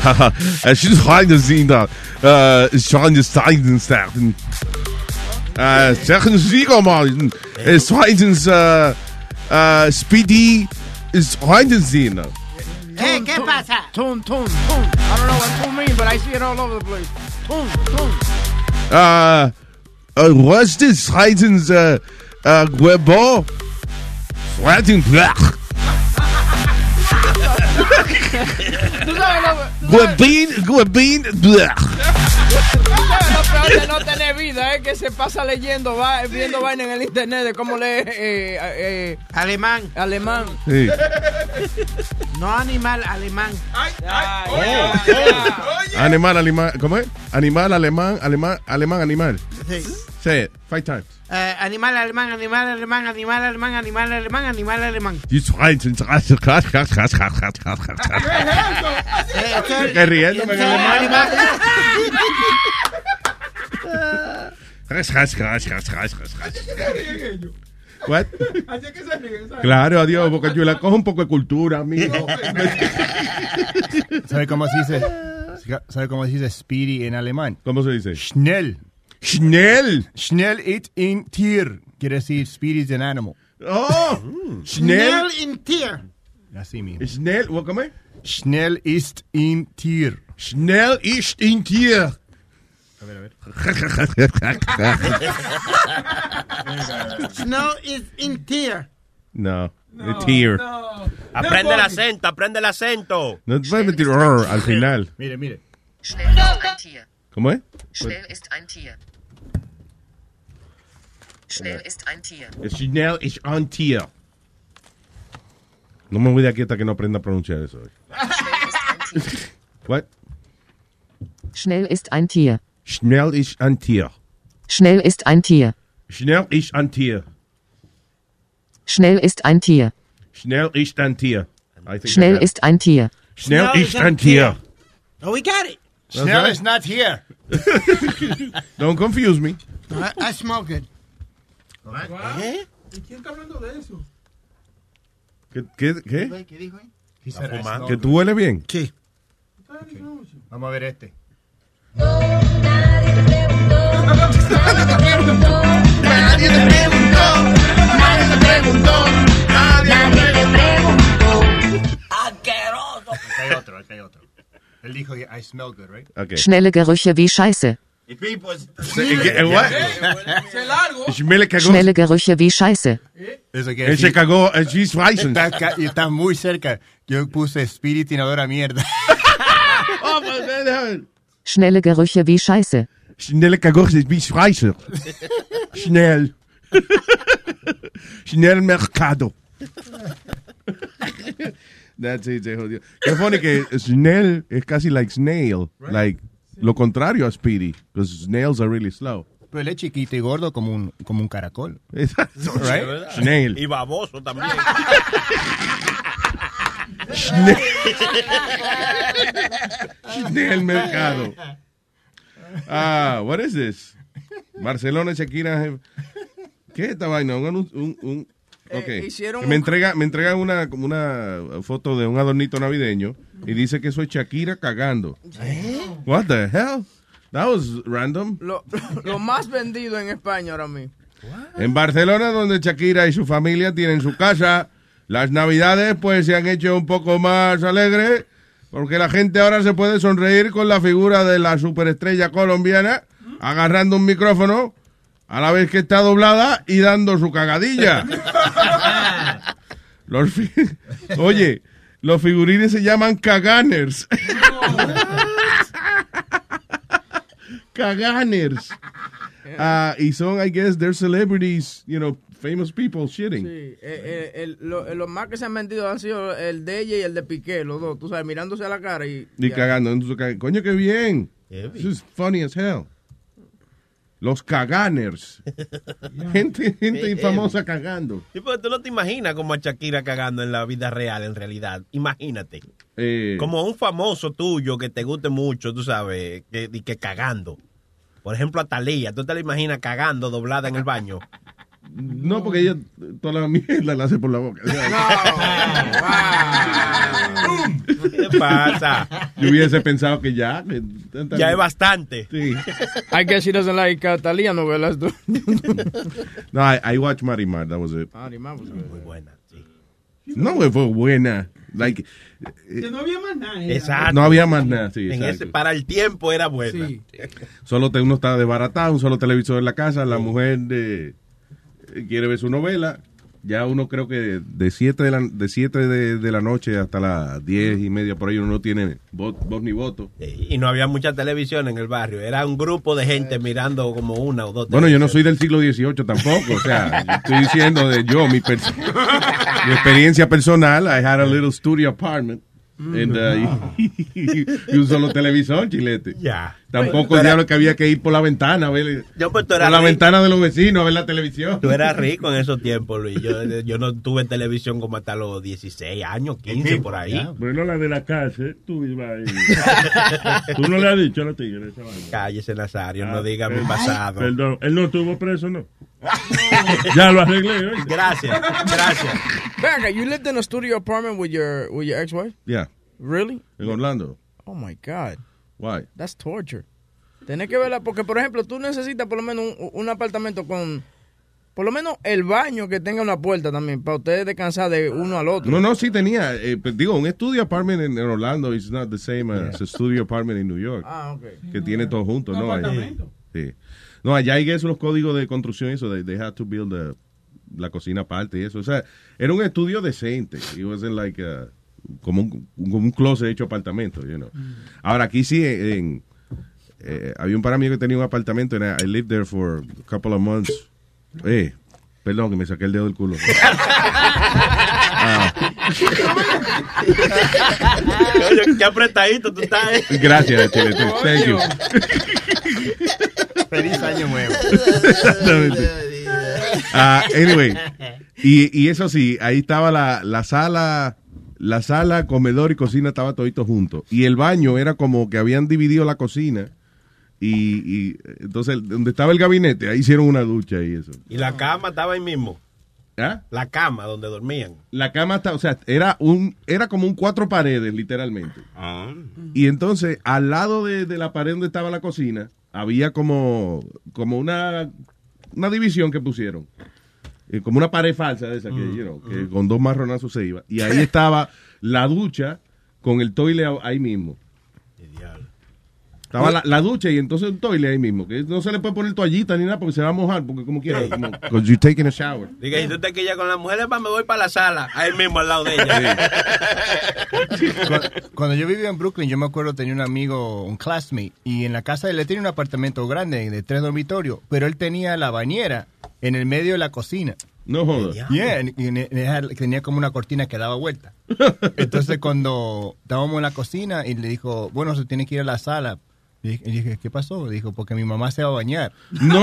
Haha, es ist rein zien dat. Uh, Sean de Steinen starten. Uh, zeggen ze mal. Es Steins uh, uh, Speedy is rein zien. ¿Qué, qué pasa? Tune, tune, tune. I don't know what tune means, but I see it all over the place. Tune, tune. Uh, uh, what's this Steins uh, uh, Guebo? Steins blech. ¿Tú sabes lo, lo peor de no tener vida? Es que se pasa leyendo, va, viendo vaina en el internet de cómo lee eh, eh, Alemán. alemán. Sí. No animal, alemán. Animal, animal, ¿cómo es? Animal, alemán, alemán, alemán, animal. Sí. Say it five times. Uh, animal alemán, animal alemán, animal alemán, animal alemán, animal alemán. What? Así que se. Claro, un poco de cultura, ¿Sabe cómo se dice? ¿Sabe cómo se speedy en alemán? Schnell. Schnell ist in Tier. Quiere decir Speedy is an animal. Oh, Schnell Schnell. in Tier. Así mismo. Schnell, what, ¿cómo es? Schnell ist in Tier. Schnell ist in Tier. A ver, a ver. Schnell is in Tier. No, a tier. Aprende el acento, aprende el acento. No te puedes meter al final. Mire, mire. Schnell ist ein Tier. ¿Cómo es? Schnell ist ein Tier. Schnell ist ein Tier. Schnell ist ein Tier. No me voy de aquí hasta que no aprenda a pronunciar eso. What? Schnell ist ein Tier. Schnell ist ein Tier. Schnell ist ein Tier. Schnell ist ein Tier. Schnell ist ein Tier. Schnell ist ein Tier. I think I Schnell got it. ist ein Tier. Schnell ist ein Tier. Oh, we got it. Snell is not here. Don't confuse me. I, I smell good. ¿Qué? ¿Y quién está hablando de eso? ¿Qué? ¿Qué, qué dijo? ¿Que, ¿Que tú hueles bien? Sí. Okay. Vamos a ver este. Nadie te preguntó, nadie te preguntó, nadie te preguntó, nadie te preguntó, Aquí hay otro, aquí hay otro. Okay. Schnelle Gerüche wie Scheiße. Schnelle Gerüche wie Scheiße. Él se cagó, she's rising. Está, está muy cerca. Yo puse Spirit y ahora mierda. Oh, eh, Schnelle Gerüche wie Scheiße. Schnelle Gerüche wie Scheiße. Schnell. Schnell Mercado. That's it, se jodió. Qué funny que Schnell es casi like snail. Like, lo contrario a Speedy. Because snails are really slow. Pero él es chiquito y gordo como un, como un caracol. Exacto, right? ¿verdad? Snail. Y baboso también. Schnell. Schnell Mercado. Ah, what is this? Barcelona, Shakira. ¿Qué es esta vaina? Un, un, un- Eh, hicieron me entrega, me entrega una, una foto de un adornito navideño y dice que soy Shakira cagando. What the hell? That was random. Lo, lo más vendido en España ahora mismo. En Barcelona, donde Shakira y su familia tienen su casa, las navidades pues se han hecho un poco más alegres, porque la gente ahora se puede sonreír con la figura de la superestrella colombiana, agarrando un micrófono, a la vez que está doblada y dando su cagadilla. Los fi- Oye, los figurines se llaman caganers. caganers. Ah, y son, I guess, they're celebrities, you know, famous people shitting. Sí, eh, eh, el- lo- los más que se han vendido han sido el de ella y el de Piqué, los dos, tú sabes, mirándose a la cara y... Y ya. cagando. Coño, qué bien. Heavy. This is funny as hell. Los caganers. gente gente Sí, infamosa cagando. Sí, pero tú no te imaginas como a Shakira cagando en la vida real, en realidad. Imagínate. Eh, Como un famoso tuyo que te guste mucho, tú sabes, que, y que cagando. Por ejemplo, a Talía. ¿Tú te la imaginas cagando doblada en el baño? No, porque ella toda la mierda la hace por la boca. ¿Qué pasa? Yo hubiese pensado que ya. que- Ya es bastante. Sí. I guess she doesn't like Thalía novelas. No, I, I watched Marimar, that was it. Ni más, pues, Muy buena, sí. No, fue buena. Like, Que no había más nada. era. Exacto. no había más nada, sí, En ese, para el tiempo era buena. Sí. Solo te- uno está desbaratado, un solo televisor en la casa, la mujer de, quiere ver su novela. Ya uno creo que de 7 de la, de, siete de, de la noche hasta las 10 y media por ahí uno no tiene voz, voz ni voto. Y no había mucha televisión en el barrio. Era un grupo de gente mirando como una o dos. Bueno, yo no soy del siglo XVIII tampoco, o sea, yo estoy diciendo de yo, mi, experiencia personal, I had a little studio apartment. and, uh, y, y un solo televisor, chilete. Ya. Tampoco Pero- diablo que había que ir por la ventana a ver, Yo, pues, tú por la rico. ventana de los vecinos a ver la televisión. Tú eras rico en esos tiempos, Luis. Yo, yo no tuve televisión como hasta los 16 años, 15 por ahí. Bueno, la de la cárcel, tú ibas ahí. Tú no le has dicho a la tigre esa vaina. Cállese, Nazario, no Ah, diga mi pasado. Perdón, él no estuvo preso, ¿no? ya lo arreglé, ¿oíste? Gracias, gracias. Venga, you lived in a studio apartment with your with your ex-wife? Yeah, Really? en Orlando. Oh my God, Why? that's torture. Tenés que verla porque, por ejemplo, tú necesitas por lo menos un, un apartamento con, por lo menos el baño que tenga una puerta también para ustedes descansar de uno al otro. No, no, sí tenía. eh, pues, digo, un estudio apartment en, en Orlando is not the same as a studio apartment en New York. Ah, ok. que tiene todo junto, Un ¿no? Allá- apartamento. Sí. No, allá hay esos los códigos de construcción, eso, they, they had to build the- la cocina aparte y eso. O sea, era un estudio decente. It wasn't like a- como, un, como un closet hecho apartamento, you know. Ahora, aquí sí, en, eh, había un par amigo que tenía un apartamento and I, I lived there for a couple of months. Eh, perdón, que me saqué el dedo del culo. Ah, Oye, qué apretadito tú estás. eh. gracias, Chile. Thank you. Feliz año nuevo. Exactamente. Ah, anyway, y, y eso sí, ahí estaba la, la sala, la sala, comedor y cocina estaba todito junto. Y el baño era como que habían dividido la cocina. Y, y entonces, donde estaba el gabinete, ahí hicieron una ducha y eso. Y la cama estaba ahí mismo. ¿Ah? La cama donde dormían. La cama está, o sea, era un, era como un cuatro paredes, literalmente. Y entonces, al lado de, de la pared donde estaba la cocina, había como, como una, una división que pusieron. Eh, como una pared falsa de esa, que, you know, que con dos marronazos se iba. Y ahí estaba la ducha con el toile ahí mismo. Estaba la, la ducha y entonces un toile ahí mismo. Que no se le puede poner toallita ni nada porque se va a mojar, porque como quiera. Because you're taking a shower. Diga, si tú te quillas con las mujeres, pa, me voy para la sala. Ahí mismo al lado de ella. Cuando, cuando yo vivía en Brooklyn, yo me acuerdo tenía un amigo, un classmate, y en la casa de él él tenía un apartamento grande de tres dormitorios, pero él tenía la bañera en el medio de la cocina. No jodas. Yeah, y- y- y tenía como una cortina que daba vuelta. Entonces cuando estábamos en la cocina y le dijo, bueno, se tiene que ir a la sala. Y dije- ¿qué pasó? Dijo, porque mi mamá se va a bañar. No.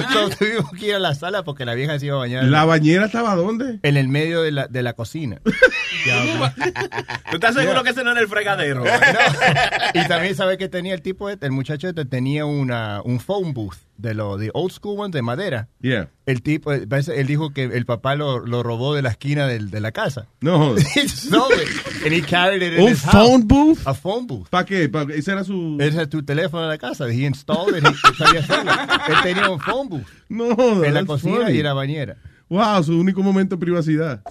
Entonces tuvimos que ir a la sala porque la vieja se iba a bañar. ¿La bañera estaba dónde? en el medio de la, de la cocina. ¿Tú estás seguro que ese no era el fregadero? y también sabe que tenía el tipo este, el muchacho este tenía una un phone booth de lo de old school ones de madera. Yeah. El tipo, eh, parece- él dijo que el papá lo, lo robó de la esquina del- de la casa. No it, and he carried it in ¿Un his house. phone booth? A phone booth. ¿Para qué? ¿Pa' qué? Ese era su... Ese es tu teléfono de la casa. He installed it. He sabía hacerlo. Él tenía un phone booth No en la cocina funny. y en la bañera. Wow, su único momento de privacidad.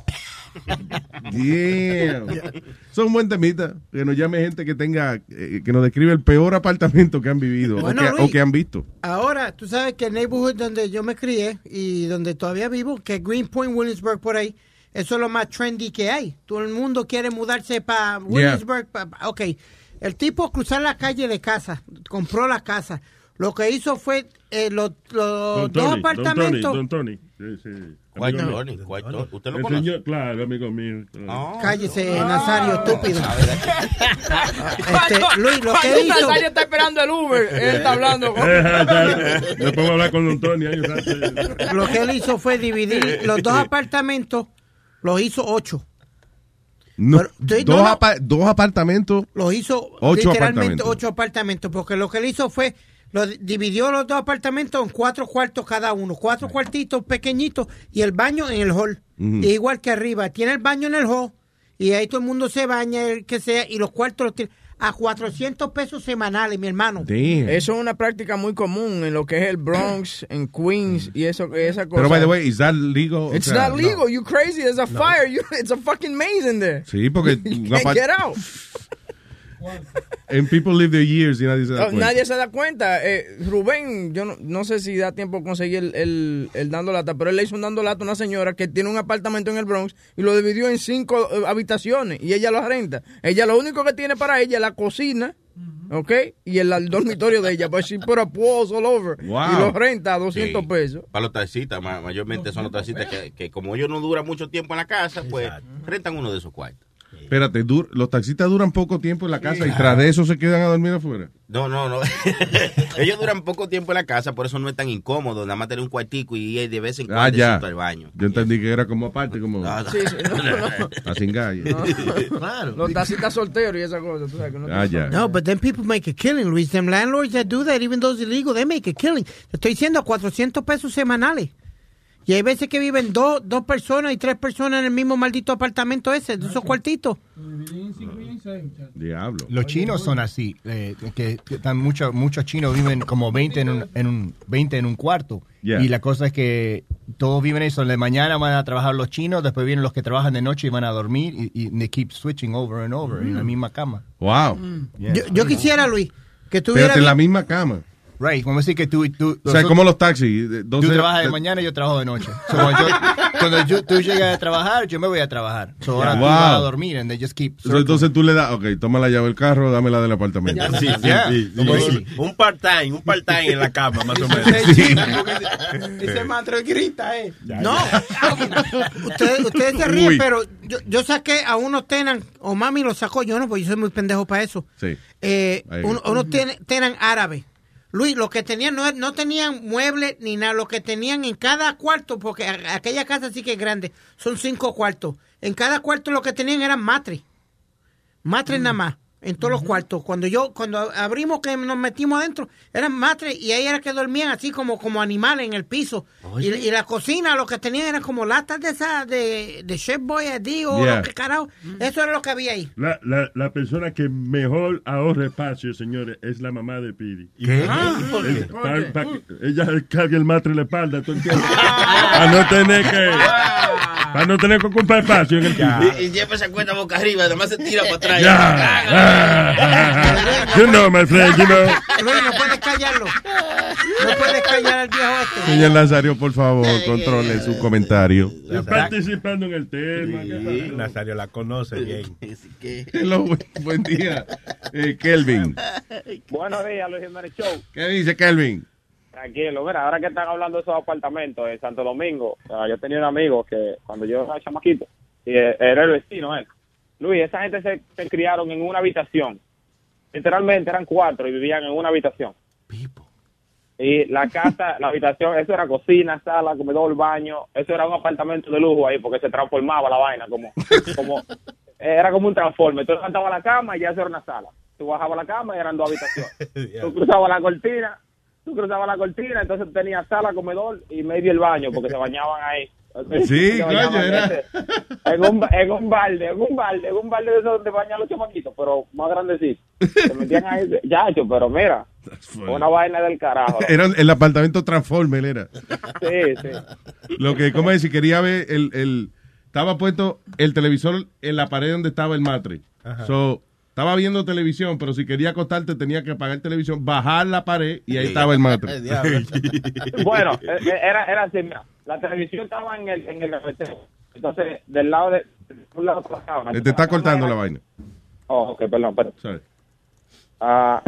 Damn. Son buen temita. Que nos llame gente que tenga, eh, que nos describe el peor apartamento que han vivido Bueno, o, que, Luis. o que han visto. Ahora, tú sabes que el neighborhood donde yo me crié y donde todavía vivo, que es Greenpoint, Williamsburg, por ahí, eso es lo más trendy que hay. Todo el mundo quiere mudarse para Williamsburg. pa- pa- ok, el tipo cruzar la calle de casa, compró la casa, Lo que hizo fue eh, los, los Don dos Tony, apartamentos. Don Tony, Don Tony. Sí, sí. Mío. Tony, White Tony. ¿Usted lo conoce? señor, claro, amigo mío. claro. Cállese, Ah. Nazario, estúpido. Este, Luis, lo que hizo. Nazario está esperando el Uber, él está hablando con... Eh, Después voy a hablar con Don Tony. Lo que él hizo fue dividir los dos apartamentos, los hizo ocho. No, Pero, sí, dos, no. apa- dos apartamentos. Los hizo Ocho literalmente apartamentos. ocho apartamentos, porque lo que él hizo fue, lo di- dividió los dos apartamentos en cuatro cuartos cada uno, cuatro cuartitos pequeñitos y el baño en el hall. Igual que arriba, tiene el baño en el hall y ahí todo el mundo se baña, el que sea, y los cuartos los tiene a 400 pesos semanales, mi hermano. Damn. Eso es una práctica muy común en lo que es el Bronx, en Queens y eso, esa cosa. Pero, by the way, ¿is that legal? O It's sea, not no. legal. You crazy. There's a fire. You, it's a fucking maze in there. Sí, porque You can't get out. And people live their years y nadie se da cuenta. nadie se da cuenta. Eh, Rubén, yo no, no sé si da tiempo conseguir el, el, el dando lata, pero él le hizo un dando lata a una señora que tiene un apartamento en el Bronx y lo dividió en cinco eh, habitaciones y ella lo renta. Ella lo único que tiene para ella es la cocina, ¿ok? Y el, el dormitorio de ella. Pues she put walls all over. Wow. Y lo renta a 200 Sí. pesos. Para los taxistas, ma- mayormente son los taxistas que, que como ellos no duran mucho tiempo en la casa, pues rentan uno de esos cuartos. Espérate, dur- los taxistas duran poco tiempo en la casa y tras de eso se quedan a dormir afuera. No, no, no. ellos duran poco tiempo en la casa, por eso no es tan incómodo. Nada más tener un cuartico y de vez en cuando Ah, ya. necesito al baño. Yo entendí que era como aparte, como Ah, Sí, sí, no, no. a cingar. No. Los taxistas solteros y esa cosa. tú sabes que no Ah, ya. No, but then people make a killing, Luis. Them landlords that do that, even though it's illegal, they make a killing. Te estoy diciendo a 400 pesos semanales. Y hay veces que viven dos, dos personas y tres personas en el mismo maldito apartamento ese, de esos cuartitos. Diablo. Los chinos son así, eh, que, que están muchos muchos chinos viven como 20 en un, en un 20 en un cuarto. Yeah. Y la cosa es que todos viven eso, de mañana van a trabajar los chinos, después vienen los que trabajan de noche y van a dormir y, y they keep switching over and over en la misma cama. Wow. Yeah. Yo, yo quisiera, Luis, que tuviera... En la misma cama. Right, vamos a decir que tú, tú, O sea, como los taxis. de- tú 12 trabajas de mañana y yo trabajo de noche. So, cuando yo- cuando yo- tú llegas a trabajar, yo me voy a trabajar. So, ahora tú Wow. vas a dormir and they just keep So, Entonces tú le das, ok, toma la llave del carro, dame la del apartamento. Sí, sí, Yeah. sí, sí. Como Sí. Un part-time, un part-time en la cama, más o menos. Ese mantro grita, eh. No, ustedes, ustedes se ríen, Uy. pero yo, yo saqué a unos tenan, o mami lo sacó, yo no, porque yo soy muy pendejo para eso. Sí. Eh, uno- unos ten- tenan árabes. Luis, lo que tenían no, no tenían muebles ni nada, lo que tenían en cada cuarto, porque aquella casa sí que es grande, son cinco cuartos. En cada cuarto lo que tenían eran matres. Matres nada más, en todos los cuartos. Cuando yo, cuando abrimos que nos metimos adentro, eran matres y ahí era que dormían así como, como animales en el piso. Y, y la cocina lo que tenían eran como latas de esas de, de Chef Boyardee o Yeah. lo que carajo. Eso era lo que había ahí. La, la, la persona que mejor ahorra espacio, señores, es la mamá de Piri. ¿Qué? ¿Por qué? ella carga el matre en la espalda, ¿tú entiendes? Para no tener que... Para no tener que ocupar espacio en el piso. Y, y siempre se encuentra boca arriba, además se tira para atrás. Ya. Ah, ah, ah. You know, my friend, you know. Luis, no puedes callarlo. No puedes callar al viejo este. Señor Nazario, por favor, controle su comentario. Estoy participando en el tema. ¿qué pasa? Nazario la conoce bien. Hello, buen, buen día. Eh, Kelvin. Buenos días, Luis Jiménez Show. ¿Qué dice Kelvin? Tranquilo, mira, ahora que están hablando de esos apartamentos en Santo Domingo, yo tenía un amigo que cuando yo era chamaquito, y eh, era el vecino él. Luis, esa gente se, se criaron en una habitación. Literalmente eran cuatro y vivían en una habitación. Y la casa, la habitación, eso era cocina, sala, comedor, baño. Eso era un apartamento de lujo ahí porque se transformaba la vaina como, como era como un transforme. Tú levantabas la cama y ya eso era una sala. Tú bajabas la cama y eran dos habitaciones. Tú cruzabas la cortina, tú cruzabas la cortina, entonces tenías sala, comedor y medio el baño porque se bañaban ahí. Sí, coño, era- ese- En un, ba- en un balde, en un balde, en un balde de esos donde bañan los chamaquitos, pero más grandecito. Se metían ahí, ya, pero mira, una vaina del carajo. Era el apartamento Transformer, era. Sí, sí. Lo que, ¿cómo es? Si quería ver el, el... Estaba puesto el televisor en la pared donde estaba el matre. Ajá. So, estaba viendo televisión, pero si quería acostarte tenía que apagar televisión, bajar la pared y ahí estaba el matre. Bueno, eh, eh, era, era así, mira, la televisión estaba en el, en el gavetero. Entonces, del lado de, un lado cama. Te está cortando la vaina. Oh, ok, perdón, perdón. Ah,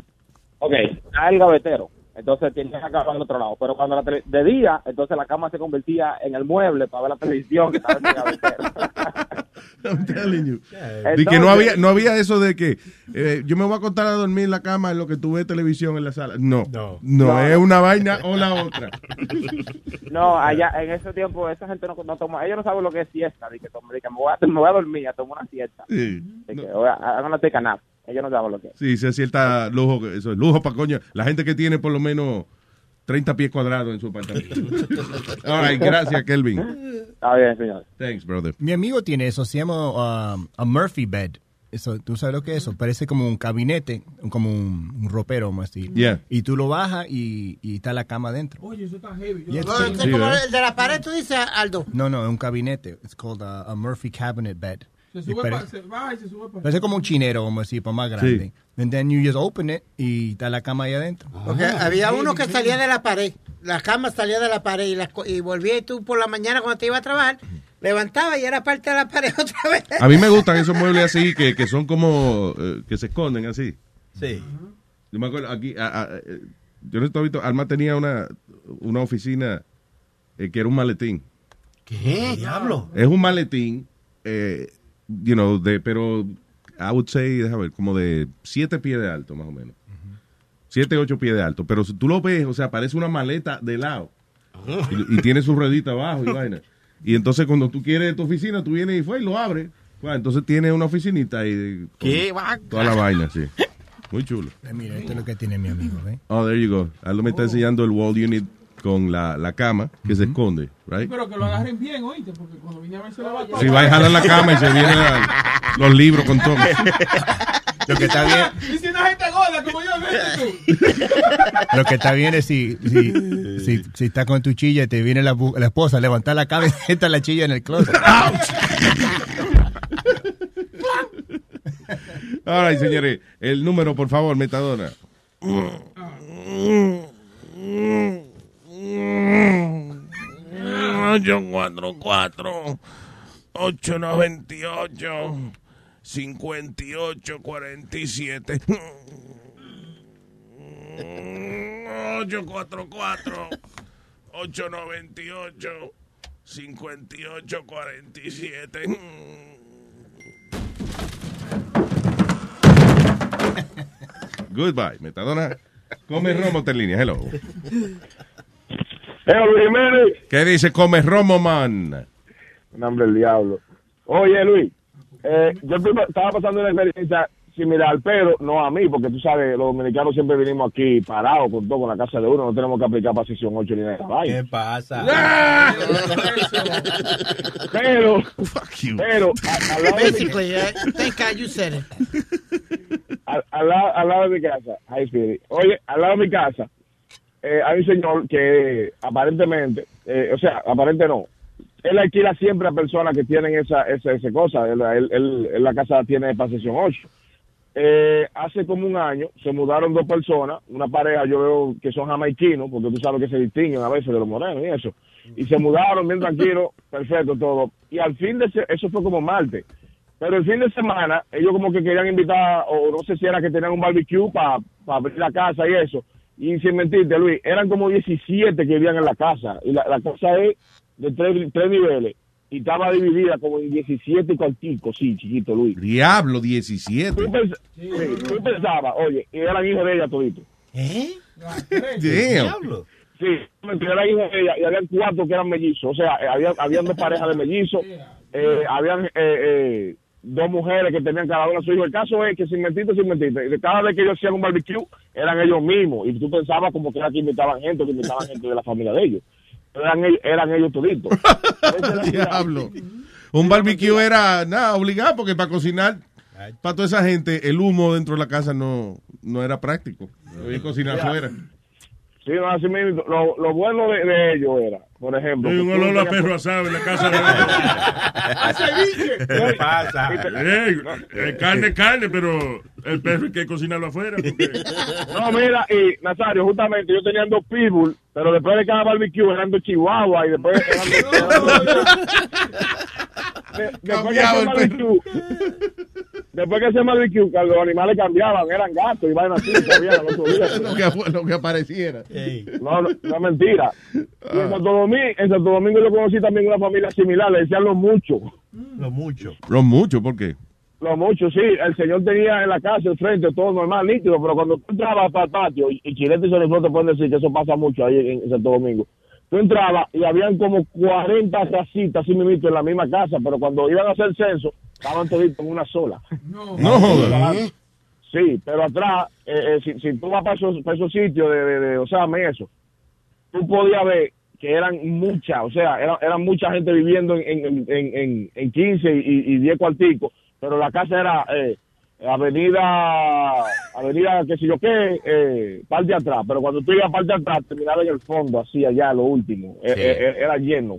ok, está el gavetero. Entonces tenía que acabar al otro lado. Pero cuando la tele- de día, entonces la cama se convertía en el mueble para ver la televisión que estaba en. I'm telling you. Entonces- Y que no había, no había eso de que eh, yo me voy a acostar a dormir en la cama en lo que tú ves televisión en la sala. No, no, No. es una vaina o la otra. No, allá en ese tiempo esa gente no, no toma, ellos no saben lo que es siesta, de que, toma- de que me, voy a, me voy a dormir, a tomar una siesta. Sí. De que voy a, hagan una take a nap. Ellos no saben lo que es. Sí, se cierta lujo, eso es lujo para coño. La gente que tiene por lo menos 30 pies cuadrados en su apartamento. All right, gracias, Kelvin. Está bien, señor. Thanks, brother. Mi amigo tiene eso, se llama um, a Murphy bed. Eso, ¿Tú sabes lo que es eso? Parece como un gabinete, como un, un ropero, vamos a decir. Yeah. Y tú lo bajas y, y está la cama adentro. Oye, eso está heavy. Yeah, No, sí. Sí, como el de la pared, tú dices, Aldo. No, no, es un gabinete. It's called a, a Murphy cabinet bed. Se sube, pare- pa- se y se sube para Parece como un chinero, a decir, pero más grande. And then you just open it y está la cama ahí adentro. Porque había uno que salía de la pared, la cama salía de la pared y, la y volvía y tú por la mañana cuando te iba a trabajar, levantaba y era parte de la pared otra vez. A mí me gustan esos muebles así, que, que son como, eh, que se esconden así. Sí. Yo me acuerdo, aquí, a- a- eh, yo no estoy visto, Alma tenía una, una oficina eh, que era un maletín. ¿Qué? Diablo. Es un maletín, eh, you know, de, pero I would say, déjame ver, como de siete pies de alto, más o menos. Siete, ocho pies de alto. Pero si tú lo ves, o sea, parece una maleta de lado. Y, y tiene su ruedita abajo y vaina. Y entonces cuando tú quieres tu oficina, tú vienes y fue y lo abres. Bueno, entonces tiene una oficinita con ¿Qué va? Toda la vaina, sí. Muy chulo. Eh, Mira, esto es lo que tiene mi amigo, ¿ves? Oh, there you go. Aldo me está enseñando el wall unit con la, la cama que se esconde, right? Pero que lo agarren bien, oíste, porque cuando vine a ver se la va a Si va a jalar la cama y se vienen los libros con todo. Lo que está bien, Y si una gente gorda como yo, vete tú. lo que está bien es si, si, si, si estás con tu chilla y te viene la, la esposa, levantar la cama y está la chilla en el closet. Right, señores. El número, por favor, metadona. Cuatro cuatro ocho noventa ocho cincuenta y ocho cuarenta y siete ocho cuatro cuatro ocho noventa ocho cincuenta y ocho cuarenta y siete Goodbye, metadona. Come romo. Hello. Hello, Luis Jiménez. ¿Qué dice Come Romo, man? Nombre del diablo. Oye, Luis, eh, yo estaba pasando una experiencia similar, pero no a mí, porque tú sabes, los dominicanos siempre venimos aquí parados con todo, con la casa de uno, no tenemos que aplicar para sesión 8 ni nada. ¿Qué pasa? Pero, pero, a- al lado de mi- Basically, uh, thank God you said it. al, al lado, al lado de mi casa, Hi. Oye, al lado de mi casa, eh, hay un señor que aparentemente, eh, o sea, aparente no, él alquila siempre a personas que tienen esa, esa, esa cosa. Él, él- la casa tiene para sesión 8. Eh, hace como un año se mudaron dos personas, una pareja, yo veo que son jamaiquinos, porque tú sabes que se distinguen a veces de los morenos y eso. Y se mudaron bien tranquilos, perfecto todo. Y al fin de eso fue como martes. Pero el fin de semana, ellos como que querían invitar, o no sé si era que tenían un barbecue para abrir la casa y eso. Y sin mentirte, Luis, eran como 17 que vivían en la casa. Y la, la casa es de tres, tres niveles. Y estaba dividida como en 17 cuarticos, sí, chiquito, Luis. Diablo, 17. Tú, pens- sí, tú pensabas, oye, y eran hijos de ella todito. ¿Eh? Damn. Sí, mentira, eran hijos de ella y habían cuatro que eran mellizos. O sea, eh, había, habían dos parejas de mellizos, eh, habían eh, eh, dos mujeres que tenían cada una su hijo. El caso es que sin mentirte, sin mentirte, cada vez que ellos hacían un barbecue, eran ellos mismos. Y tú pensabas como que era que invitaban gente, que invitaban gente de la familia de ellos. Eran, ellos- eran ellos toditos. Diablo. Un barbecue era nada obligado porque para cocinar para toda esa gente el humo dentro de la casa no, no era práctico. Había que cocinar afuera. Sí, no, así mismo. Lo, lo bueno de, de ellos era, por ejemplo. Hay un olor a perro asado en la casa de ¡A ceviche! ¿Qué pasa? Eh, eh, carne, carne, pero el perro hay que cocinarlo afuera. porque- No, mira, y Nazario, justamente yo tenía dos pitbull, pero después de cada barbecue eran dos chihuahua y después eran dos... Cada el barbecue, después que se barbecue, que los animales cambiaban, eran gatos y vainas así, cambiaban día. lo, que, lo que apareciera. No, no, no es mentira. Y en Santo, Domingo, en Santo Domingo yo conocí también una familia similar, le decían los muchos. Lo mucho. Los muchos, ¿por qué? Los muchos, sí. El señor tenía en la casa, el frente, todo normal, nítido, pero cuando tú entrabas para el patio, y, y Chilete y Soliflor te pueden decir que eso pasa mucho ahí en, en Santo Domingo. Tú entrabas y habían como 40 casitas así mismito en la misma casa, pero cuando iban a hacer censo, estaban toditos en una sola. No jodas. Sí, pero atrás, eh, eh, si, si tú vas para esos, para esos sitios de, de, de, o sea, eso, tú podías ver que eran muchas, o sea, eran, eran mucha gente viviendo en, en, en, en, en 15 y, y 10 cuarticos, pero la casa era eh, avenida, avenida, qué sé yo qué, eh, parte de atrás, pero cuando tú ibas parte de atrás, terminaba en el fondo, así allá, lo último, Eh, Sí. eh, era lleno.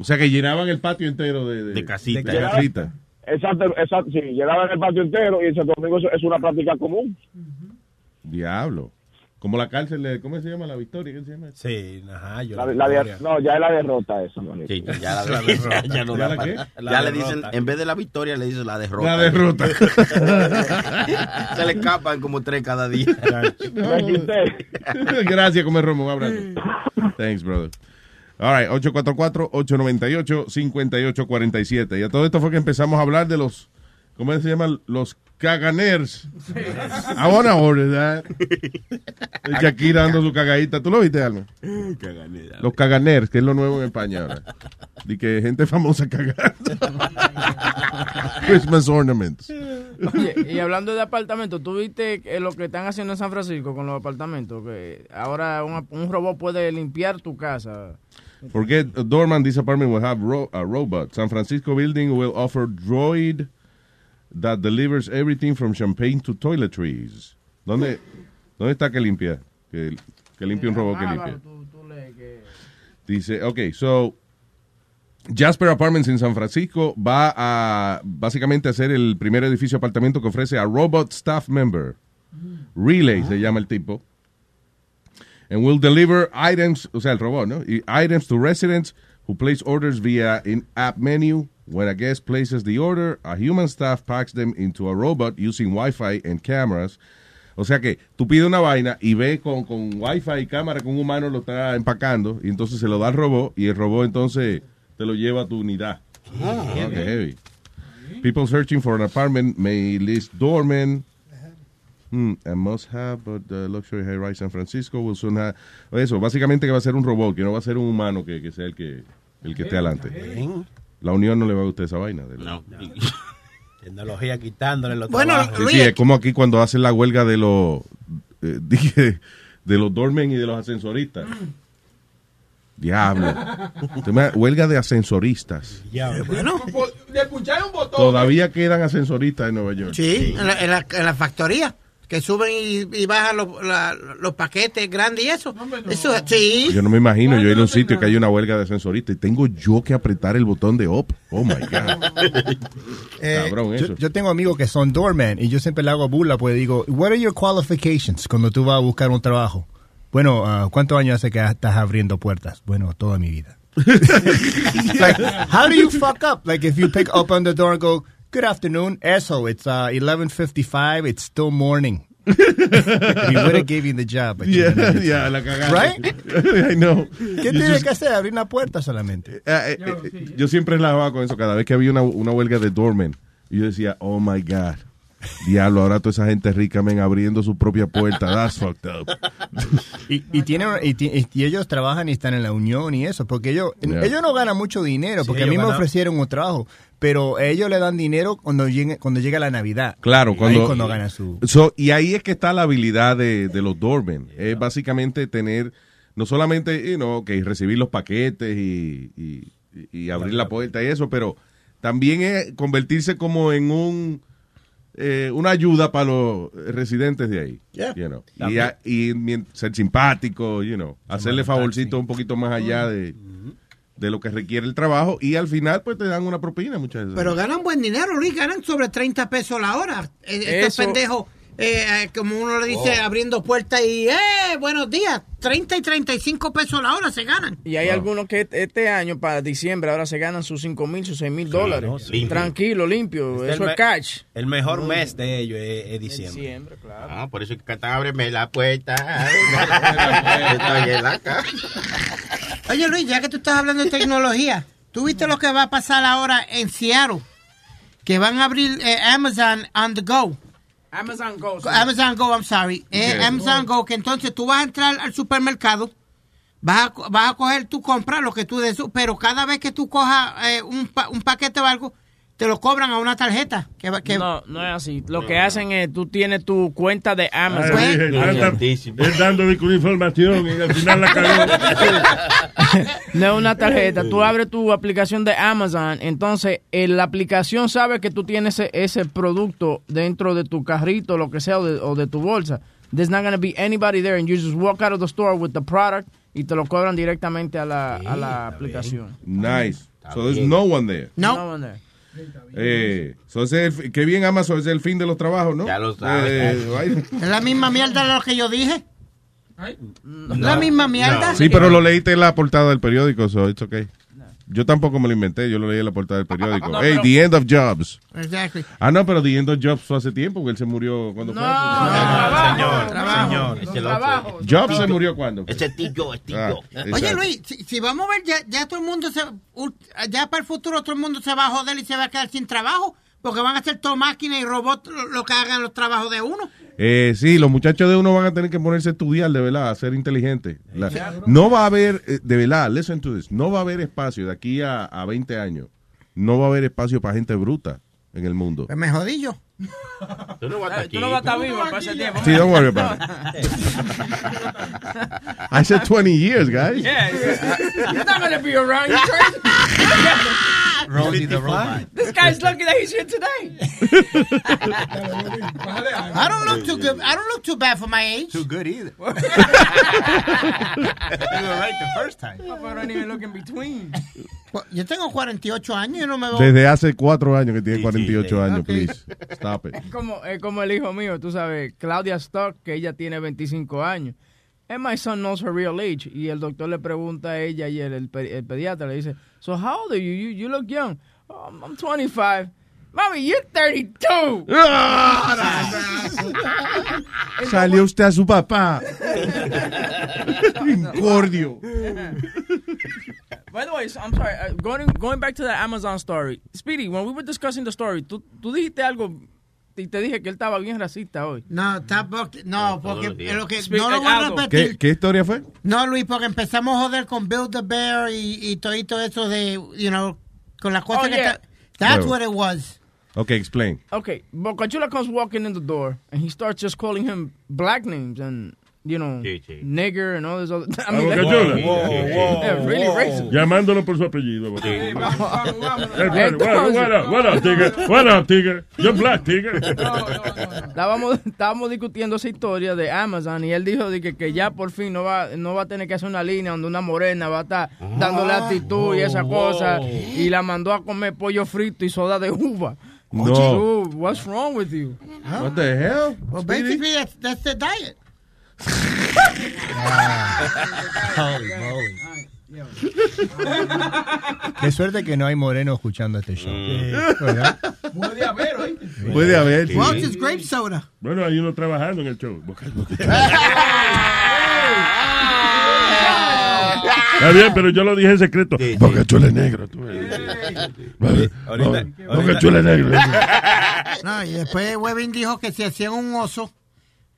O sea que llenaban el patio entero de, de, casita. de casita. Exacto, exacto, sí, llenaban el patio entero y en Santo Domingo eso es una práctica común. Diablo. Como la cárcel de, ¿cómo se llama? La Victoria, ¿qué se llama? Sí, ajá, yo La, la de- no, ya es la derrota esa. Sí, ya la, La derrota. ya no ¿Ya da la qué? ya le dicen, en vez de la victoria, le dicen la derrota. La derrota. Se le escapan como tres cada día. Gracias, Comer Romo. Un abrazo. Thanks, brother. All right, 844-898-5847. Y a todo esto fue que empezamos a hablar de los, ¿cómo se llaman? Los caganers. I wanna order that. El Shakira dando su cagadita. ¿Tú lo viste, Alma? Los caganers, que es lo nuevo en España ahora. Y que gente famosa cagando. Christmas ornaments. Oye, y hablando de apartamentos, ¿tú viste eh, lo que están haciendo en San Francisco con los apartamentos? Que ahora un, un robot puede limpiar tu casa. Forget doorman, this apartment will have ro a robot. San Francisco building will offer droid that delivers everything from champagne to toiletries. ¿Dónde, dónde está que limpia? Que, que limpia un robot que limpia. Dice, ok, so Jasper Apartments en San Francisco va a básicamente a ser el primer edificio apartamento que ofrece a robot staff member. Relay se llama el tipo. And will deliver items, o sea, el robot, ¿no? Y items to residents who place orders via in-app menu. When a guest places the order, a human staff packs them into a robot using Wi-Fi and cameras. O sea que tú pides una vaina y ve con, con Wi-Fi y cámara que un humano lo está empacando y entonces se lo da al robot y el robot entonces te lo lleva a tu unidad. Ah. Ok, heavy. People searching for an apartment may list doormen. Hmm, and must have, but the luxury high rise San Francisco will soon have. Eso, básicamente que va a ser un robot, que no va a ser un humano que, que sea el que, el que esté adelante. La unión no le va a gustar esa vaina. de- No. Tecnología quitándole los Bueno, trabajos. Sí, sí, es como aquí cuando hacen la huelga de los eh, dije, de los dormen y de los ascensoristas. Diablo. Huelga de ascensoristas. Bueno, De escuchar un botón. Todavía quedan ascensoristas en Nueva York. sí, en la, en la, en la factoría. Que suben y, y bajan los, la- los paquetes grandes y eso. Eso sí. Yo no me imagino, yo ido a un sitio que hay una huelga de ascensoristas y tengo yo que apretar el botón de up. Oh my God. Eh, Cabrón, yo, eso. yo tengo amigos que son doorman y yo siempre le hago burla, pues digo, what are your qualifications cuando tú vas a buscar un trabajo? Bueno, ah, ¿cuántos años hace que estás abriendo puertas? Bueno, toda mi vida. like, how do you fuck up? Like, if you pick up on the door and go, good afternoon, asshole, it's uh, 11.55, it's still morning. we would have gave you the job. but you Yeah, didn't. yeah, la cagaste. Right? I know. ¿Qué just- que hacer? Abrir una puerta solamente. Eh, eh, eh, yo siempre la con eso cada vez que había una, una huelga de doormen. Y yo decía, oh my God. Diablo, ahora toda esa gente rica, men, abriendo su propia puerta. That's fucked up. Y, y, tienen, y, y ellos trabajan y están en la unión y eso, porque ellos, Yeah. ellos no ganan mucho dinero, porque Sí, a mí me ganan- ofrecieron un trabajo, pero ellos le dan dinero cuando llegue, cuando llega la Navidad. Claro, cuando, es cuando gana su... So, y ahí es que está la habilidad de, de los doormen. Es básicamente tener, no solamente, you know, que recibir los paquetes y, y- y abrir la puerta y eso, pero también es convertirse como en un eh, una ayuda para los residentes de ahí. Yeah. you know. Y, a- ser simpático, you know, hacerle favorcito un poquito más allá de, de lo que requiere el trabajo y al final pues te dan una propina muchas veces. Pero ganan buen dinero, Luis. Ganan sobre 30 pesos la hora. Eh, Estos Eso- pendejos eh, eh, como uno le dice, Oh. abriendo puertas y, eh, buenos días, 30 y 35 pesos la hora se ganan. Y hay algunos que este- este año, para diciembre, ahora se ganan sus 5 mil, sus 6 mil dólares. no, limpio. Tranquilo, limpio. Este Eso es cash. El mejor Mm. mes de ellos es, es diciembre. Ah, por eso es que ábreme la puerta. Estoy en la casa. Oye, Luis, ya que tú estás hablando de tecnología, ¿tú viste lo que va a pasar ahora en Seattle? Que van a abrir eh, Amazon on the go. Amazon Go. Amazon Go, I'm sorry. Eh, Yeah. Amazon Go, que entonces tú vas a entrar al supermercado, vas a, vas a coger tu compra, lo que tú des, pero cada vez que tú cojas eh, un, pa- un paquete o algo, te lo cobran a una tarjeta. Que, va- que, No, no es así. Lo que hacen es, tú tienes tu cuenta de Amazon. Ay, dije, tanta- Él dando de una información y al final la cagó. No es una tarjeta. Tú abres tu aplicación de Amazon, entonces eh, la aplicación sabe que tú tienes ese, ese producto dentro de tu carrito, lo que sea, o de, o de tu bolsa. There's not going to be anybody there, and you just walk out of the store with the product y te lo cobran directamente a la, a la aplicación. Nice. So there's no one there. No. one there. Eh, so ese es el- qué bien Amazon es el fin de los trabajos, ¿no? Ya lo sabes. Eh, vaina. es la misma mierda de lo que yo dije. La misma mierda. Sí, pero lo leíste en la portada del periódico, so it's okay. Yo tampoco me lo inventé, yo lo leí en la portada del periódico. No, hey, pero- The End of Jobs. Exactly. Ah, no, pero The End of Jobs fue hace tiempo, porque él se murió cuando fue. Señor, Trabajo. señor. Otro. Jobs se murió cuando. Ese es tío, es tío. Ah, Oye. Luis, si, si vamos a ver, ya, ya todo el mundo se. Ya para el futuro, todo el mundo se va a joder y se va a quedar sin trabajo. Porque van a ser todo máquinas y robots lo, que hagan los trabajos de uno. Eh, sí, los muchachos de uno van a tener que ponerse a estudiar, de verdad, a ser inteligentes. La- no va a haber, eh, de verdad, listen to this, no va a haber espacio de aquí a, a 20 años. No va a haber espacio para gente bruta en el mundo. Pues me jodí yo. Tú no vas a estar no vas a estar vivo para ese tiempo. Sí, don't worry about it. I said 20 years, guys. Yeah, he's not going to be around. You crazy? Rosie the robot. This guy's lucky that he's here today. I don't look too good. I don't look too bad for my age. Too good either. you were right the first time. I don't even look in between. Yo tengo 48 años y no me veo. Desde hace cuatro años que tiene 48 años, please. Stop it. Es como, es como el hijo mío, tú sabes, Claudia Stock, que ella tiene 25 años. And my son knows her real age. Y el doctor le pregunta a ella y el, el, el pediatra le dice, So how old are you? You, you look young. "Oh, I'm 25. Mami, you're 32. Salió usted a su papá. Incordio. By the way, I'm sorry, uh, going, going back to the Amazon story. Speedy, when we were discussing the story, tú, tú dijiste algo y te dije que él estaba bien racista hoy. No, porque- no, porque lo que no lo voy a repetir. ¿Qué, ¿Qué historia fue? No, Luis, porque empezamos a joder con Build the Bear y, y todo eso de, you know, con las cosas Oh, que yeah. está. That's Bueno. what it was. Okay, explain. Okay, Bocachula comes walking in the door and he starts just calling him black names and, you know, nigger and all this other. I mean. Yeah, really racist. Llamándolo por su apellido. Hey, what, what, what up, what up, Tigger? What up, Tigger? You're black, Tigger. Estábamos, estábamos discutiendo esa historia de Amazon y él dijo de que, que ya por fin no va, no va a tener que hacer una línea donde una morena va a estar dándole actitud y esa cosa y la mandó a comer pollo frito y soda de uva. No. Dude, what's wrong with you? What the hell? Well, basically, that's, that's the diet. Holy moly. Qué suerte que no hay moreno escuchando este show. ¿Verdad? Puede haber, ¿eh? Puede haber. sí. Well, it's just grape soda. Bueno, hay uno trabajando en el show. Está bien, pero yo lo dije en secreto. Porque tú eres negro. Tú Ahorita- Porque tú eres negro. No, y después Webin dijo que si hacían un oso.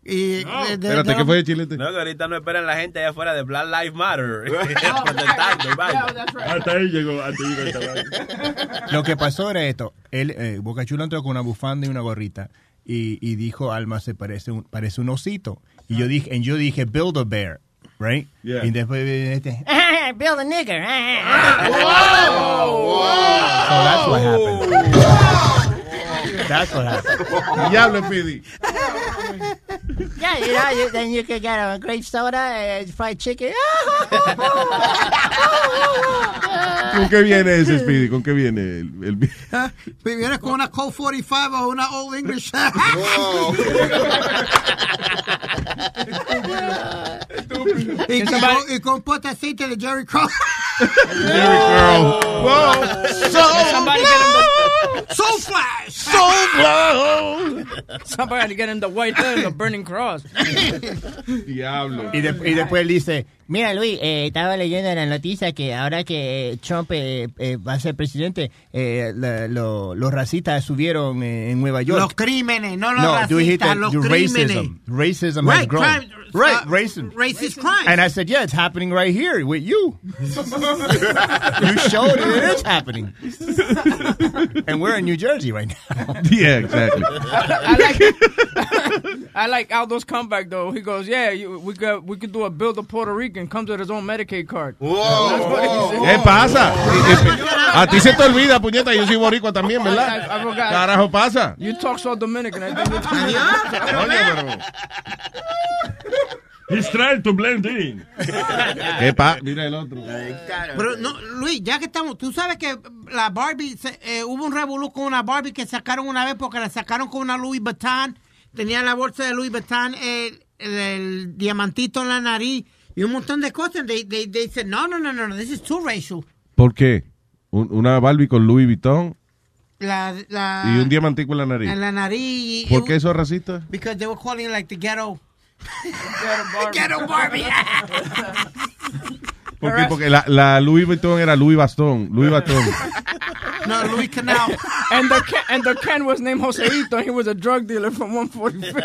Y, de- de- Espérate, de- ¿qué fue, Chilete? No, que ahorita no esperan la gente allá afuera de Black Lives Matter. vaina. Hasta ahí llegó. Hasta ahí llegó. Lo que pasó era esto. Él, eh, Boca Chula entró con una bufanda y una gorrita y, y dijo, Alma, se parece un, parece un osito. Y yo dije, y yo dije, build a bear, right? Yeah. Y después este, Build a nigger. so that's what happened. That's what happened. Diablo, Pidi. Yeah, you know, you, then you can get a great soda and fried chicken. ¿Con qué viene ese Speedy? ¿Con qué viene el, el- ¿Ah? Vienes con una Colt 45 o una Old English. Y, con, y con de Jerry Crow. Get him the Soul Flash. Soul Flash. Somebody get him the white hood the burning cross. Diablo. Y, de- y después él dice, Mira, Luis, eh, estaba leyendo en la noticia que ahora que Trump eh, eh, va a ser presidente, eh, la- lo- los racistas subieron eh, en Nueva York. Los crímenes, no los no, do you hit racistas, that? los Your crímenes. racism. Racism has Right, grown. crime- right, uh, racism. Racist crime. And I said, yeah, it's happening right here with you. you showed it. It is happening. and we're in New Jersey right now. Yeah, exactly. I like I like Aldo's comeback though. He goes, "Yeah, you, we got we could do a bill to Puerto Rican comes with his own Medicaid card." Said. ¿Qué pasa? A ti se te olvida, puñeta, yo soy boricua también, I, ¿verdad? I. Carajo pasa. You talk so Dominican. I think He's trying to blend in. ¿Qué pasa? Mira el otro. Pero no, Luis, ya que estamos, tú sabes que la Barbie, se- eh, hubo un revolú con una Barbie que sacaron una vez porque la sacaron con una Louis Vuitton, tenía la bolsa de Louis Vuitton, el, el- el diamantito en la nariz y un montón de cosas. They, they, they said, no, no, no, no, no, this is too racial. ¿Por qué? Un- una Barbie con Louis Vuitton La, la, y un diamantico en la nariz. en la nariz. ¿Por qué eso es racista? Because they were calling it like the ghetto. Ghetto Barbie. ¿Por qué? Porque la, la Louis Vuitton era Louis Bastón. Louis Bastón. no, Louis Canal. and the Ken, and the Ken was named Joseito. and He was a drug dealer from 145.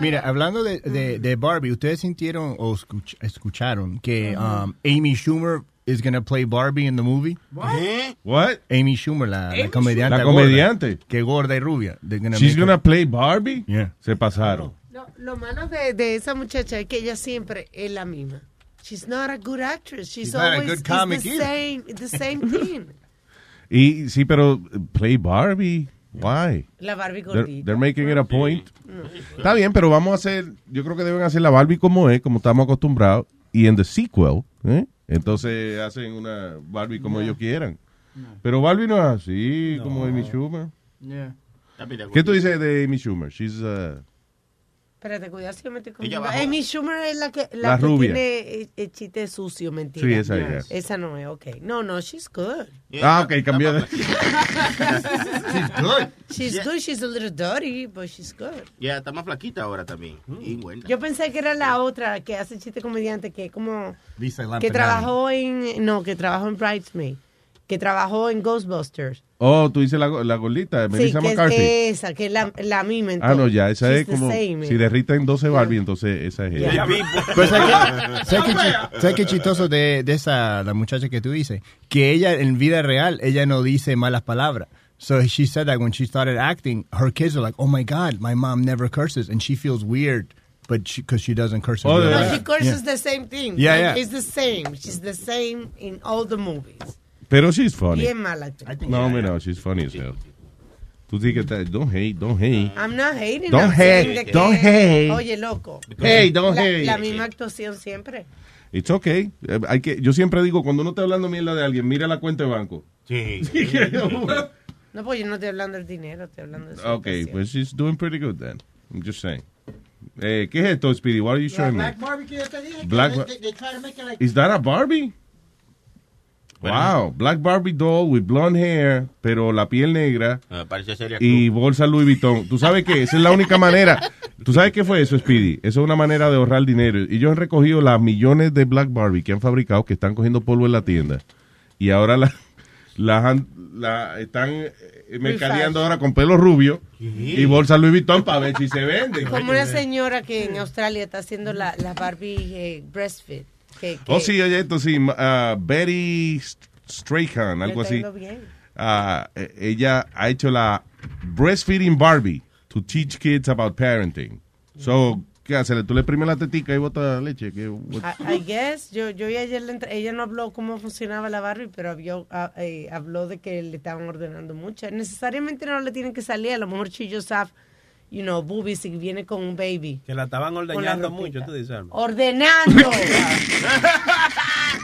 Mira, hablando de, de, de Barbie, ¿ustedes sintieron o escuch- escucharon que um, Amy Schumer is going to play Barbie in the movie? What? Amy Schumer, la, la Amy comediante. La gorda, comediante. que gorda y rubia. Gonna She's her- gonna play Barbie? Yeah. Se pasaron. No, lo malo de, de esa muchacha es que ella siempre es la misma. She's not a good actress. She's, She's not a always good it's comic the either. same, the same thing. Y sí, pero play Barbie. Why? La Barbie They're, gordita. they're making it a point. Está bien, pero vamos a hacer, yo creo que deben hacer la Barbie como es, como estamos acostumbrados, y en the sequel, ¿eh? entonces hacen una Barbie como ellos quieran. Pero Barbie no es así, como Amy Schumer. Yeah. ¿Qué tú dices de Amy Schumer? She's uh, Espérate, cuidado si yo me estoy confundiendo. Amy Schumer es la que, la La que rubia. tiene eh, eh, chiste sucio, mentira. Sí, esa ella. Esa no es, ok. No, no, she's good. Ah, ok, cambió de... She's good. She's Yeah. good, she's a little dirty, but she's good. Ya, está más flaquita ahora también. Mm. Y buena. Yo pensé que era la otra que hace chiste comediante, que como... Lisa Que trabajó en... No, que trabajó en Bridesmaid. Que trabajó en Ghostbusters. Oh, tú dices la, la gordita, Sí, Melissa que es McCarthy. esa, que es la, la misma. Ah, no, ya, esa She's es como, same, si eh. derriten 12 Barbie, entonces esa es ella. Pues, ¿sabes qué- ¿sabes qué chi- ¿sabes qué chistoso de, de esa, la muchacha que tú dices? Que ella, en vida real, ella no dice malas palabras. So she said that when she started acting, her kids are like, oh my God, my mom never curses. And she feels weird, but because she, doesn't curse. Oh, real No, she curses Yeah. the same thing. Yeah, Like, yeah. It's the same. She's the same in all the movies. Pero she's funny. Bien mala actriz. No, no, she's funny as hell. Tú dices que don't hate, don't hate. I'm not hating. Don't I'm hate, que- don't hate. Oye, loco. Hey, don't la, hate. La misma actuación siempre. It's okay. Eh, Hay que, yo siempre digo, cuando uno está hablando mierda de alguien, mira la cuenta de banco. Sí. No, pues yo no estoy hablando del dinero, estoy hablando de su okay, actuación. pues she's doing pretty good then. I'm just saying. Eh, ¿Qué es esto, Speedy? What are you showing me? Black Barbie que yo te dije. Black they- Bar- they- they try to make it like- Is that a Barbie? Wow, Black Barbie doll with blonde hair, pero la piel negra Ah, parece seria y bolsa Louis Vuitton. ¿Tú sabes qué? Esa es la única manera. ¿Tú sabes qué fue eso, Speedy? Eso es una manera de ahorrar dinero. Y ellos han recogido las millones de Black Barbie que han fabricado, que están cogiendo polvo en la tienda. Y ahora las la están eh, mercadeando ahora con pelo rubio y bolsa Louis Vuitton para ver si se venden. Como una señora que en Australia está haciendo la, la Barbie eh, breastfeed. Oh, sí, oye, esto sí. uh, Betty St- Strayhan, le algo así. bien. Eh, ella ha hecho la Breastfeeding Barbie to teach kids about parenting. So, ¿qué hace? Tú le primes la tetica y bota leche. ¿Qué- I, I guess, yo, yo ayer, la entre- ella no habló cómo funcionaba la Barbie, pero habló, ah, eh, habló de que le estaban ordenando mucho. Necesariamente no le tienen que salir, a lo mejor just have, you know, boobies y viene con un baby. Que la estaban la ropita. mucho, tú dices, Alma. Ordenando.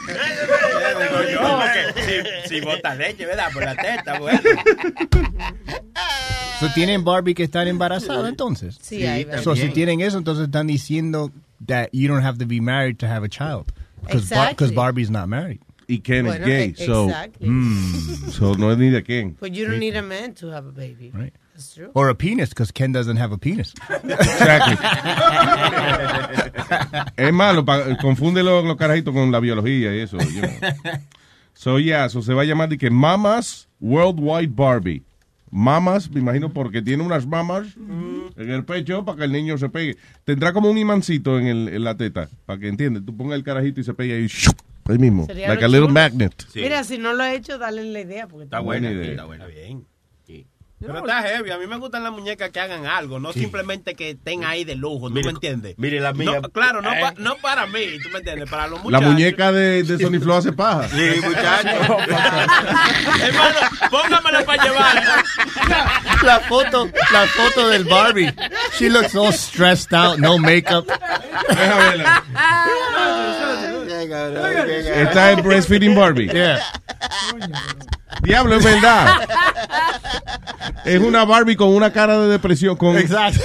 Digo yo, porque si, si bota leche, ¿verdad? Por la teta, bueno. So, ¿Tienen Barbie que están embarazadas entonces? Sí, hay So, si tienen eso, entonces están diciendo that you don't have to be married to have a child. Because Exactly. Barbie's not married. Y Ken Bueno, es gay, e- so, exactly. mm, so no es ni de Ken. But you don't need a man to have a baby. Right. That's true. Or a penis, because Ken doesn't have a penis. Exactly. es malo, pa- confunde los, los carajitos con la biología y eso. you know. So, yeah, so se va a llamar de que Mamas Worldwide Barbie. Mamas, me imagino porque tiene unas mamas en el pecho para que el niño se pegue. Tendrá como un imancito en, el, en la teta, para que entiendes. Tú pongas el carajito y se pegue ahí, ahí mismo. Sería Like a little chulo. magnet. Mira, si no lo he hecho, dale la idea. Porque Está buena buena, idea. está buena. bien. Pero está heavy. A mí me gustan las muñecas que hagan algo, no simplemente que estén ahí de lujo, ¿tú Mire, me entiendes? mire la mía. No, claro, no, Eh. pa- no para mí, ¿tú me entiendes? Para los La muchachos. muñeca de, de Sony Flow hace paja. Sí, muchacho. Hermano, póngamela para llevar. la foto, la foto del Barbie. She looks all stressed out, no makeup. Esta es Breastfeeding Barbie. Yeah. Diablo, es verdad. Es una Barbie con una cara de depresión, con, Exacto.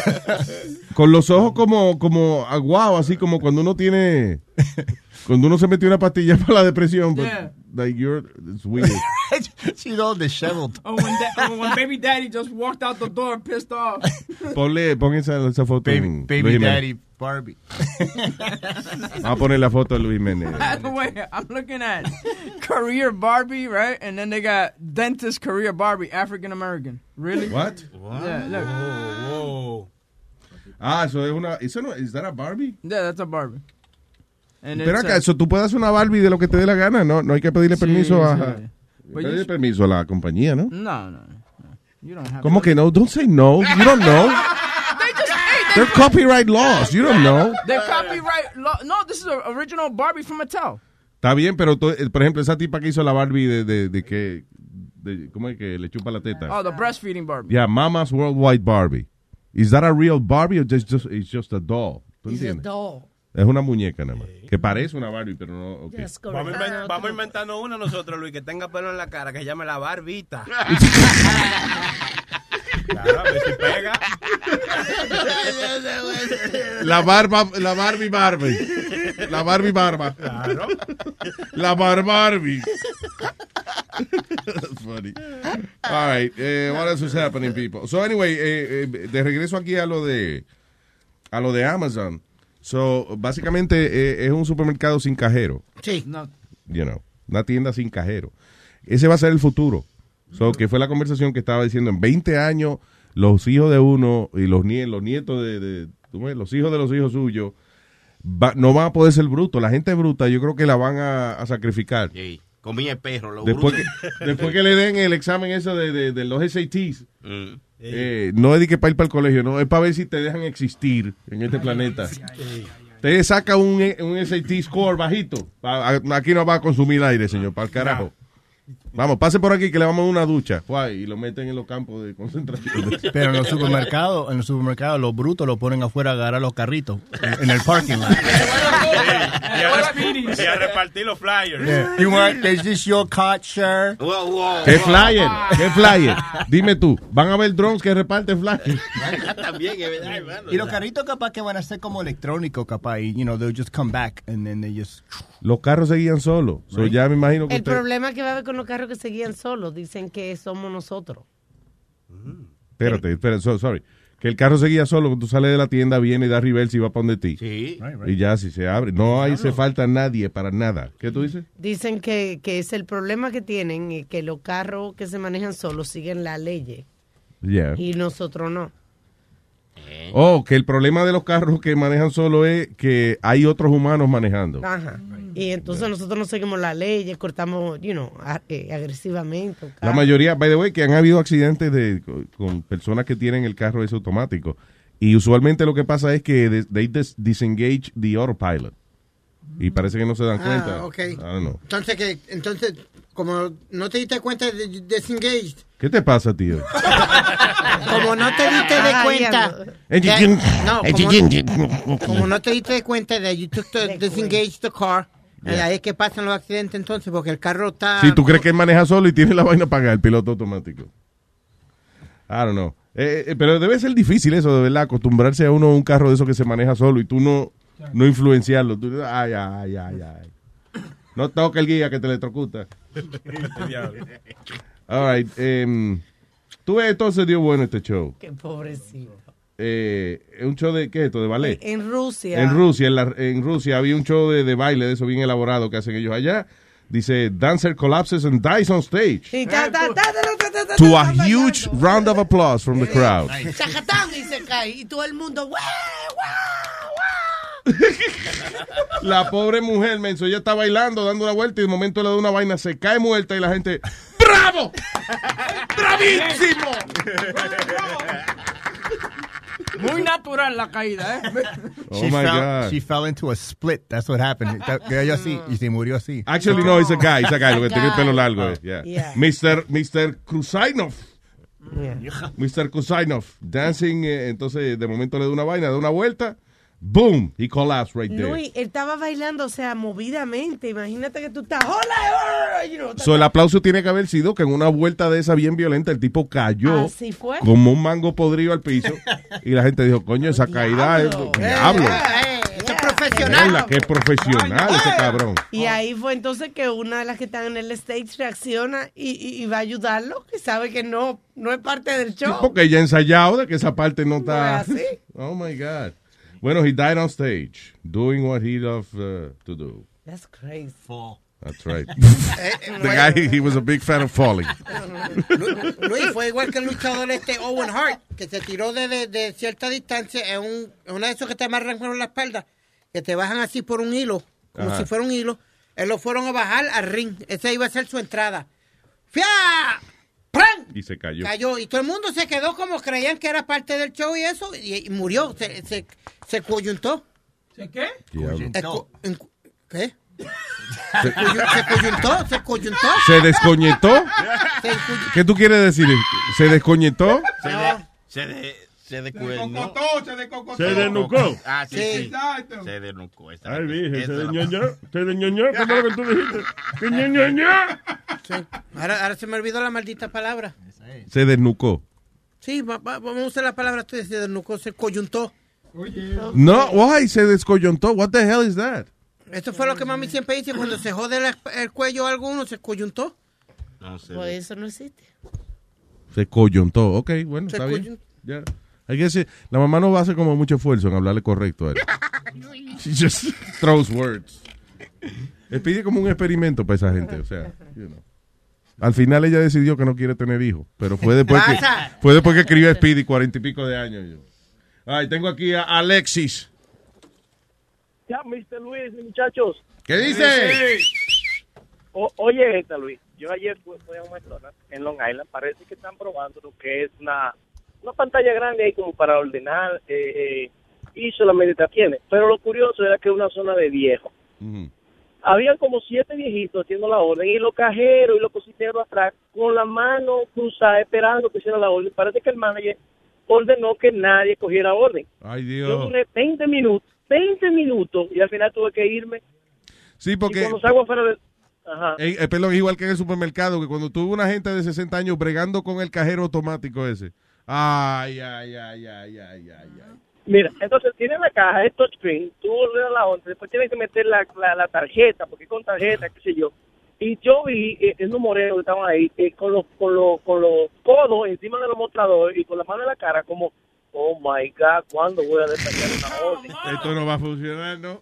con los ojos como, como aguados, así como cuando uno tiene, cuando uno se metió una pastilla para la depresión. but, Yeah. like, you're, it's weird. She's all disheveled. Oh, when, da- oh, when baby daddy just walked out the door pissed off. Ponle, pon esa, esa foto. Baby, en baby daddy Barbie. Vamos a poner la foto de Luis. By the way, I'm looking at career Barbie, right? And then they got dentist career Barbie, African American. Really? What? Yeah, look. Ah, eso es una, eso no, ¿is that a Barbie? Yeah, that's a Barbie. Pero acá, eso tú puedes hacer una Barbie de lo que te dé la gana, no, no hay que pedirle Sí, permiso a, sí. But pedirle you- permiso a la compañía, ¿no? No, no, no. You don't have ¿Cómo to. que no? Don't say no. You don't know. They just, hey, they, They're copyright laws. You don't know. They're copyright law. No, this is an original Barbie from Mattel. Está bien, pero tú- eh, por ejemplo, esa tipa que hizo la Barbie de, de, de que, de- ¿cómo es que le chupa la teta? Oh, the breastfeeding Barbie. Yeah, Mama's Worldwide Barbie. Is that a real Barbie or just, just it's just a doll? ¿Tú It's a doll. Es una muñeca nada más. Que parece una Barbie, pero no. Yes, Vamos a, correct. inven- vamos a inventarnos una nosotros, Luis, que tenga pelo en la cara, que se llame la barbita. claro, a ver si pega. La barba, la Barbie Barbie. La Barbie Barba. Claro. La Bar Barbie. That's funny. All right, eh, what else is happening, people? So anyway, eh, eh, de regreso aquí a lo de a lo de Amazon. So básicamente eh, es un supermercado sin cajero, Sí. No. you know, una tienda sin cajero. Ese va a ser el futuro. So que fue la conversación que estaba diciendo en 20 años los hijos de uno y los nietos, los nietos de, los hijos de los hijos suyos va- no van a poder ser brutos. La gente bruta yo creo que la van a, a sacrificar. Sí, comía el perro. Lo Después que, después que le den el examen eso de, de- de los SATs, Mm. Eh, no es de que para ir para el colegio, no, es para ver si te dejan existir en este planeta. Te saca un, un SAT score bajito. Aquí no va a consumir aire, señor, para el carajo. Vamos, pase por aquí que le vamos a dar una ducha. Y lo meten en los campos de concentración. Pero en los supermercados, en los supermercados, los brutos lo ponen afuera a agarrar los carritos en, en el parking lot. Y a, rep- y a repartir los flyers. Yeah. You want, is this your cart, sir? Wow, wow, ¿Qué flyer? ¿Qué flyer? Dime tú, ¿van a ver drones que reparten flyers? También, es verdad, hermano. Y los carritos capaz que van a ser como electrónicos, capaz, y, you know, they'll just come back and then they just... Los carros seguían solos. So, ya me imagino que El usted- problema que va a haber con los carros que seguían solos, dicen que somos nosotros. Espérate, espérate, so- sorry. Que el carro seguía solo, cuando tú sales de la tienda, viene y da reversa y va para donde ti. Sí. Y ya, si se abre. No hay, se falta nadie para nada. ¿Qué tú dices? Dicen que, que es el problema que tienen y que los carros que se manejan solos siguen la ley Yeah. y nosotros no. Oh, que el problema de los carros que manejan solo es que hay otros humanos manejando. Ajá. Y entonces nosotros no seguimos la ley, cortamos, you know, a- eh, agresivamente. La mayoría, by the way, que han habido accidentes de, con, personas que tienen el carro ese automático. Y usualmente lo que pasa es que they dis- disengage the autopilot. Y parece que no se dan cuenta. Ah, ok. I don't know. Entonces, que entonces como no te diste cuenta de disengaged, ¿Qué te pasa, tío? como no te diste de cuenta, Eh, no, Eh, como, no te diste de cuenta de you took the, disengaged the car, eh, ahí es que pasan los accidentes entonces, porque el carro está... Si tú crees que él maneja solo y tiene la vaina apagada, el piloto automático. I don't know. Eh, eh, pero debe ser difícil eso, de verdad, acostumbrarse a uno a un carro de eso que se maneja solo y tú no, no influenciarlo. Tú, ay, ay, ay, ay. No toca el guía que te electrocuta. All right. em, tú ves, entonces dio bueno este show. Qué pobrecito. Eh, es un show de, ¿qué es esto? De ballet. En Rusia. En Rusia, en, la- en Rusia había un show de, de baile de eso bien elaborado que hacen ellos allá. Dice, dancer collapses and dies on stage. Ta, ta, ta, To a huge round of applause from the crowd. Chacatán y se cae. Y todo el mundo, ¡guau! La pobre mujer, menso, ella está bailando, dando una vuelta y de momento le da una vaina, se cae muerta y la gente, ¡Bravo! ¡Bravísimo! Muy natural la caída, ¿eh? Oh she, my fell, God. she fell into a split. That's what happened. Cayó así y se murió así. Actually, no, it's a guy, it's a guy, lo que tiene el pelo largo. Oh. eh, yeah. Yeah. Mr. Mr. Kusainov. Mr. Kusainov. Dancing, eh, entonces de momento le da una vaina, da una vuelta, boom, he collapsed right there. Luis, él estaba bailando, o sea, movidamente. Imagínate que tú estás, ¡hola! You know, So, el aplauso tiene que haber sido que en una vuelta de esa bien violenta el tipo cayó Así fue. como un mango podrido al piso y la gente dijo, coño, esa caída es diablo. Eso es profesional. Qué profesional ese cabrón. Y ahí fue entonces que una de las que están en el stage reacciona y, y- y va a ayudarlo, que sabe que no, no es parte del show. Porque ella ha ensayado de que esa parte no está. No es así. Oh my God. Bueno, he died on stage, doing what he loved uh, to do. That's crazy. That's right. Eh, The guy, he was a big fan of falling. Lu- Luis, fue igual que el luchador este Owen Hart, que se tiró de, de- de cierta distancia en, un, en una de esos que te amarran con la espalda, que te bajan así por un hilo, como Ajá. si fuera un hilo. Él lo fueron a bajar al ring. Esa iba a ser su entrada. ¡Fia! ¡Pran! Y se cayó. Cayó. Y todo el mundo se quedó como creían que era parte del show y eso, y, y murió. Se, se, se coyuntó. ¿Se qué? Diablo. Co- en- ¿Qué? Se, coyu- se coyuntó, se coyuntó. ¿Se descoñetó? ¿Qué tú quieres decir? ¿Se descoñetó? Se de, se de, se descuernó. se descocotó. Se desnucó. Ah, sí, Sí. sí. Exacto. Se desnucó. Ay, la- dije, se deñoñó. Se deñoñó. ¿Qué fue lo que tú dijiste? ¡Que ñoñoñó! Sí. Ahora, ahora se me olvidó la maldita palabra. Se desnucó. Sí, va- va- vamos a usar la palabra tú de nuco, se coyuntó. No, why? Se descoyuntó. What the hell is that? Esto fue lo que mami siempre dice, cuando se jode el cuello a alguno, se coyuntó. Pues eso no existe. Se coyuntó. Ok, bueno, Se está bien. coyuntó. Ya. Hay que decir, la mamá no va a hacer como mucho esfuerzo en hablarle correcto a él. She just throws words. Le pide como un experimento para esa gente, o sea, you know. Al final ella decidió que no quiere tener hijos, pero fue después que, fue después que escribió a Speedy, cuarenta y pico de años. yo. Ay, tengo aquí a Alexis. Ya, Mr. Luis, muchachos. ¿Qué dice? O- oye, esta, Luis. Yo ayer fui, fui a un McDonald's en Long Island. Parece que están probando lo que es una, una pantalla grande ahí como para ordenar eh, eh, y solamente te tiene. Pero lo curioso era que es una zona de viejos. Habían como siete viejitos haciendo la orden y los cajeros y los cositeros atrás con la mano cruzada esperando que hiciera la orden. Parece que el manager ordenó que nadie cogiera orden. Ay, Yo Dios. duré 20 minutos, 20 minutos y al final tuve que irme. Sí, Y porque... cuando salgo afuera de... Ajá. Eh, eh, perdón, igual que en el supermercado, que cuando tuve una gente de 60 años bregando con el cajero automático ese. Ay, ay, ay, ay, ay, ay, ay. Mira, entonces tiene la caja, es touchscreen, tú ordenas la orden, después tienes que meter la, la, la tarjeta, porque con tarjeta, qué sé yo. Y yo vi eh, esos morenos que estaban ahí eh, con, los, con, los, con los codos encima de los mostradores y con la mano en la cara, como, oh my God, ¿cuándo voy a despachar una orden? Esto no va a funcionar, ¿no?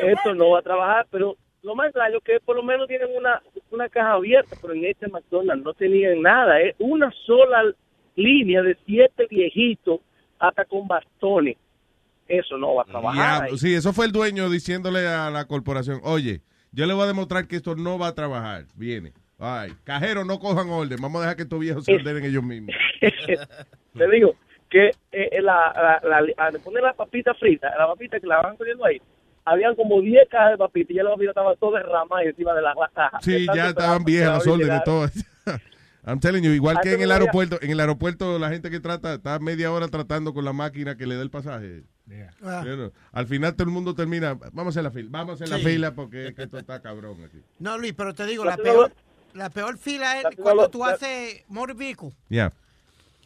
Esto no va a trabajar, pero lo más extraño es que por lo menos tienen una, una caja abierta, pero en este McDonald's no tenían nada, es una sola línea de siete viejitos hasta con bastones. Eso no va a trabajar. Sí, eso fue el dueño diciéndole a la corporación, oye, yo le voy a demostrar que esto no va a trabajar. Viene. Ay, cajero, no cojan orden. Vamos a dejar que estos viejos se ordenen ellos mismos. Te digo que eh, la, la, la- al poner la papita frita, la papita que la van poniendo ahí, habían como 10 cajas de papitas y ya la papita estaba todo derramada encima de la caja. Sí, ya estaban viejas la las órdenes todas. I'm telling you, igual que Antes en el aeropuerto, en el aeropuerto la gente que trata está media hora tratando con la máquina que le da el pasaje. Ah. Bueno, al final todo el mundo termina, vamos a hacer la fila, vamos a hacer Sí. la fila porque es que esto está cabrón aquí. No, Luis, pero te digo, La peor, la peor fila es la cuando tú la- haces motor vehicle. Ya.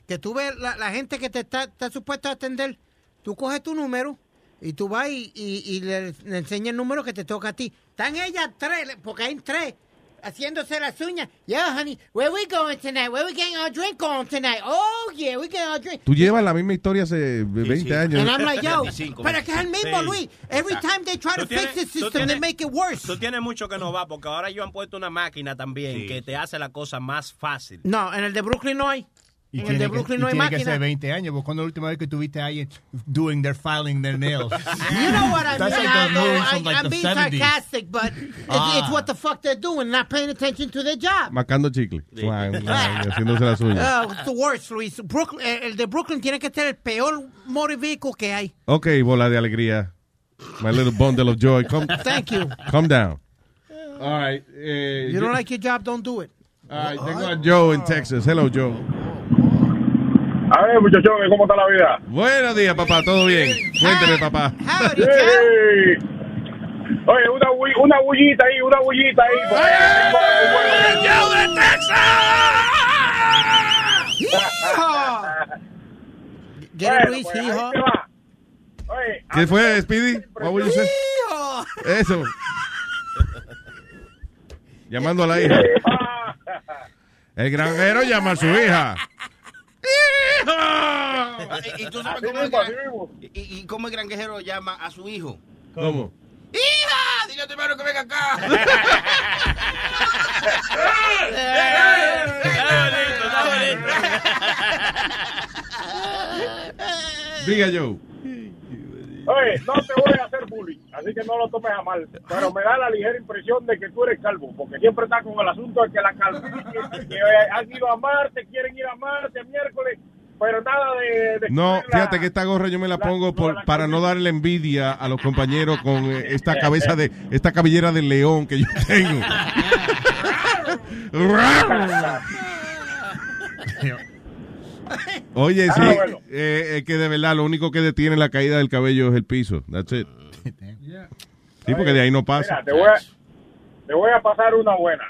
Que tú ves la, la gente que te está, está supuesta a atender, tú coges tu número y tú vas y, y- y le, le enseñas el número que te toca a ti. Están ellas tres, porque hay tres, haciéndose las uñas. Yeah, honey, where we going tonight? Where we getting our drink on tonight? Oh, yeah, we getting our drink. Tú llevas la misma historia hace 20 años. And I'm like, yo, pero que es el mismo, Sí. Luis. Every time they try to tienes- fix the system, they tienes- make it worse. Tú tienes mucho que no va, porque ahora ellos han puesto una máquina también que te hace la cosa más fácil. No, en el de Brooklyn no hay. Y en el de tiene, que, Brooklyn y no hay tiene que máquina. ser 20 años. porque cuando la última vez que tuviste a alguien doing their filing their nails? You know what I That's mean? like I like I'm the being 70s. sarcastic, but it's, Ah. it's what the fuck they're doing, not paying attention to their job. Macando chicle. Haciéndose las uñas. Oh, it's the worst, Luis. Brooklyn, eh, el de Brooklyn tiene que ser el peor motor vehicle que hay. Ok, bola de alegría. My little bundle of joy. Come, Thank you. Calm down. All right. eh, You don't yo- like your job, don't do it. All right, tengo a Joe en Texas. Hello, Joe. A ver, muchachones, ¿cómo está la vida? Buenos días, papá. ¿Todo bien? Cuénteme, papá. Oye, una, bu- una bullita ahí, una bullita ahí. ¡Yo de Luis? Hee-haw. ¿Qué fue, Speedy? Say? Eso. Llamando a la hija. El granjero llama a su hija. ¿Y, y tú sabes cómo el, gran- y, y cómo el granjero llama a su hijo? ¿Cómo? ¡Hija! Dile a tu hermano que venga acá. Diga, Joe. Oye, no te voy a hacer bullying, así que no lo tomes a mal. Pero me da la ligera impresión de que tú eres calvo, porque siempre estás con el asunto de que la calvicie, que eh, han ido a Marte, quieren ir a Marte miércoles, pero nada de... de No, la- fíjate que esta gorra yo me la pongo por, para no darle envidia a los compañeros con eh, esta cabeza de, esta cabellera de león que yo tengo. Oye, sí, Ah, bueno. eh, es que de verdad lo único que detiene la caída del cabello es el piso. That's it. Sí, porque de ahí no pasa. Mira, te voy, a, te voy a pasar una buena.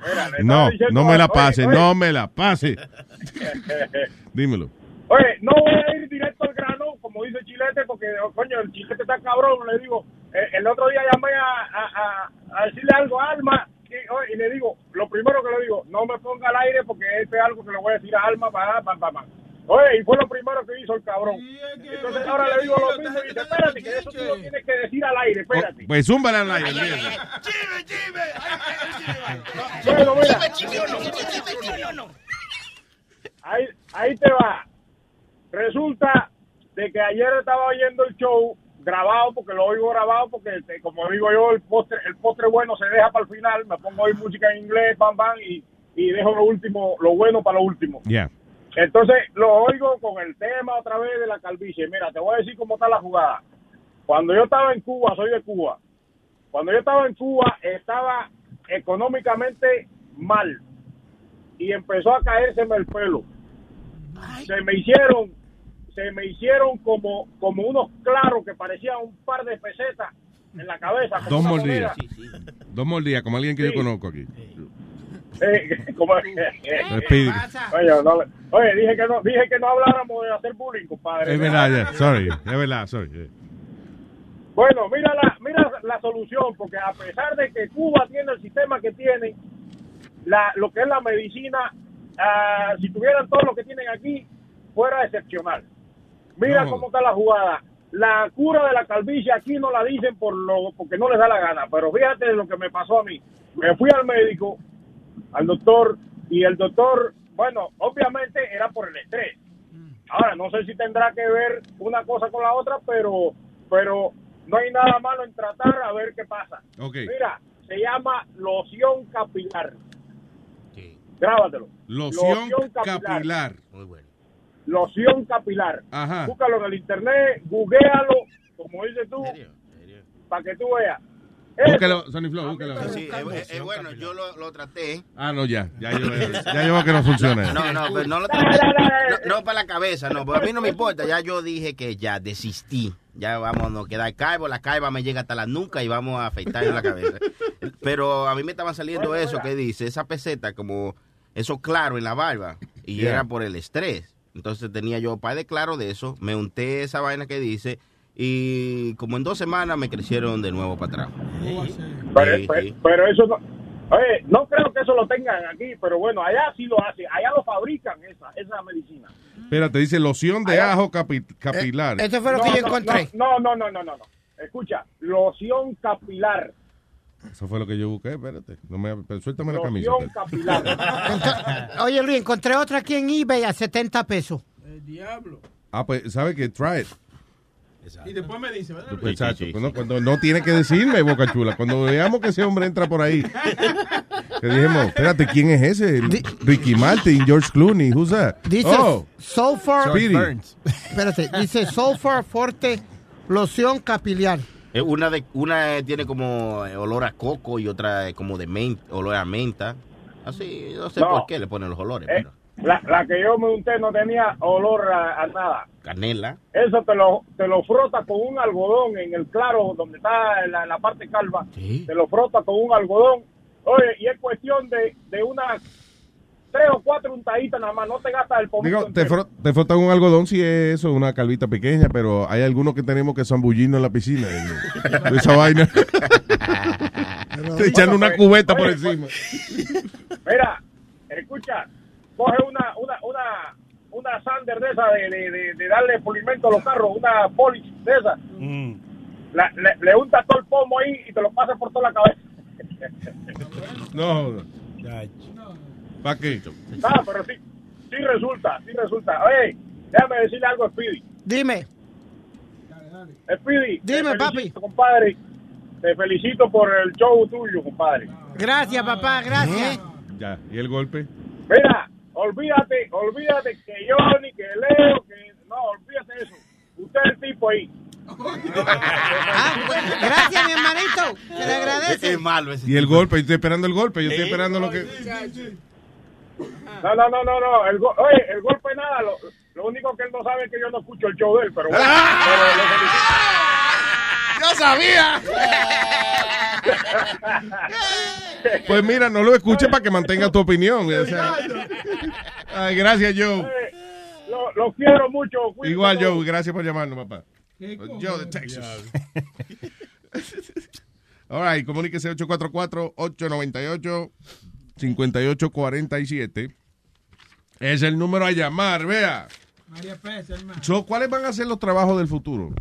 Mira, No, no me la oye, pase, oye, no me la pase. Dímelo. Oye, no voy a ir directo al grano, como dice Chilete, porque, oh, coño, el Chilete está cabrón. Le digo, eh, el otro día llamé a, a, a- a decirle algo a Alma y, oye, y le digo, lo primero que le digo, no me ponga al aire porque esto es algo que le voy a decir a Alma, para, para, para. Oye, y fue lo primero que hizo el cabrón. Entonces ahora le digo lo mismo y dice, espérate, que eso tú lo tienes que decir al aire, espérate. Pues zúmbale al aire. olvídate. Bueno, mira. Ahí, ahí te va. Resulta de que ayer estaba oyendo el show grabado, porque lo oigo grabado, porque este, como digo yo, el postre, el postre bueno se deja para el final. Me pongo a oír música en inglés, pam, pam, y, y dejo lo último, lo bueno para lo último. Ya. Entonces lo oigo con el tema otra vez de la calvicie. Mira, te voy a decir cómo está la jugada. Cuando yo estaba en Cuba, soy de Cuba. Cuando yo estaba en Cuba, estaba económicamente mal y empezó a caérseme el pelo. Se me hicieron, se me hicieron como, como unos claros que parecían un par de pesetas en la cabeza. Dos mordidas. Dos mordidas, como alguien que yo conozco aquí. Eh, como- Speedy. Oye, no le- oye, dije que no, dije que no habláramos de hacer bullying, compadre. Es verdad. Sorry. Es verdad, sorry. yeah. Bueno, mira la, mira la solución, porque a pesar de que Cuba tiene el sistema que tiene, la, lo que es la medicina, ah, si tuvieran todo lo que tienen aquí, fuera excepcional. Mira No. cómo está la jugada. La cura de la calvicie aquí no la dicen por lo porque no les da la gana, pero fíjate lo que me pasó a mí. Me fui al médico, al doctor, y el doctor, bueno, obviamente era por el estrés. Ahora, no sé si tendrá que ver una cosa con la otra, pero, pero no hay nada malo en tratar a ver qué pasa. Mira, se llama loción capilar. Grábatelo. Loción capilar. Loción capilar. Ajá. Búscalo en el internet, googlealo, como dices tú, para que tú veas. Búsquelo, Sonny Flow, búsquelo. Sí, eh, eh, bueno, yo lo, lo traté. Ah, no, ya. Ya yo, ya yo veo que no funciona. No, no, pero no lo traté. No, no para la cabeza, no. Pero a mí no me importa. Ya yo dije que ya desistí. Ya vamos a no quedar calvo. La calva me llega hasta la nuca y vamos a afeitar en la cabeza. Pero a mí me estaban saliendo eso que dice, esa peseta como eso claro en la barba. Y Yeah. era por el estrés. Entonces tenía yo par de claro de eso. Me unté esa vaina que dice. Y como en dos semanas me crecieron de nuevo para atrás. Pero, Sí, pero- sí. pero eso no. Oye, no creo que eso lo tengan aquí, pero bueno, allá sí lo hacen. Allá lo fabrican esa, esa medicina. Espérate, dice loción de ajo capi- capilar. Eso fue lo No, que yo no, encontré. No, no, no, no, no, no. Escucha, loción capilar. Eso fue lo que yo busqué, espérate. No me, pero suéltame la camisa. Loción capilar. Oye, Luis, encontré otra aquí en eBay a 70 pesos. El diablo. Ah, pues, ¿sabe qué? Try it. Y después me dice, ¿verdad? Pues, Exacto. Cuando, cuando no tiene que decirme, Boca Chula. Cuando veamos que ese hombre entra por ahí. Que dijimos, espérate, ¿quién es ese? Ricky Martin, George Clooney, who's that? Dice oh, Sulfur. Speedy. Espérate, dice Sulfur Forte Loción Capilar. Eh, Una de una eh, tiene como eh, olor a coco y otra como de menta, olor a menta. Así, no sé No. por qué le ponen los olores, Eh, pero la, la que yo me unté no tenía olor a, a nada. canela. Eso te lo, te lo frota con un algodón en el claro donde está la, la parte calva. Te lo frota con un algodón. Oye, y es cuestión de, de unas tres o cuatro untaditas nada más. No te gastas el pomito Digo, te, fro- te frotan un algodón si es eso, una calvita pequeña, pero hay algunos que tenemos que zambullinos en la piscina. y- esa vaina. Te echan Bueno, una pues, cubeta por encima. Mira, escucha, coge una, una, una, una sander de esa de, de, de- de darle pulimento a los carros, una polish de esa. La- le, le untas todo el pomo ahí y te lo pasas por toda la cabeza. No, ¿para qué? Ah, pero sí, sí resulta, sí resulta. Oye, déjame decirle algo a Speedy. Dime. Speedy. Dime, te papi. compadre. Te felicito por el show tuyo, compadre. Gracias, papá, gracias. Ya, ¿y el golpe? Mira, olvídate, olvídate que yo ni que Leo, que no, olvídate de eso. Usted es el tipo ahí. Gracias, mi hermanito. Se le agradece. Es malo ese. Y el golpe, yo estoy esperando el golpe, yo estoy esperando lo que... No, no, no, no, no. El Oye, el golpe nada. Lo, lo único que él no sabe es que yo no escucho el show de él, pero bueno. pero lo felicito. ¡Yo sabía! Pues mira, no lo escuche para que mantenga tu opinión. o sea. Ay, gracias, Joe. Lo, lo quiero mucho. cuídense Igual. Joe, gracias por llamarnos, papá. Joe de Texas. All right, comuníquese 844-898-5847. Es el número a llamar, vea. María Pérez, hermano. So, ¿Cuáles van a ser los trabajos del futuro?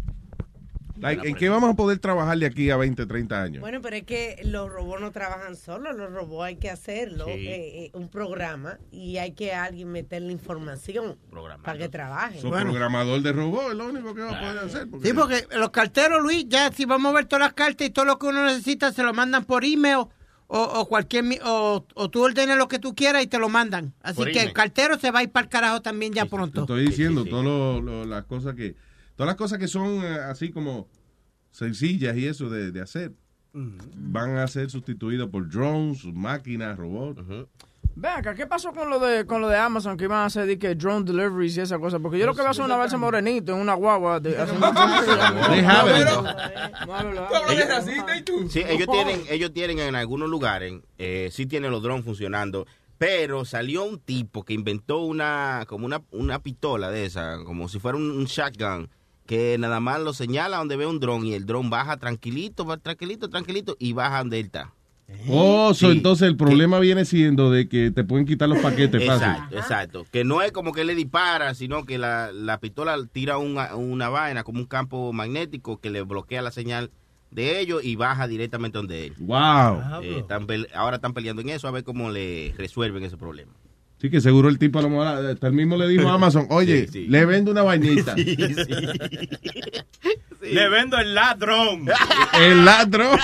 Like, ¿En qué vamos a poder trabajar de aquí a 20, 30 años? Bueno, pero es que los robots no trabajan solos, los robots hay que hacerlo, Sí. eh, eh, un programa, y hay que alguien meterle información para que trabaje. So, programador de robot es lo único que va a poder hacer. porque- Sí, porque los carteros, Luis, ya si vamos a ver todas las cartas y todo lo que uno necesita, se lo mandan por email o, o cualquier o, o tú ordenas lo que tú quieras y te lo mandan. Así Por que el cartero se va a ir para el carajo también ya Te pronto. estoy diciendo, todas las cosas que todas las cosas que son eh, así como sencillas y eso de, de hacer van a ser sustituidas por drones, máquinas, robots. Ven acá, ¿qué pasó con lo de con lo de Amazon que iban a hacer de que drone deliveries y esa cosa? Porque yo lo que veo es una balsa morenito en una guagua. De, Ellos- Sí, ellos tienen, ellos tienen en algunos lugares, eh, sí tienen los drones funcionando, pero salió un tipo que inventó una, como una, una pistola de esa, como si fuera un, un shotgun, que nada más lo señala donde ve un dron y el dron baja tranquilito, va tranquilito, tranquilito y baja donde él está. Oh, so, Sí. entonces el problema viene siendo de que te pueden quitar los paquetes fácil. Exacto, exacto. Que no es como que le dispara, sino que la, la pistola tira una, una vaina, como un campo magnético que le bloquea la señal de ellos y baja directamente donde él. Wow. Eh, están ahora están peleando en eso a ver cómo le resuelven ese problema. Sí, que seguro el tipo a lo mejor hasta el mismo le dijo a Amazon, oye, Sí, sí. le vendo una vainita. Le vendo el ladrón. El ladrón.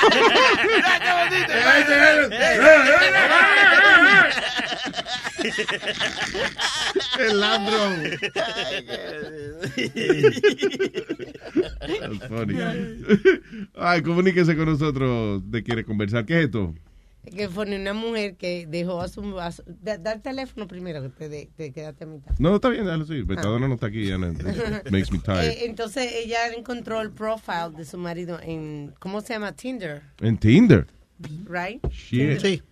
El ladrón. Ay, comuníquese con nosotros de quiere conversar. ¿Qué es esto? Que fue una mujer que dejó a su... a su- da, da el teléfono primero, que te, de- te quedaste a mitad. No, está bien, déjalo seguir. Ah. No está aquí. ya no- makes me tired. Eh, entonces ella encontró el profile de su marido en... ¿Cómo se llama? Tinder, En Tinder. right? Shit. Sí.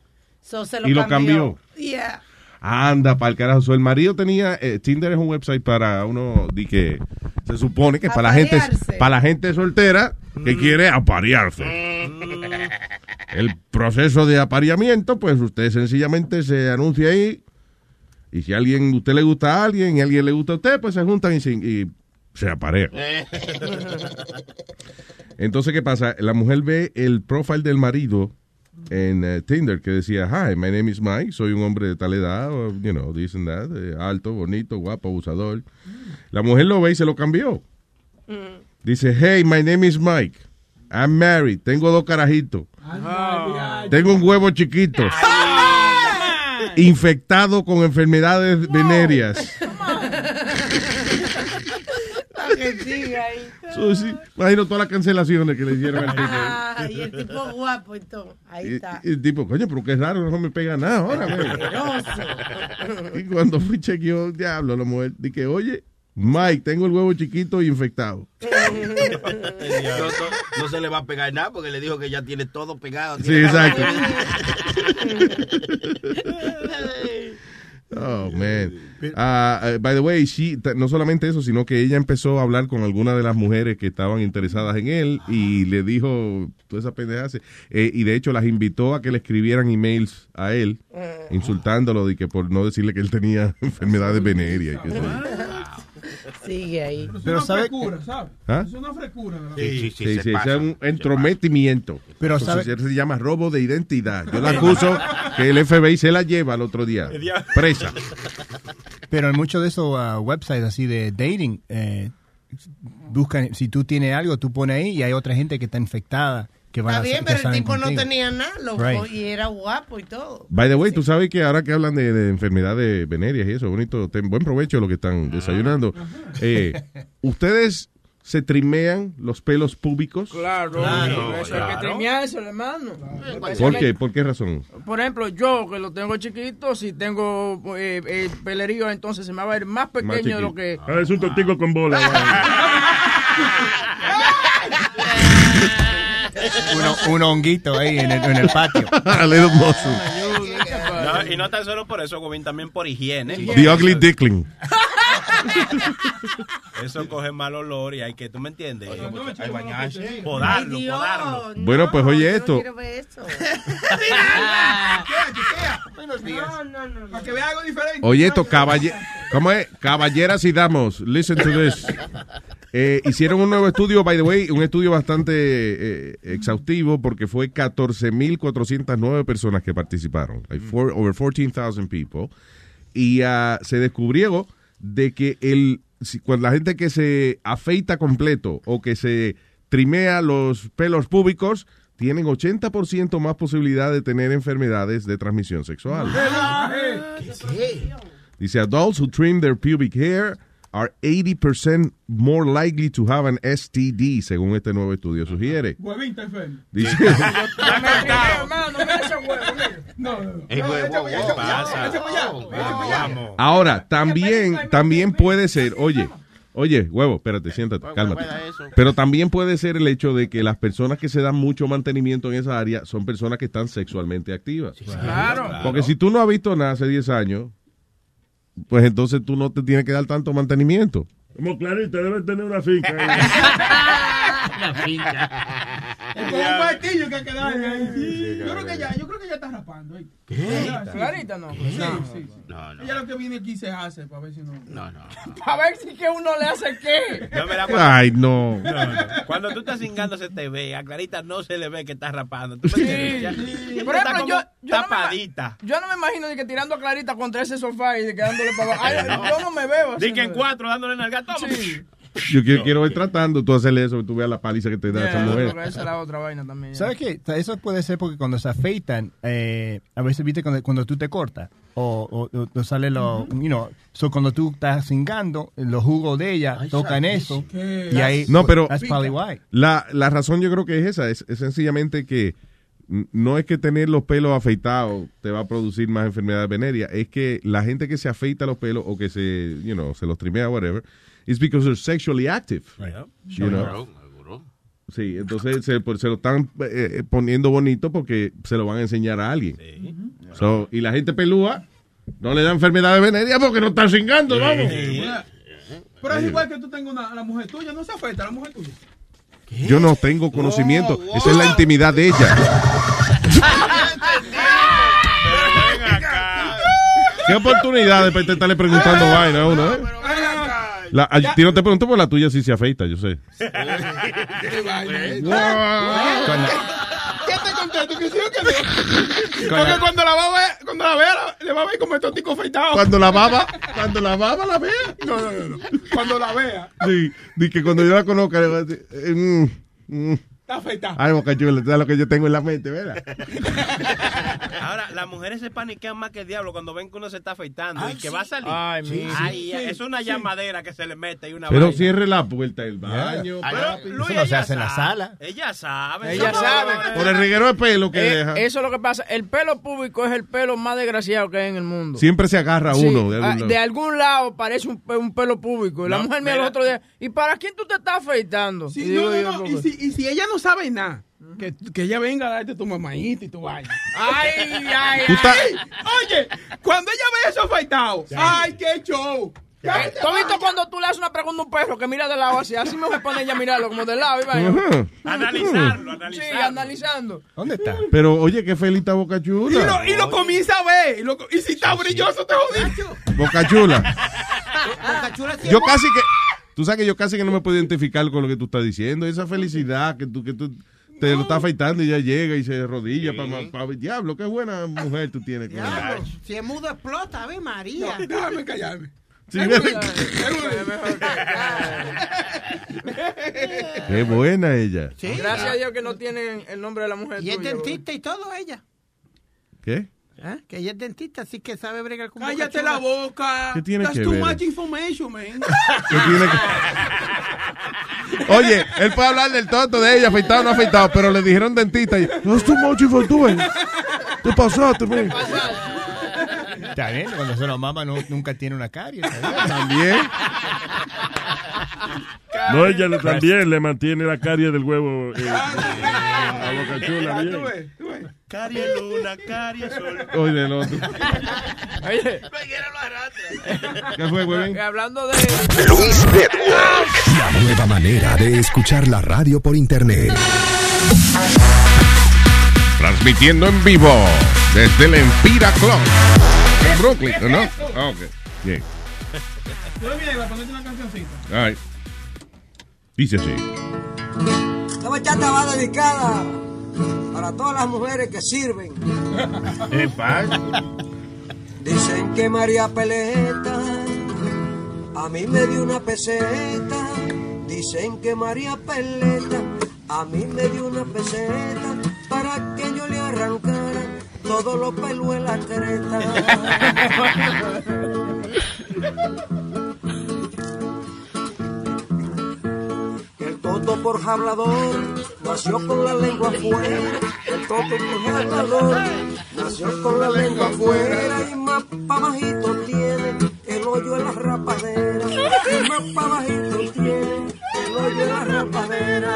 So, se lo Y lo cambió. Yeah. Anda, para el carajo. So, el marido tenía. eh, Tinder es un website para uno. Di que se supone que para la gente para la gente soltera que quiere aparearse. El proceso de apareamiento, pues usted sencillamente se anuncia ahí. Y si a alguien, usted le gusta a alguien y a alguien le gusta a usted, pues se juntan y se, y se aparean. Entonces, ¿qué pasa? La mujer ve el profile del marido en eh, Tinder que decía, hi, my name is Mike, soy un hombre de tal edad, you know, this and that, eh, alto, bonito, guapo, abusador. La mujer lo ve y se lo cambió. Dice, hey, my name is Mike, I'm married, tengo dos carajitos, tengo un huevo chiquito, infectado con enfermedades venéreas. So, sí, imagino todas las cancelaciones que le hicieron al tipo. Ah, y el tipo guapo y todo. Ahí Y, está. y el tipo, coño, pero qué raro, no me pega nada ahora. güey". Asqueroso. Y cuando fui chequeó, diablo, la mujer, dije, oye, Mike, tengo el huevo chiquito y infectado. No, no- no se le va a pegar nada porque le dijo que ya tiene todo pegado. Sí, exacto. Oh, man. Eh, by the way, she, no solamente eso, sino que ella empezó a hablar con algunas de las mujeres que estaban interesadas en él y le dijo toda esa pendeja. Eh, y de hecho las invitó a que le escribieran emails a él, insultándolo de que por no decirle que él tenía enfermedades venéreas. Sigue ahí. Pero sabe frescura, ¿sabes? ¿Ah? Es una frescura. ¿verdad? Sí, sí, sí, Sí, se sí, pasa. ese es un entrometimiento. Pero sabe- eso se llama robo de identidad. Yo la acuso que el FBI se la lleva al otro día. Presa. Pero en muchos de esos ah, websites así de dating, eh, buscan, si tú tienes algo, tú pones ahí y hay otra gente que está infectada. Que van Está bien, pero el tipo no tenía nada, loco, Right. y era guapo y todo. By the way, tú sabes que ahora que hablan de, de enfermedades venéreas y eso, bonito, ten buen provecho lo que están desayunando. Eh, ¿Ustedes se trimean los pelos públicos? Claro, Claro, eso hay que trimear eso, hermano. ¿Por qué? ¿Por qué razón? Por ejemplo, yo que lo tengo chiquito, si tengo eh, eh, pelerío, entonces se me va a ver más pequeño de lo que... Ah, es un tortico con bola. Uno- un honguito ahí en el, en el patio. A little muscle. No, y no tan solo por eso, Gobín, también por higiene. The ugly dickling. Eso coge mal olor y hay que, ¿tú me entiendes? Hay bañarse. Podarlo, Dios, podarlo. Bueno, pues oye esto. Quiero ver eso. Buenos días. No, no, no. Para que vea algo diferente. Oye, esto, caballe ¿cómo es? Caballeras y damos, listen to this. Eh, hicieron un nuevo estudio, by the way, un estudio bastante eh, exhaustivo porque fue 14.409 personas que participaron. Like four- over 14,000 people. Y ah, se descubrió de que el, si- cuando la gente que se afeita completo o que se trimea los pelos públicos tienen 80% más posibilidad de tener enfermedades de transmisión sexual. Dice, adults who trim their pubic hair are 80% more likely to have an STD, según este nuevo estudio sugiere. Huevín está enfermo. Dice, no. No, no, ahora, también, también puede ser, oye, oye, huevo, espérate, siéntate, cálmate. Pero también puede ser el hecho de que las personas que se dan mucho mantenimiento en esa área son personas que están sexualmente activas. Claro. Porque si tú no has visto nada hace 10 años, pues entonces tú no te tienes que dar tanto mantenimiento. Como Clarita debe tener una finca. Una finca. Es como un martillo que hay que darle ahí. Yo creo que ya, yo creo que ya está rapando. ahí. ¿Qué? Sí, Clarita no. Sí, No. sí, sí. No, no. Ella lo que viene aquí se hace para ver si no. No, no. A ver si que uno le hace qué. No, mira, cuando- Ay, no. No, no. Cuando tú estás cingando se te ve, a Clarita no se le ve que está rapando. ¿Tú? Ya- Sí. Ella Por está ejemplo, yo, yo, no me, tapadita. yo no me imagino de que tirando a Clarita contra ese sofá y de quedándole para abajo. Ay, yo no me veo así. Que en cuatro dándole en el gato. Sí. Yo quiero, quiero ver tratando tú hacerle eso, que tú veas la paliza que te da esa Yeah, mujer. porque esa es la otra vaina también. ¿Sabes qué? Eso puede ser porque cuando se afeitan, eh, a veces, viste, cuando, cuando tú te cortas, o, o- o sale lo, you know, so cuando tú estás cingando, los jugos de ella tocan eso y ahí No, pero that's probably why. la, la razón yo creo que es esa, es, es sencillamente que no es que tener los pelos afeitados te va a producir más enfermedades venéreas, es que la gente que se afeita los pelos o que se, you know, se los trimea, whatever, is because they're sexually active. You know? Sí, entonces se, pues, se lo están eh, poniendo bonito porque se lo van a enseñar a alguien. So, y la gente pelúa no le da enfermedades venéreas porque no está cingando, vamos. Pero es igual que tú tengas una la mujer tuya, no se afecta a la mujer tuya. Yo no tengo conocimiento. Esa es la intimidad de ella. Qué oportunidad de estarle preguntando vaina a uno, ¿eh? La, a ti no te pregunto por la tuya si se afeita, yo sé. ¿Qué te contesto? Que sí o que no. Porque la- cuando la va a ver, cuando la vea, la- le va a ver como estos ticos afeitados. Cuando la baba, cuando la baba la vea. No, no, no, no. Cuando la vea, Sí, di que cuando yo la conozca le voy a decir, eh, mm, mm. Está. Ay, boca chula, tú sabes lo que yo tengo en la mente, ¿verdad? Ahora, las mujeres se paniquean más que el diablo cuando ven que uno se está afeitando y que va a salir. Ay, mi- Ay, sí. es una llamadera que se le mete y una Pero vaina. cierre la puerta del baño. Pero, papi. Luis, Eso no se hace en la sala. Ella sabe. Ella sabe. Por el reguero de pelo que Eh, deja. eso es lo que pasa. El pelo público es el pelo más desgraciado que hay en el mundo. Siempre se agarra Sí, uno. De ah, algún de lado. algún lado parece un, un pelo público. Y la mujer mía mira. los otros días. ¿Y para quién tú te estás afeitando? Sí, Y digo no, Y si, y si ella no sabe nada, que, que ella venga a darte tu mamadita y tu vaina. Ay, ay, ay. Oye, cuando ella ve eso afeitado, ay, qué show. ¿Tú has visto cuando tú le haces una pregunta a un perro que mira de lado así? Así me pone ella a mirarlo como de lado. y vaina. Ajá. Analizarlo, Sí, analizarlo. analizando. ¿Dónde está? Pero oye, qué felita boca Y chula. lo, y lo comienza a ver. Y, lo- y si está brilloso, te jodiste. Boca chula. Boca Chula sí Yo casi que. Tú sabes que yo casi que no me puedo identificar con lo que tú estás diciendo. Esa felicidad que tú, que tú te lo estás afeitando y ella llega y se arrodilla para Diablo, qué buena mujer tú tienes. con ella. Diablo, Si es mudo explota, Ave María. No, déjame callarme. Sí, Qué buena ella. Sí. Gracias a Dios que no tienen el nombre de la mujer Y es dentista y todo ella. ¿Qué? ¿Ah? Que ella es dentista, así que sabe bregar con Cállate la boca. ¿Qué tiene That's que too ver? much information, man. ¿Qué tiene que- Oye, él puede hablar del tonto de ella, afeitado o no afeitado, pero le dijeron dentista y no es too much information. ¿Qué pasaste, man? Está bien, cuando se lo mama no, nunca tiene una carie. También. No, ella le- también le mantiene la carie del huevo eh, a Boca Chula bien. Caria luna, caria sol. Oye, del otro. Oye, ¿Qué fue, güey? que hablando de... Luis Network. La nueva manera de escuchar la radio por internet. Transmitiendo en vivo desde el Empira Club en Brooklyn, ¿no? Ah, ok. Bien. Yo voy a ponerte una cancioncita. All right. Dice así. Esta bachata va dedicada para todas las mujeres que sirven. Dicen que María Peleta a mí me dio una peseta. Dicen que María Peleta a mí me dio una peseta para que yo le arrancara todos los pelos en la creta. por hablador nació con la lengua afuera. El toto por hablador nació con la lengua afuera. Y más pa' bajito tiene el hoyo en la rapadera. Y más pa' bajito tiene el hoyo en la rapadera.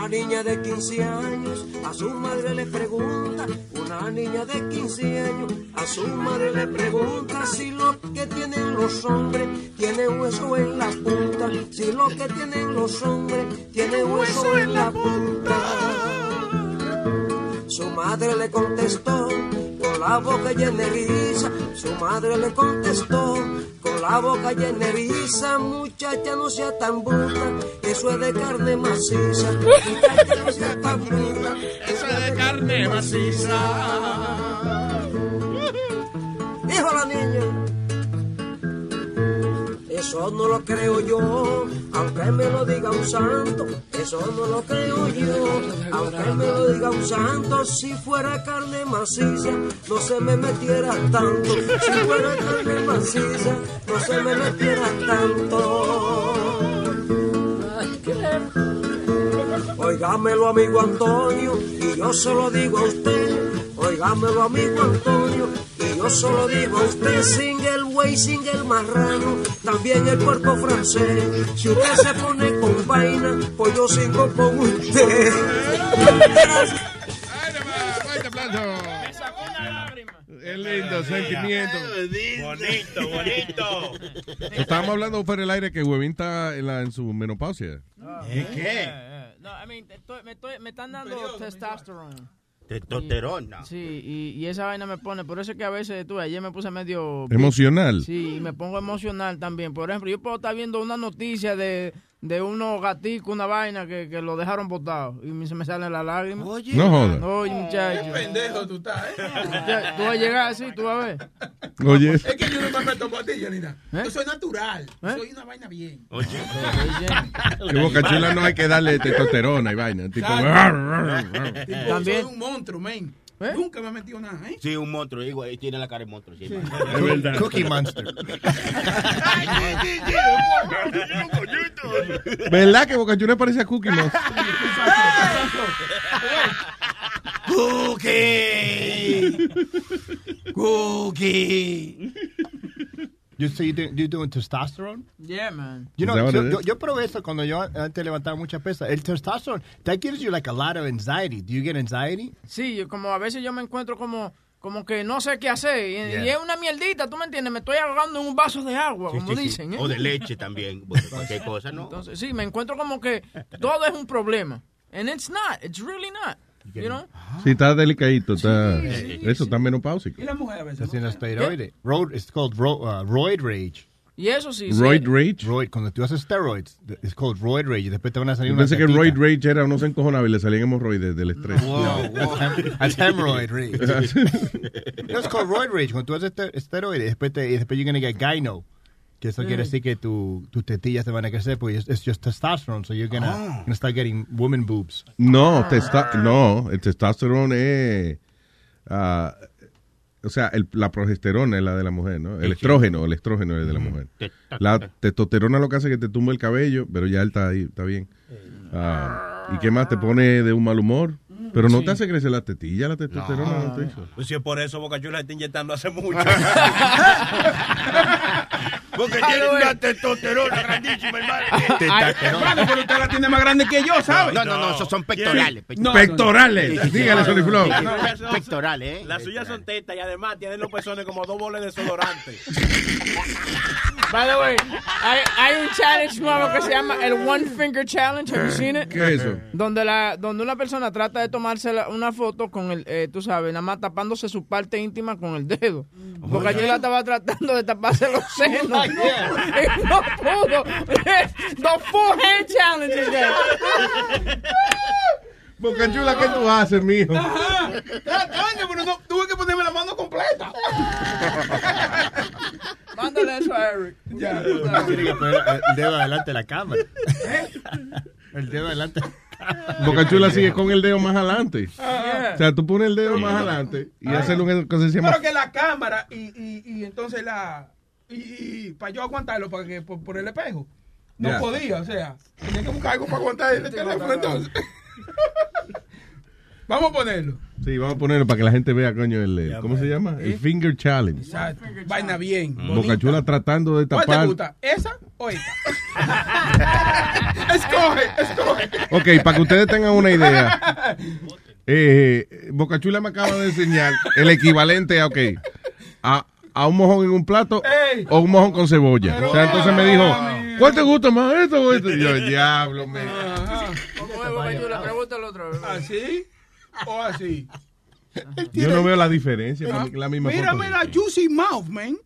Una niña de 15 años a su madre le pregunta, una niña de 15 años a su madre le pregunta si lo que tienen los hombres tiene hueso en la punta, si lo que tienen los hombres tiene hueso en la punta. Su madre le contestó con la boca llena de risa. Su madre le contestó con la boca llena de risa. Muchacha, no sea tan bruta, eso es de carne maciza. Muchacha, no sea tan bruta, eso es de carne maciza. Dijo la niña. Eso no lo creo yo, aunque me lo diga un santo. Eso no lo creo yo, aunque me lo diga un santo. Si fuera carne maciza, no se me metiera tanto. Si fuera carne maciza, no se me metiera tanto. Óigamelo, amigo Antonio, y yo se lo digo a usted. Óigamelo, amigo Antonio, y yo se lo digo a usted. Sin el güey, sin el marrano, también el puerco francés. Si usted se pone con vaina, pues yo sigo con usted. Es lindo, sentimiento. Bonito, bonito. Estábamos hablando fuera del aire que Huevín está en, la- en su menopausia. ¿Y qué? No, I mean, estoy- me, estoy- me están dando testosterona. Testosterona. Sí, y, y esa vaina me pone, por eso es que a veces, tú, ayer me puse medio... Emocional. Sí, y me pongo emocional también. Por ejemplo, yo puedo estar viendo una noticia de, de unos gaticos, una vaina que, que lo dejaron botado y se me salen las lágrimas. Oye. No joda. Oye, muchacho. Qué pendejo tú estás, ¿eh? Tú vas a llegar así, tú vas a ver. Oye. Es que yo no me meto pastillas ni nada. ¿Eh? Yo soy natural. Soy una vaina bien. Que Boca Chula no hay que darle testosterona y vaina. Tipo, Tipo, También. Soy un monstruo, men. Nunca me he metido nada, ¿eh? Sí, un monstruo, igual, tiene la cara de monstruo. Sí, Es verdad. Cookie Monster. ¿Verdad que Boca Chula parece a Cookie Monster? Cookie. Cookie. You so you do, you doing testosterone? Yeah, man. You know, yo, yo, yo probé esto cuando yo antes levantaba mucha pesa. El testosterone, that gives you like a lot of anxiety. Do you get anxiety? Sí, yo como a veces yo me encuentro como como que no sé qué hacer y, y Yeah. es una mierdita, ¿tú me entiendes? Me estoy ahogando en un vaso de agua, Sí, como sí, sí. dicen. ¿eh? O de leche también. Cualquier cosa, ¿no? Entonces, sí, me encuentro como que todo es un problema. And it's not, it's really not. You know? Sí, está delicadito. Está, Sí, sí, eso está menopáusico. Y la mujer a veces. Está haciendo esteroide. Road, it's called ro, uh, roid rage. Y eso sí. Roid sí. rage. Roid, cuando tú haces steroids, it's called roid rage. Y después te van a salir Yo una pensé que roid rage era uno se encojonaba y le salían hemorroides del estrés. Wow, wow. That's hemorrhoid rage. no, it's called roid rage. Cuando tú haces este- esteroides, después, te, y después you're gonna get gyno. Que eso Mm. quiere decir que tu, tus tetillas te van a crecer porque it's just testosterone. So you're gonna, Ah. gonna start getting woman boobs. No, testa- no, el testosterona es. ah, o sea, el- la progesterona es la de la mujer, ¿no? El estrógeno, el estrógeno es de la mujer. La testosterona lo que hace es que te tumba el cabello, pero ya él está ahí, está bien. Ah, ¿Y qué más? Te pone de un mal humor. Pero no te hace crecer la tetilla, la testosterona no, te hizo. Pues si es por eso Boca Chula está inyectando hace mucho. Porque tiene una testosterona grandísima, hermano. Pero usted la tiene más grande que yo, ¿sabes? No, no, no, esos son pectorales. Pectorales. Dígale, sí, Pectorales, ¿eh? Las suyas son tetas y además tienen los pezones como dos boles de desodorante. By the way, hay, hay un challenge nuevo que se llama el One Finger Challenge. Have you seen it? ¿Qué es eso? Donde, la, donde una persona trata de tomarse la- una foto con el, eh, tú sabes, nada más tapándose su parte íntima con el dedo. Porque yo la estaba tratando de taparse los senos. No pudo. The full hand challenge is there. Boca Chula, ¿qué tú haces, mijo? Ajá. Pero no, tuve que ponerme la mano completa. Mándale eso a Eric. Ya. Tiene que poner eh, el dedo adelante de la cámara. El dedo adelante. Boca Chula sigue con el dedo más adelante. Ajá. O sea, tú pones el dedo más adelante y haces lo que se llama Pero que la cámara y, y, y entonces la. Y, y para yo aguantarlo para que, por, por el espejo. No podía, o sea, tenía que buscar algo para aguantar el teléfono entonces. Vamos a ponerlo. Sí, vamos a ponerlo para que la gente vea, coño, el, eh, ¿cómo se llama? El Finger Challenge. Exacto. Vaina bien. Boca Chula tratando de ¿Cuál te tapar. gusta? ¿Esa o esta? escoge, escoge. Ok, para que ustedes tengan una idea. Eh, Boca Chula me acaba de enseñar el equivalente a, ok, a, a un mojón en un plato Ey. o un mojón con cebolla. O sea, entonces me dijo, ¿cuál te gusta más, esto o esto? Y yo, diablo, me. ¿Cómo? Pregúntale otra vez. ¿Así o así? Yo no veo la diferencia. es la misma Mira, foto. mira, juicy mouth, man.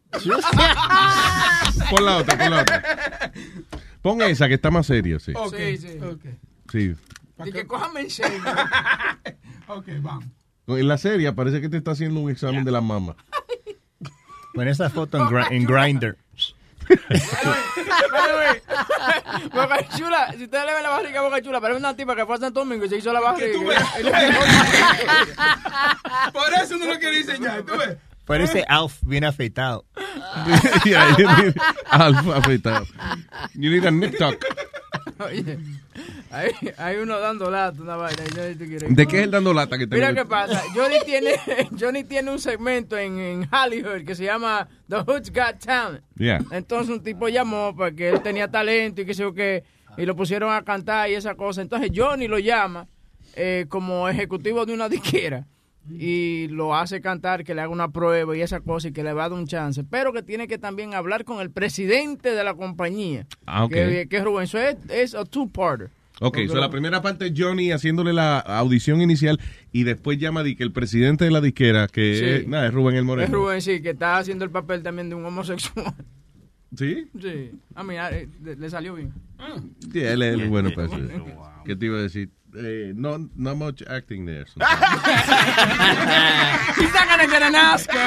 Pon la otra, pon la otra. Pon esa que está más serio, sí. Ok, Sí. Sí. Y que cójame en serio. Ok, vamos. En la serie parece que te está haciendo un examen de la mama. Pon esa foto en, Gri- en Grindr. Boca Chula, si ustedes le ven la barriga a Boca Chula, parece una tipa que fue a Santo Domingo y se hizo la barriga. Por eso no lo quería enseñar, tú ves. Parece Alf bien afeitado. Yeah, you need Alf afeitado. You need a nip tuck. Oye, hay, hay uno dando lata, una vaina. ¿De qué es el dando lata que te Mira qué pasa. Johnny tiene, Johnny tiene un segmento en, en Hollywood que se llama The Hood's Got Talent. Yeah. Entonces un tipo llamó porque él tenía talento y qué sé yo qué, y lo pusieron a cantar y esa cosa. Entonces Johnny lo llama eh, como ejecutivo de una disquera y lo hace cantar, que le haga una prueba y esa cosa y que le va a dar un chance. Pero que tiene que también hablar con el presidente de la compañía, Ah, ok. que, que es Rubén. Eso es, es a two-parter. Ok, so la primera parte es Johnny haciéndole la audición inicial y después llama di que el presidente de la disquera, que Sí. es, nada, es Rubén el Moreno. Es Rubén, sí, que está haciendo el papel también de un homosexual. ¿Sí? Sí. A mí ah, eh, le, le salió bien. Sí, él es el bueno para eso. ¿Qué te iba a decir? Eh, no, no much acting there. He's not gonna get an Oscar.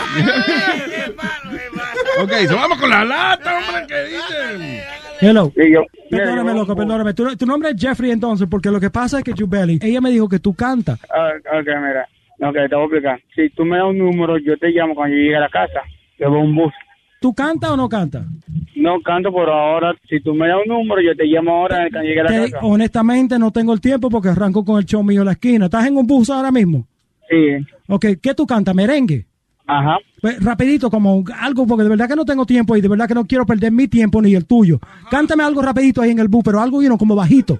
ok, so vamos con la lata, hombre, ¿qué dicen? Hello. yo- Perdóname, yo- loco, perdóname. Tu, tu nombre es Jeffrey entonces, porque lo que pasa es que Jubeli, ella me dijo que tú cantas. Ah, ok, mira. Ok, te voy a explicar. Si tú me das un número, yo te llamo cuando yo llegue a la casa. Te voy a un bus. ¿Tú cantas o no cantas? No canto por ahora. Si tú me das un número, yo te llamo ahora cuando llegue a la Te- casa. honestamente no tengo el tiempo porque arranco con el show mío en la esquina. ¿Estás en un bus ahora mismo? Sí. Ok, ¿qué tú cantas? ¿Merengue? Ajá. Pues, rapidito, como algo, porque de verdad que no tengo tiempo y de verdad que no quiero perder mi tiempo ni el tuyo. Cántame algo rapidito ahí en el bus, pero algo, you know, como bajito.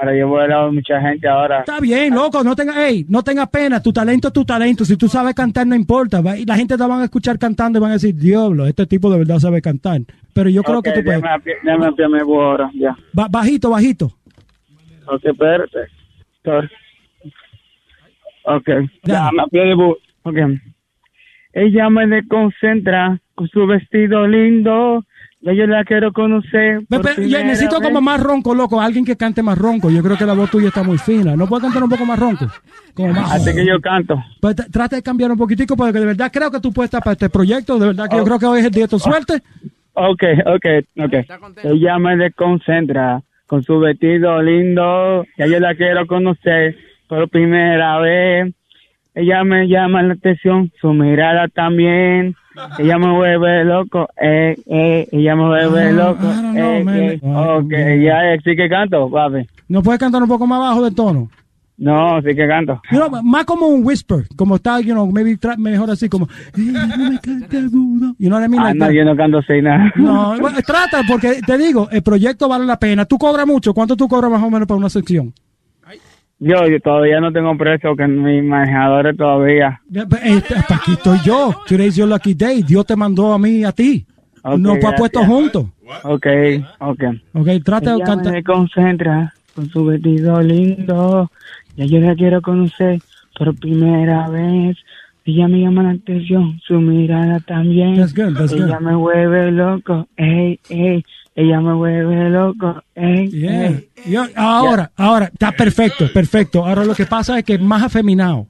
Ahora yo voy a hablar mucha gente ahora. Está bien, loco, no tengas, hey, no tengas pena, tu talento es tu talento. Si tú sabes cantar, no importa. Va- Y la gente te van a escuchar cantando y van a decir, diablo, este tipo de verdad sabe cantar. Pero yo creo que tú puedes. déjame déjame ahora, ya. Ba- bajito, bajito. Ok, espérate. Ok, ya me. Ok. Ella me desconcentra con su vestido lindo. Ya yo la quiero conocer. Por yo necesito vez. como más ronco, loco, alguien que cante más ronco. Yo creo que la voz tuya está muy fina. ¿No puedes cantar un poco más ronco? Como más Así que yo canto. Pues trata de cambiar un poquitico porque de verdad creo que tú puedes estar para este proyecto. De verdad que yo Oh. creo que hoy es el día de tu suerte. Ok, ok, ok. Ella me desconcentra con su vestido lindo. Ya yo la quiero conocer por primera vez. Ella me llama la atención, su mirada también. Ella me vuelve loco, eh, eh. Ella me vuelve loco, eh, eh. Ok, ya, eh, sí que canto, papi. ¿No puedes cantar un poco más bajo del tono? No, sí que canto. You know, más como un whisper, como está, you know, maybe mejor así como. "Ella no me canta agudo". You know what I mean? Ah, Like no, that. yo no canto sin nada. No, bueno, trata, porque te digo, el proyecto vale la pena. Tú cobras mucho. ¿Cuánto tú cobras más o menos para una sección? Yo, yo todavía no tengo precio, que mis manejadores todavía. Pues, eh, pa- aquí estoy yo. Today's your lucky day. Dios te mandó a mí y a ti. Ok, Nos ha puesto juntos. Ok, ok. Ok, trata de cantar. me concentra con su vestido lindo. Ya yo la quiero conocer por primera vez. Ella me llama la atención, su mirada también. That's good, that's Ella good. me vuelve loco, ey, ey. Ella me vuelve loco, ey, Yeah. Yo- ahora, ahora, está perfecto, perfecto. Ahora lo que pasa es que es más afeminado.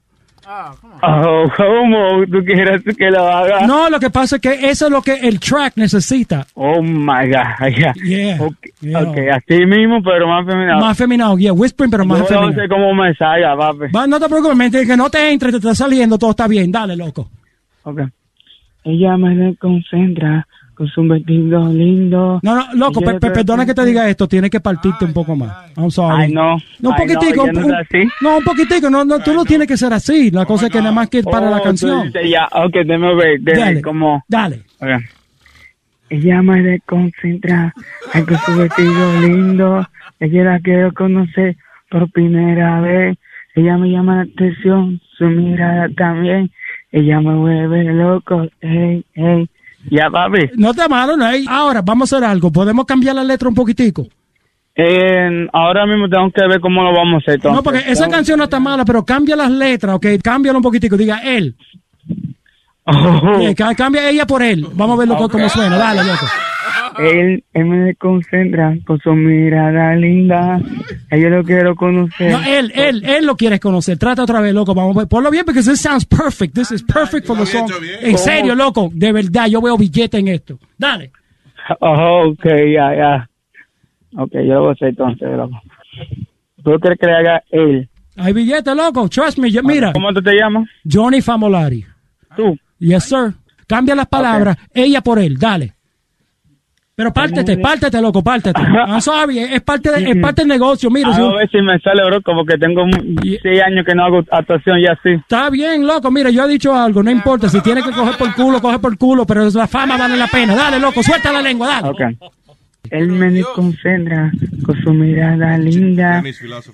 Oh, ¿cómo tú quieres que lo haga? No, lo que pasa es que eso es lo que el track necesita. Oh my God, ya. Yeah. Okay, yeah. ok, así mismo, pero más femenino. Más afeminado, yeah, whispering, pero más Yo no afeminado. sé cómo me salga, papi. Va, no te preocupes, mente, que no te entre, te está saliendo, todo está bien. Dale, loco. Ok. Ella me desconcentra con su vestido lindo. No, no, loco, perdona que te diga esto, tienes que partirte un poco más. I'm sorry. Ay, no. No, un Ay, no, poquitico. no un- no, poquitico. No, no, tú no tienes que ser así. La cosa es que nada más que para la Oh, canción. ya, ok, déjame ver, déjame Dale. como... Dale. Ella me desconcentra ay, con su vestido lindo. Ella la quiero conocer por primera vez. Ella me llama la atención, su mirada también. Ella me vuelve loco, ey, ey. Ya, papi. No está malo, no hay. Ahora, vamos a hacer algo. ¿Podemos cambiar la letra un poquitico? Eh, ahora mismo tengo que ver cómo lo vamos a hacer. entonces. No, porque esa canción no está mala, pero cambia las letras, ¿ok? Cámbialo un poquitico. Diga él. Oh. Eh, ca- cambia ella por él. Vamos a ver lo- cómo suena. Dale, loco. Él, él me desconcentra con su mirada linda. Yo lo quiero conocer. No, él, él, él lo quieres conocer. Trata otra vez, loco. Vamos a ver. Ponlo bien porque this sounds perfect. This is perfect for the song. En serio, loco. De verdad, yo veo billete en esto. Dale. Oh, ok, ya, ya. Ok, yo lo voy a hacer entonces, loco. ¿Tú quieres que le haga él? Hay billete, loco. Trust me. yo- mira. ¿Cómo tú te llamas? Johnny Famolari. ¿Tú? Yes, sir. Cambia las palabras. Ella por él. Dale. Pero pártete, pártete, loco, pártete. I'm sorry, es parte, de- es parte del negocio. Mira, A ver si me sale, bro, como que tengo seis años que no hago actuación ya así. Está bien, loco. Mira, yo he dicho algo. No importa. Si tiene que coger por culo, coge por culo. Pero la fama vale la pena. Dale, loco. Suelta la lengua, dale. Ok. Él me desconcentra con su mirada linda.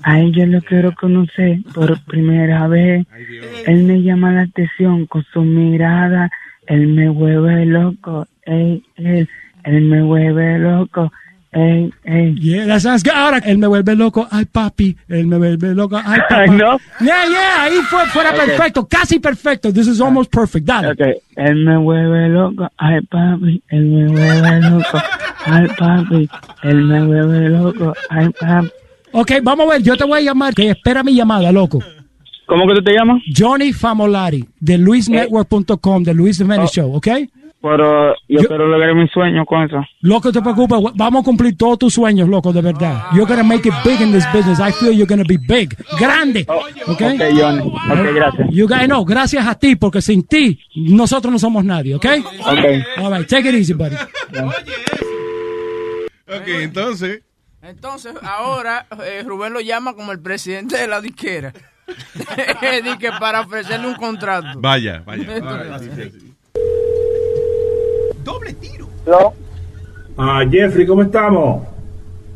A él yo lo quiero conocer por primera vez. Él me llama la atención con su mirada. Él me vuelve loco. Ey, él, él me vuelve loco. Ey, ey. Yeah. Ahora, él me vuelve loco. Ay, papi. Él me vuelve loco. Ay, papá. No. Yeah, yeah. Ahí fue, fuera perfecto. Casi perfecto. This is almost perfect. Dale. Ok, él me vuelve loco, ay papi, él me vuelve loco, ay papi, él me vuelve loco, ay papi. Ok, vamos a ver. Yo te voy a llamar. Que espera mi llamada, loco. ¿Cómo que tú te llamas? Johnny Famolari, de luisnetwork.com, de Luis Jiménez Oh. Show, ¿ok? Pero yo, quiero lograr mi sueño con eso. Loco, te preocupes. Vamos a cumplir todos tus sueños, loco, de verdad. You're gonna make it big in this business. I feel you're gonna be big. Grande. ¿Ok? Ok, Johnny. Ok, gracias. You guys know, gracias a ti, porque sin ti, nosotros no somos nadie, ¿ok? Ok. All right, take it easy, buddy. Ok, entonces. Entonces, ahora eh, Rubén lo llama como el presidente de la disquera. Dice que para ofrecerle un contrato. Vaya, vaya. ¿No? Ah, Jeffrey, ¿cómo estamos?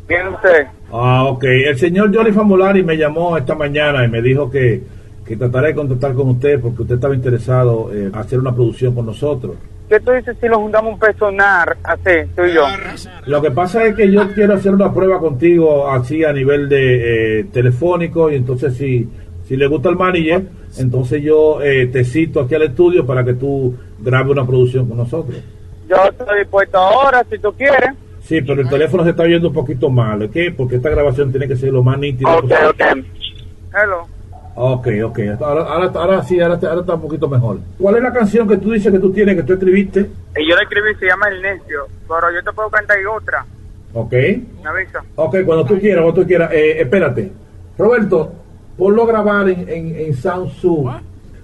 Bien usted. Ah, ok. El señor Johnny Famolari me llamó esta mañana y me dijo que, que trataré de contactar con usted porque usted estaba interesado en hacer una producción con nosotros. ¿Qué tú dices si nos juntamos un personal así, tú y yo? Lo que pasa es que yo quiero hacer una prueba contigo así a nivel de eh, telefónico y entonces si, si le gusta el manager, entonces yo eh, te cito aquí al estudio para que tú grabes una producción con nosotros. Yo estoy dispuesto ahora, si tú quieres. Sí, pero el teléfono se está oyendo un poquito mal, ¿ok? Porque esta grabación tiene que ser lo más nítida Ok, posible. ok. Hello. Ok, ok. Ahora, ahora, ahora sí, ahora, ahora está un poquito mejor. ¿Cuál es la canción que tú dices que tú tienes, que tú escribiste? Y yo la escribí, se llama El Necio, pero yo te puedo cantar y otra. Ok. ¿Me avisa? Ok, cuando tú quieras, cuando tú quieras. Eh, espérate. Roberto, ponlo a grabar en, en, en Zoom.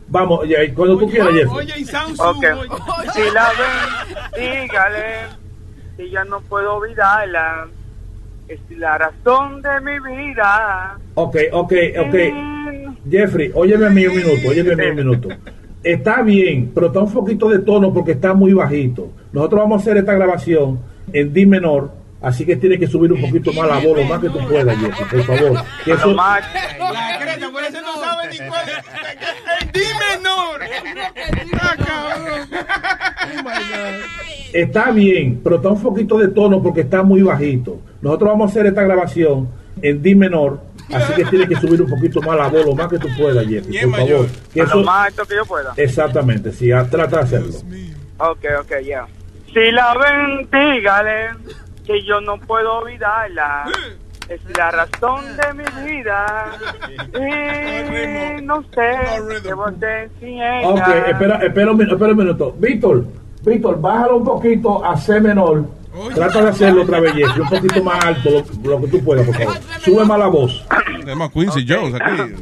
Vamos, ya, cuando tú quieras, Jeff. Ok. Si la ven, dígale que ya no puedo olvidarla. Es la razón de mi vida. Ok, ok, ok. Jeffrey, óyeme a mí un minuto, óyeme a mí un minuto. Está bien, pero está un poquito de tono porque está muy bajito. Nosotros vamos a hacer esta grabación en D menor, así que tienes que subir un poquito más la voz, lo más que tú puedas, Jeffrey, por favor. Que eso- Más. La creta, por eso no sabe ni cuál. El di menor. Ah, cabrón. Está bien, pero está un poquito de tono porque está muy bajito. Nosotros vamos a hacer esta grabación en D menor, así que tienes que subir un poquito más la voz, lo más que tú puedas, Jeffrey, por favor. Que A eso- lo más alto que yo pueda. Exactamente, sí, trata de hacerlo. Ok, ok, ya. Si la ven, dígale que yo no puedo olvidarla. Es la razón de mi vida. Y no sé qué sin ella. Ok, espera, espera, un, espera un minuto. Víctor, Víctor, bájalo un poquito a C menor. Trata de hacerlo otra vez, un poquito más alto, lo, lo que tú puedas, por favor. Sube más la voz. Tenemos Quincy Jones aquí.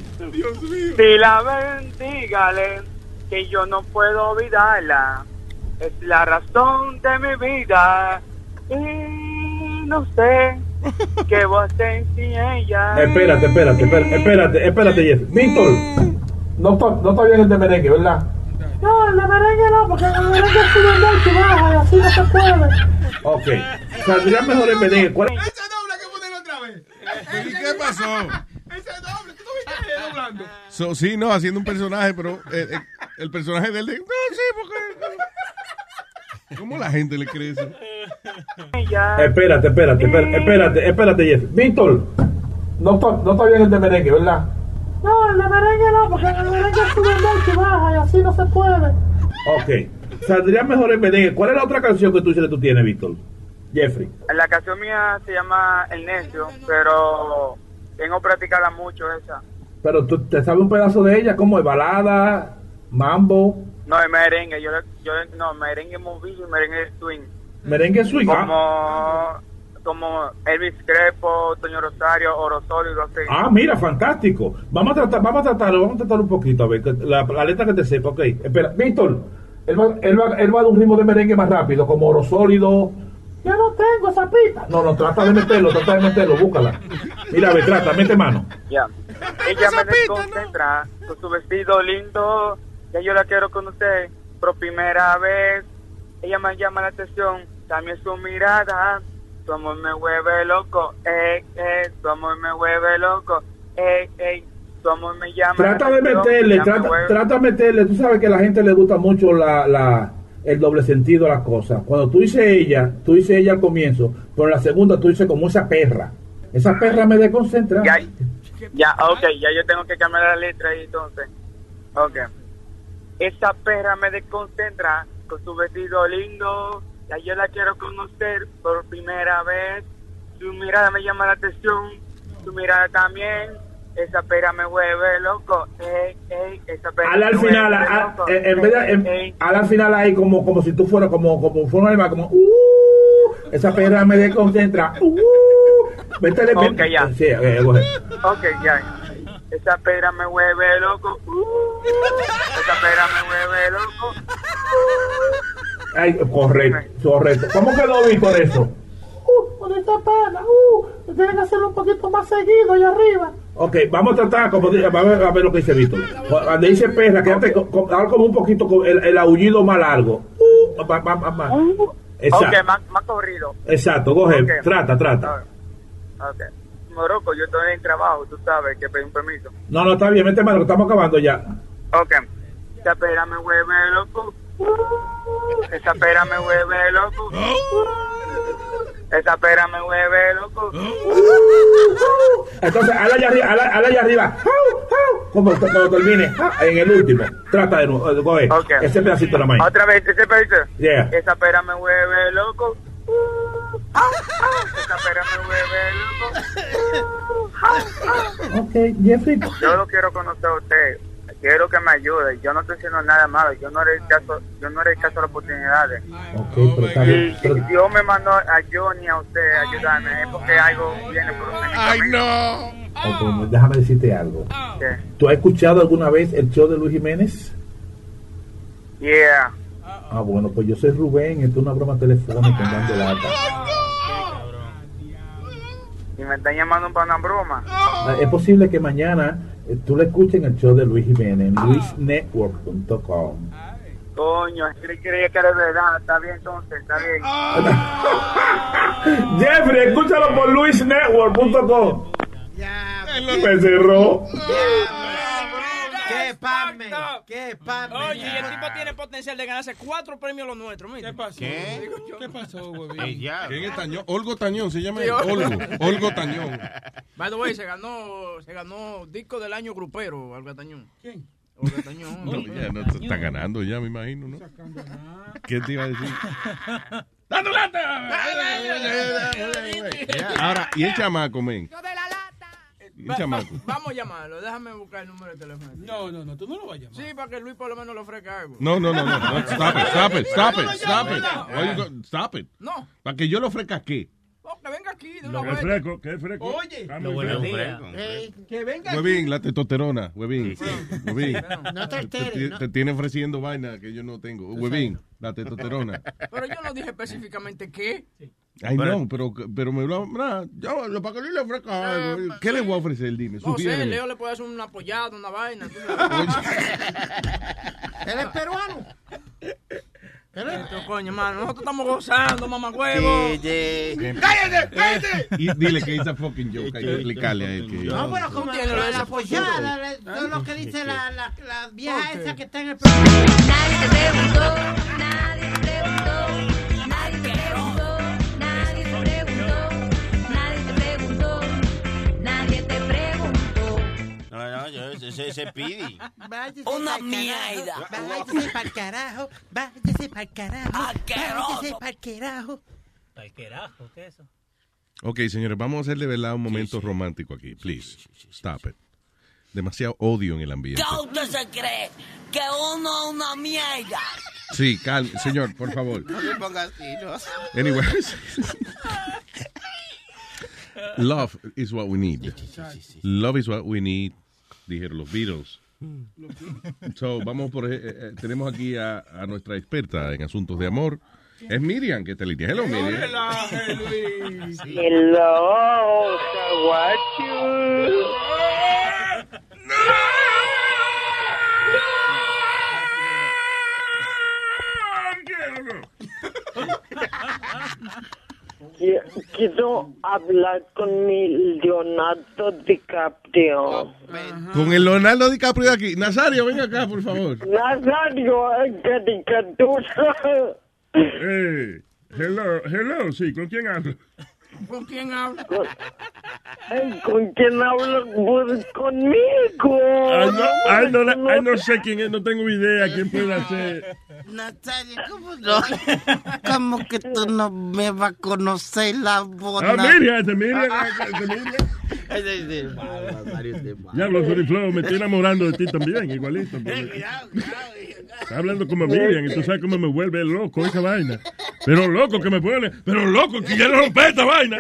Si la ven, dígale que yo no puedo olvidarla. Es la razón de mi vida. Y no sé a hacer sin ella. Espérate, espérate, espérate, espérate, espérate. Víctor, no está, no está bien el de merengue, ¿verdad? No, el de merengue no, porque el merengue sube mucho baja y así no se puede. Ok. Saldría mejor el merengue. ¿Cuál- ¿Y qué pasó? So, sí, no, haciendo un personaje, pero eh, eh, el personaje de él. de- No, sí, porque. ¿Cómo la gente le cree eso? Espérate, espérate, espérate, espérate, espérate, Jeffrey. Víctor, no está, no está bien el de merengue, ¿verdad? No, el de merengue no, porque el merengue sube mucho baja y así no se puede. Ok. Saldría mejor el merengue. ¿Cuál es la otra canción que tú tú tienes, Víctor? Jeffrey. La canción mía se llama El Necio, pero tengo que practicarla mucho esa. Pero tú te sabes un pedazo de ella, como es balada, mambo. No, es merengue, yo, yo no, merengue movido y merengue swing. Merengue swing. ah. Como, como Elvis Crespo, Toño Rosario, Oro Sólido, así. Ah, mira, fantástico. Vamos a tratar, vamos a tratarlo, vamos a tratar un poquito, a ver, que la, la letra que te sepa, ok. Espera, Víctor, él va, él, va, él va de un ritmo de merengue más rápido, como oro sólido. Ya no tengo esa pista. No, no, trata de meterlo, trata de meterlo, búscala. Mira, a ver, trata, mete mano. Ya. Ella me desconcentra con su vestido lindo. Ya yo la quiero conocer por primera vez. Ella me llama la atención. También su mirada. Tu amor me vuelve loco. Ey, ey. Tu amor me vuelve loco. Ey, ey. Tu amor me llama. Trata de meterle, me trata, vuelve- trata de meterle. Tú sabes que a la gente le gusta mucho la, la, el doble sentido a las cosas. Cuando tú dices ella, tú dices ella al comienzo, pero en la segunda tú dices como esa perra. Esa perra me desconcentra. Ya, ya, ok, ya yo tengo que cambiar la letra ahí entonces. Ok. Esa perra me desconcentra con su vestido lindo. Ya yo la quiero conocer por primera vez. Su mirada me llama la atención. Su mirada también. Esa perra me vuelve loco. Ey, ey, esa perra Al, al final, a- en, en vez de, en- Ey, ey. al, al final ahí como, como si tú fueras como, como fuera un animal, como uh, esa perra me desconcentra. Uh, métele, Ok, ya. Sí, eh, go ahead. Ok, ya. Esa perra me vuelve loco. Uh, esa perra me vuelve loco. Ay, correcto, correcto. ¿Cómo quedó Víctor eso? Uh, con esta pena, uh, tienen que hacerlo un poquito más seguido allá arriba. Ok, vamos a tratar, como di- a ver, a ver lo que dice Víctor. Cuando dice perra, quédate con, como un poquito con el, el aullido más largo. Uh. Exacto, Ok, más, más corrido. exacto, coge, trata, trata. Ok. Morocco, yo estoy en trabajo, tú sabes que pedí un permiso. No, no, está bien, mete mano, estamos acabando ya. Ok. Esa pera me vuelve loco. Esa pera me vuelve loco. Esa pera me vuelve loco. Entonces, ala allá arriba, ala, allá arriba. Como cuando termine, en el último. Trata de nuevo, eh, coge. Ese pedacito nada más. Otra vez, ese pedacito. Yeah. Esa pera me vuelve loco. Esa pera me vuelve loco. Ok, Jeffrey. Yo lo quiero conocer a usted. Quiero que me ayude. Yo no estoy haciendo nada malo. Yo no haré caso, yo no haré caso a las oportunidades. Ok, pero está bien. Si pero- Dios me mandó a Johnny a usted a ayudarme, es porque algo viene por usted. ¡Ay, no! déjame decirte algo. ¿Tú has escuchado alguna vez el show de Luis Jiménez? Yeah. Ah, bueno, pues yo soy Rubén, esto es una broma telefónica en dando lata. Y me están llamando para una broma. Ah, Es posible que mañana eh, tú le escuches en el show de Luis Jiménez en luisnetwork.com. Coño, es que creía que era verdad. Está bien, entonces, está bien. Jeffrey, escúchalo por luisnetwork.com. Me cerró. ¡Qué pame! ¡Qué pame! Oye, y el tipo tiene potencial de ganarse cuatro premios los nuestros. Mira. ¿Qué pasó? ¿Qué? ¿Qué pasó, ¿Quién es Tañón? Olgo Tañón se llama. Sí. Olgo. Olgo. Olgo Tañón. By the way, se ganó, se ganó disco del año grupero, Olga Tañón. ¿Quién? Olga Tañón. No, ya no está ganando ya, me imagino, ¿no? ¿Qué te iba a decir? ¡Dando Ahora, ¿y el chamaco, men? Vamos a llamarlo, déjame buscar el número de teléfono. No, no, no, tú no lo vas a llamar. Sí, para que Luis por lo menos le ofrezca algo. No, no, no, no. no. Stop it, stop it, stop it, stop it. Stop it. No. Para que yo le ofrezca qué. Oh, que venga aquí de Lo una que vez. fresco, que fresco. Oye. Lo fresco. Ey, que venga Huevín, la testosterona, huevín. Huevín. No te Te, alteres, te- no. te tiene ofreciendo vaina que yo no tengo. Huevín, la testosterona. Pero yo no dije específicamente qué. Ay, no, pero, pero me lo. Para que le ofrezca algo. ¿Qué le voy a ofrecer? Dime, No sé. Leo le puede hacer una apoyada, una vaina. Él es peruano. Esto, coño, hermano, nosotros estamos gozando, mamá huevo. ¡Cállate, cállate! Y dile que es a fucking joke. Hay que explicarle a él que. No, pero como la, lo de la esa follada, la- todo lo que dice la, la, la vieja Ok. esa que está en el programa. Nadie te preguntó, nadie te preguntó, No, no, yo, ese ese Pidi. Una mierda. Váyase para el carajo, váyase para el carajo, váyase para el carajo. ¿Para qué carajo? ¿Qué es eso? Ok, señores, vamos a hacer de verdad un momento romántico aquí. Please, stop it. Demasiado odio en el ambiente. usted se cree que uno es una mierda. Sí, cal señor, por favor. No me pongas ¿no? Anyways. Love is what we need. Love is what we need, dijeron los Beatles. So, vamos por, eh, eh, tenemos aquí a, a nuestra experta en asuntos de amor. Es Miriam, que está línea. Hello, Miriam. Hello, how are you? Qui- Quiero hablar con mi Leonardo DiCaprio. Con el Leonardo DiCaprio de aquí. Nazario, ven acá, por favor. Nazario, caricatura. Eh, hello, hello, sí, ¿con quién hablo? ¿Con quién hablo? ¿Con quién hablo? Pues conmigo. Ay, no, ay, no, la- ay, no sé quién es, no tengo idea quién puede ser. Natalia, ¿cómo no? ¿Cómo que tú no me vas a conocer la voz? Ah, Miriam, este Miriam, este Miriam. Ya, los Flow, me estoy enamorando de ti también, igualito. Está hablando como Miriam y tú sabes cómo me vuelve loco esa vaina. Pero loco que me pone, pero loco que quiero romper esta vaina.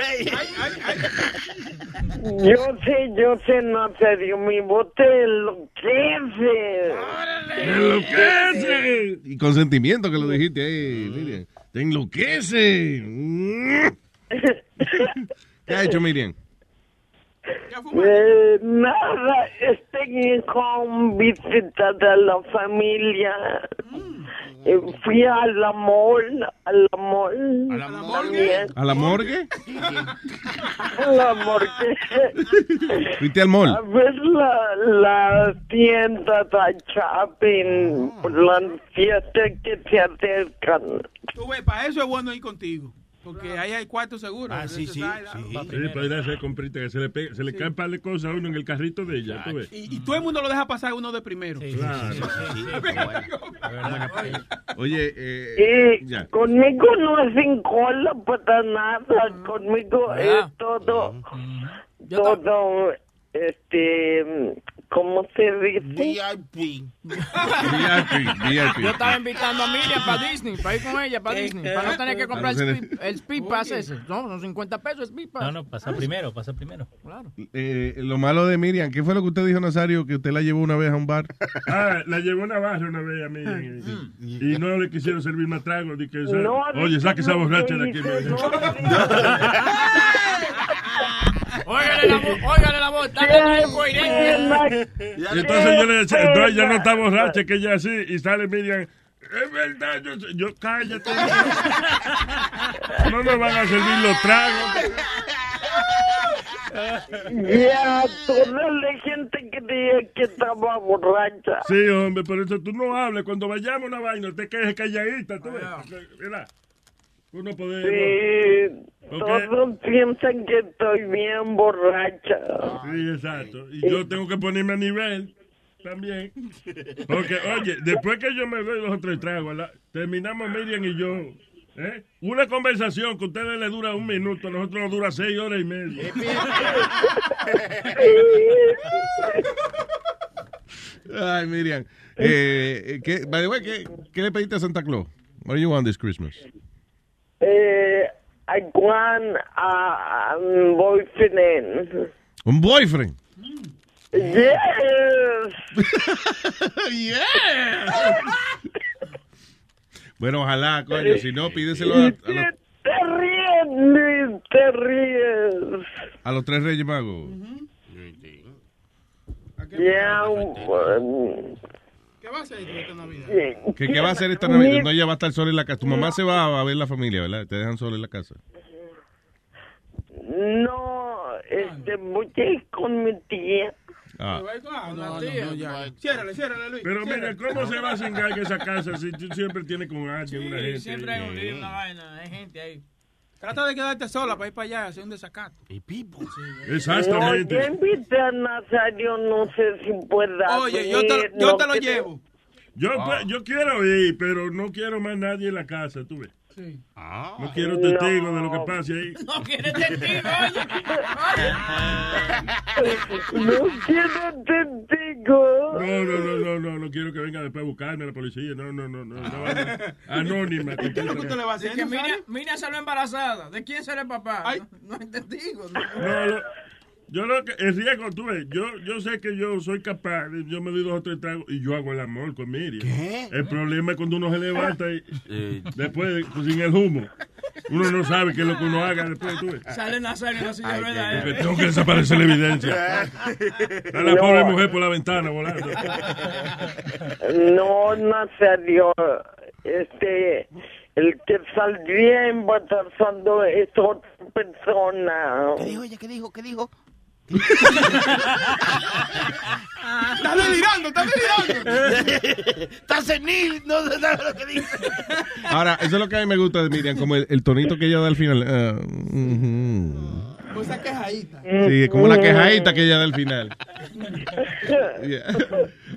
Yo sé, yo sé, Nazario, mi voz te enloquece. ¡Enloquece! Y con sentimiento que lo dijiste ahí, Miriam. ¡Te enloquece! ¿Qué ha hecho Miriam? Eh, nada, estoy con visita de la familia. Eh, fui al amor, al amor. ¿A la morgue? ¿A la morgue? A la morgue. ¿Fuiste al mall? A ver la, la tienda de shopping, las fiestas que se acercan. Tú ves, para eso es bueno ir contigo. Porque ahí hay cuarto seguro. Ah, sí, sí. Sí, para ir a hacer comprita, que se le, pega- se le caen un par de cosas a uno en el carrito de ella, tú ves. Y, y todo el mundo lo deja pasar uno de primero. Claro. Oye, eh, ya. conmigo no es sin cola para nada, conmigo es todo, todo, este, ¿cómo se dice? VIP. VIP. Yo estaba invitando a Miriam para Disney, para ir con ella para Disney, para no tener que comprar el speed, pass ese. No, son 50 pesos el speed pass. No, no, pasa primero, pasa primero. Claro. Eh, lo malo de Miriam, ¿qué fue lo que usted dijo, Nazario? Que usted la llevó una vez a un bar. Ah, la llevó una barra una vez a Miriam y, y no le quisieron servir más trago. di que, o sea, No, Oye, saque esa borracha de aquí. Miriam. Óigale la voz, óigale la voz, incoherente. Y entonces yo le decía, no, ella no está borracha, que ella sí, y sale Miriam. Es verdad, yo, yo cállate. No nos van a servir los tragos. Ya, toda la gente creía que estaba borracha. Sí, hombre, por eso tú no hables. Cuando vayamos a una vaina, te quedes calladita, tú ves. Mira, uno puede... Sí, todos piensan que estoy bien borracha. Sí, exacto. Y yo tengo que ponerme a nivel también. Porque, oye, después que yo me doy dos o tres tragos, la- terminamos Miriam y yo. ¿eh? Una conversación que a ustedes les dura un minuto, a nosotros nos dura seis horas y media. Ay, Miriam. Eh, eh, ¿qué, by the way, ¿qué, ¿qué le pediste a Santa Claus? What do you want this Christmas? Eh, I want a um, boyfriend. Un boyfriend. Yes. yeah. Bueno, ojalá, coño. Si no, pídeselo a, a los, Te ríes, te ríes. a los tres Reyes Magos. Ya, ¿Qué va a hacer esta Navidad? ¿Qué, ¿Qué va a hacer esta Navidad? No, ella va a estar sola en la casa. Tu mamá se va a ver la familia, ¿verdad? Te dejan sola en la casa. No, este, voy a ir con mi tía. Ah. No, no, no, ya. Ciérrale, ciérrale, Luis. Pero mira. ¿cómo se va a cingar en esa casa si tú siempre tienes con alguien, una gente? siempre hay un lío, una vaina, hay gente ahí. Trata de quedarte sola para ir para allá, hacer un desacato. Y pipo. Exactamente. No, yo invité a Nazario, no sé si pueda Oye, yo te, yo no te lo llevo. Yo, pues, yo quiero ir, pero no quiero más nadie en la casa, tú ves. Sí. No quiero testigos de lo que pase ahí. No quiere testigo, No quiero testigo. No, no, no, no, no, no quiero que venga después a buscarme la policía. No, no, no, no. anónima. ¿Qué es lo que usted le va a hacer? Es que ¿No Miriam, sabe? Miriam salió embarazada. ¿De quién será el papá? No, no hay testigos. No. Yo lo que, el riesgo, tú ves, yo, yo sé que yo soy capaz, yo me doy dos o tres tragos y yo hago el amor con Miriam. ¿Qué? El problema es cuando uno se levanta y después, pues, sin el humo, uno no sabe qué es lo que uno haga después, tú ves. Sale Nazario en la silla Porque ruedas. tengo que desaparecer la evidencia. Está la No. pobre mujer por la ventana volando. No, Nazario, este, el que saldría embarazando es otra persona. ¿Qué dijo ella? ¿Qué dijo? ¿Qué dijo? Está delirando, está delirando. Está senil, no sabe lo que dice. Ahora, eso es lo que a mí me gusta de Miriam, como el, el tonito que ella da al final. ah, ujú. Pues esa quejadita. Sí, como la quejadita que ella da al final. Yeah.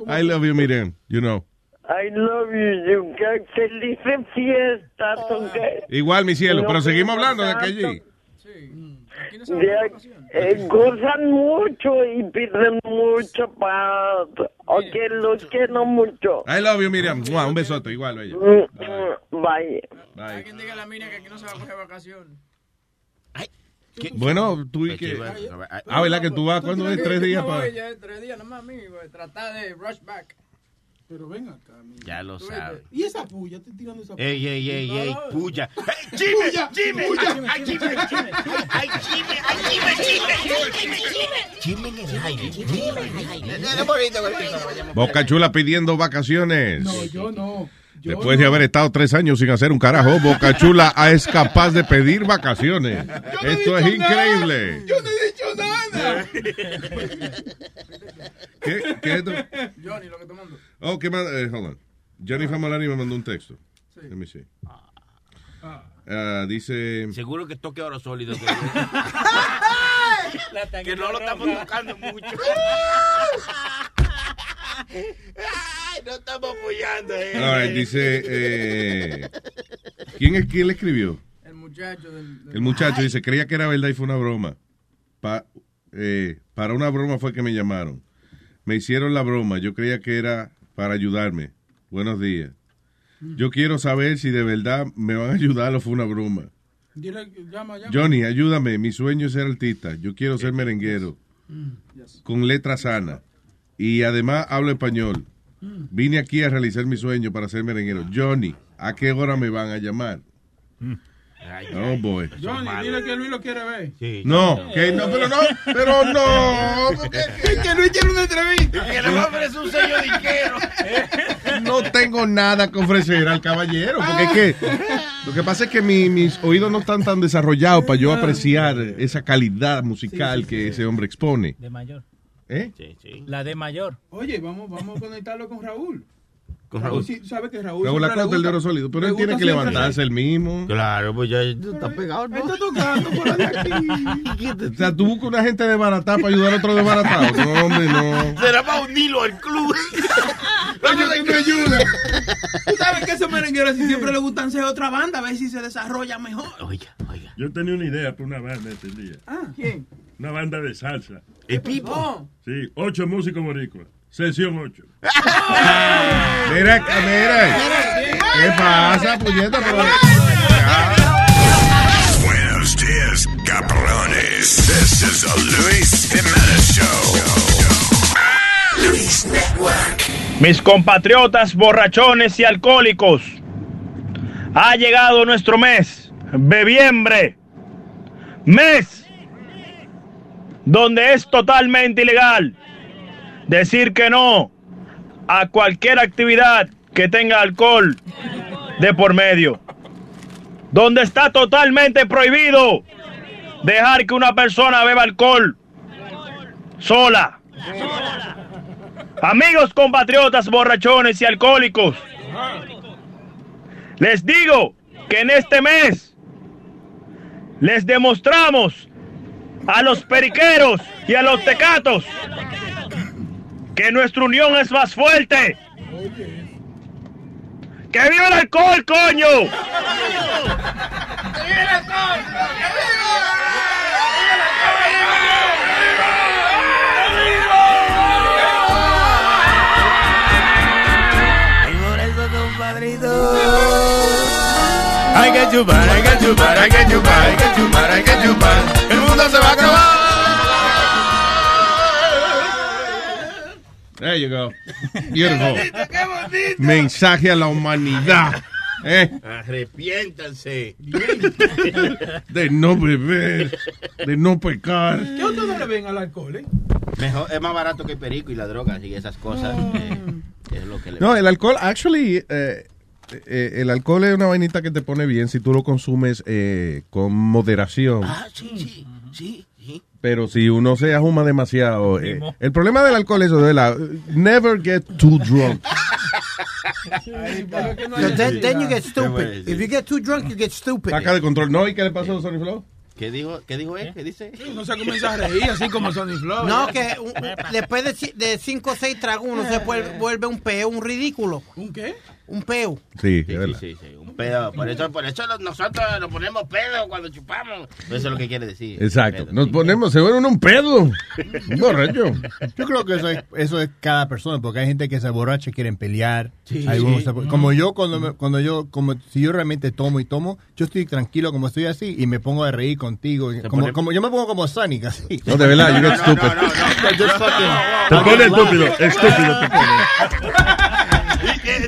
I love you, Miriam. You know. I love you, you guys. Felices fiestas, ¿ok? Igual, mi cielo, pero seguimos hablando de tanto. aquelli. De- eh, gozan mucho y piden mucho paz. Ok, los quiero mucho. I love you, Miriam. Mua, Un besote, igual, ella. Mm, mm, Bye. Bye. Alguien diga a la Miriam que aquí no se va a coger vacaciones. Bueno, tú y que. Ah, ¿verdad que tú vas cuando es tres días para. tres días nomás, amigo. Tratar de rush back. Pero ven acá, mira. Ya lo sabe. ¿Y esa puya? Estoy tirando esa puya. Ey, ey, ey, ey, puya. Puya, Jimmy, puya. ay, Jimmy, ay, Jimmy, ay, Jimmy, Jimmy, Jimmy en el aire, Jimmy en el aire. Boca Chula pidiendo vacaciones. No, yo no. Yo Después de haber estado tres años sin hacer un carajo, Boca Chula es capaz de pedir vacaciones. Esto es dicho nada. increíble. Yo no he dicho nada. ¿Qué, qué es esto? Johnny, lo que te mando. Oh, ¿qué más? Eh, hold on. Jenny Famolani me mandó un texto. Let me see. Ah, dice... Seguro que toque oro sólido. que no lo estamos tocando mucho. Ay, no estamos apoyando. Eh. All right, dice... eh, ¿quién, es, ¿Quién le escribió? El muchacho del... del- El muchacho dice, creía que era verdad y fue una broma. Pa- eh, para una broma fue que me llamaron. Me hicieron la broma. Yo creía que era para ayudarme. Buenos días. Yo quiero saber si de verdad me van a ayudar o fue una broma. Dile, llama, llama. Johnny, ayúdame. Mi sueño es ser artista. Yo quiero ser merenguero. Con letra sana. Y además hablo español. Vine aquí a realizar mi sueño para ser merenguero. Johnny, ¿a qué hora me van a llamar? Oh, boy. Johnny, dile que Luis lo quiere ver. No, que no, pero no, pero no. porque- que Luis quiere una entrevista. Que le va a ofrecer un sello disquero. No tengo nada que ofrecer al caballero, porque es que lo que pasa es que mi- mis oídos no están tan desarrollados para yo apreciar esa calidad musical que ese hombre expone. De mayor. ¿Eh? La de mayor. Oye, vamos, vamos a conectarlo con Raúl. Con Raúl, Raúl. sí, tú sabes que Raúl. Raúl Acosta, el de oro sólido, pero él tiene que levantarse el mismo. Claro, pues ya está pegado. Él está tocando por de aquí. O sea, tú buscas una gente desbaratada para ayudar a otro desbaratado. No, hombre, no. Será para unirlo al club. Oye, que me ayuda. Tú sabes que esos merengueros así siempre le gustan ser otra banda, a ver si se desarrolla mejor. Oiga, oiga. Yo tenía una idea para una banda este día. Ah, ¿quién? Una banda de salsa. ¿El Pipo? No. Sí, ocho músicos boricuas. Sesión ocho. Mira, mira. ¿Qué pasa, puñeta? Buenos días, cabrones. This is the Luis Jimenez Show. Luis Network. Mis compatriotas borrachones y alcohólicos, ha llegado nuestro mes, bebiembre, mes donde es totalmente ilegal decir que no a cualquier actividad que tenga alcohol de por medio, donde está totalmente prohibido dejar que una persona beba alcohol sola. Amigos compatriotas borrachones y alcohólicos, les digo que en este mes les demostramos a los periqueros y a los tecatos que nuestra unión es más fuerte. ¡Que viva el alcohol, coño! ¡Que viva el alcohol! ¡Que viva! I get you back, I get you back, I get you back, I get you. El mundo se va a acabar. There you go. Beautiful. Mensaje a la humanidad. ¿eh? Arrepiéntanse. De no beber, de no pecar. ¿Qué ustedes le ven al alcohol, eh? Mejor, es más barato que el perico y la droga y esas cosas. eh, es lo que le No, el alcohol, actually, eh, eh, el alcohol es una vainita que te pone bien si tú lo consumes eh, con moderación. Ah, sí, sí, sí. Pero si uno se ajuma demasiado. eh, el problema del alcohol es eso, de la. Never get too drunk. Then, then you get stupid. If you get too drunk, you get stupid. Saca de control. ¿No? ¿Y qué le pasó a Sonny Flow? ¿Qué dijo, qué dijo él? ¿Qué dice? Uno se comienza a reír así como Sonny Flow. No, que un- después de, ci- de cinco o seis tragos uno se vuelve, vuelve un peo, un ridículo. ¿Un qué? Un peo. Sí, Sí, es verdad. sí, sí, un pedo. Por eso, por eso nosotros nos ponemos pedo cuando chupamos. Eso es lo que quiere decir. Exacto. Pedo. Nos ponemos, se vuelve uno un pedo. Un borracho. Yo creo que eso es, eso es cada persona, porque hay gente que se borracha y quieren pelear. Sí, Hay sí. se- como yo, cuando, me- cuando yo, como si yo realmente tomo y tomo, yo estoy tranquilo como estoy así y me pongo a reír contigo. Como, pone- como yo me pongo como Sonic así. No, de verdad, you get No, no, stupid. no, no, no. Just fucking- Te pone estúpido, estúpido te pone. Y que-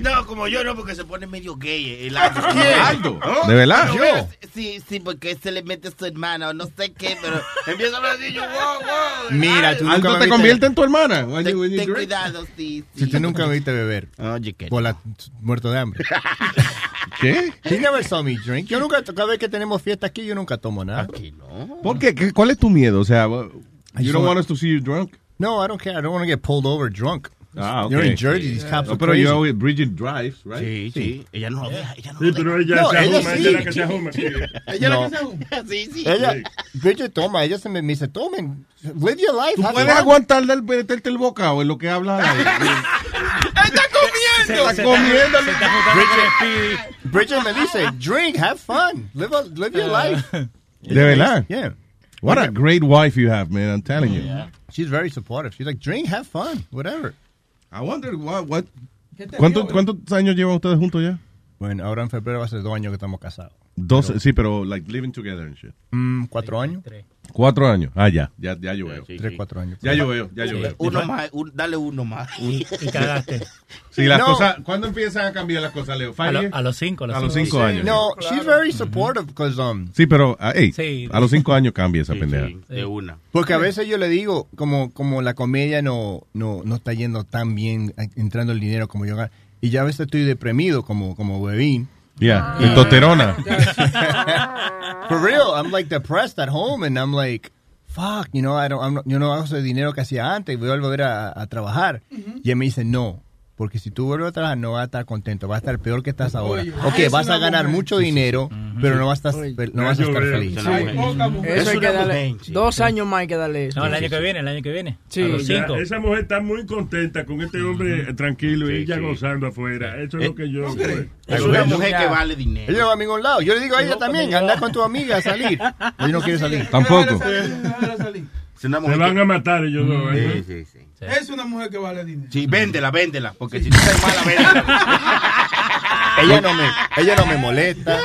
No, como yo no, porque se pone medio gay el Aldo. Aldo. ¿De verdad? No, Yo. pero- Sí, sí, porque se le mete a su hermana o no sé qué, pero empieza a hablar así, yo, wow, wow. Mira, tú nunca Aldo te convierte en tu hermana. you- ten cuidado, sí, sí. Si tú nunca me viste beber. Oye, ¿qué? Por la, muerto de hambre. ¿Qué? He never saw me drink. Yo nunca, cada vez que tenemos fiesta aquí, yo nunca tomo nada. Aquí no. ¿Por qué? ¿Qué- ¿Cuál es tu miedo? O sea, you don't want us to see you drunk? No, I don't care. I don't want to get pulled over drunk. Ah, You're in Jersey. These cops No, are pero crazy. yo, Bridget drives, right? Sí, sí. Ella no lo deja, ella no Sí, lo pero deja. ella No, se ella ajuma, sí. ella es la que se ajuma. sí. ¿Ella No. la que se junta? Sí, sí. Ella, Bridget toma, ella se me, me dice, tomen, live your life. ¿Tú have puedes fun." aguantar del meterte el bocado en lo que hablas ahí? ¡Está comiendo! Está comiendo. Bridget, Bridget me dice, drink, have fun, live, a- live your life. ¿De verdad? Yeah. What a great wife you have, man. I'm telling you. She's very supportive. She's like, drink, have fun, whatever. I wonder what, what ¿Qué te ¿Cuánto-? ¿Cuántos años llevan ustedes juntos ya? Bueno, ahora en febrero va a ser dos años que estamos casados. Dos, sí, pero like living together and shit. Mm, ¿Cuatro años? Cuatro años. Ah, ya, ya, ya yo veo. Sí, Tres, sí. cuatro años. Ya yo veo, ya yo veo. Uno más, un- dale uno más. Y cagaste. Sí, las No. cosas, ¿cuándo empiezan a cambiar las cosas, Leo? A, lo- a los cinco. A los cinco años. No, she's very supportive because um, Sí, pero, ah, hey, Sí. a los cinco años cambia esa Sí, pendeja. sí, de una. Porque a veces yo le digo, como, como la comedia no, no, no está yendo tan bien, eh, entrando el dinero como yo y ya a veces estoy deprimido como, como bebín. Ya, y toterona. For real, I'm like depressed at home and I'm like, fuck, you know, I don't, I'm not- yo no hago ese dinero que hacía antes, voy a volver a, a trabajar. Y él me dice, no, porque si tú vuelves a trabajar no vas a estar contento, vas a estar peor que estás ahora. Oye, ok, vas a ganar mujer. mucho dinero, pero no vas a estar, no vas a estar Yo veo. feliz. Eso hay que darle. sí. Dos años más hay que darle eso. No, el año que viene, el año que viene. Sí. A los Ya, cinco. esa mujer está muy contenta con este hombre eh, tranquilo y Sí, ella sí. gozando afuera. Eso es Eh, lo que yo. ¿tú crees? Es una mujer que vale dinero. Ella va a ningún lado. Yo le digo a ella también, anda con tu amiga a salir. Ella no quiere salir. Tampoco. Se van a matar ellos dos. Sí, ¿eh? sí, sí. Es una mujer que vale dinero. Sí, véndela, véndela, porque si tú estás mala, véndela. Ella no me, ella no me molesta.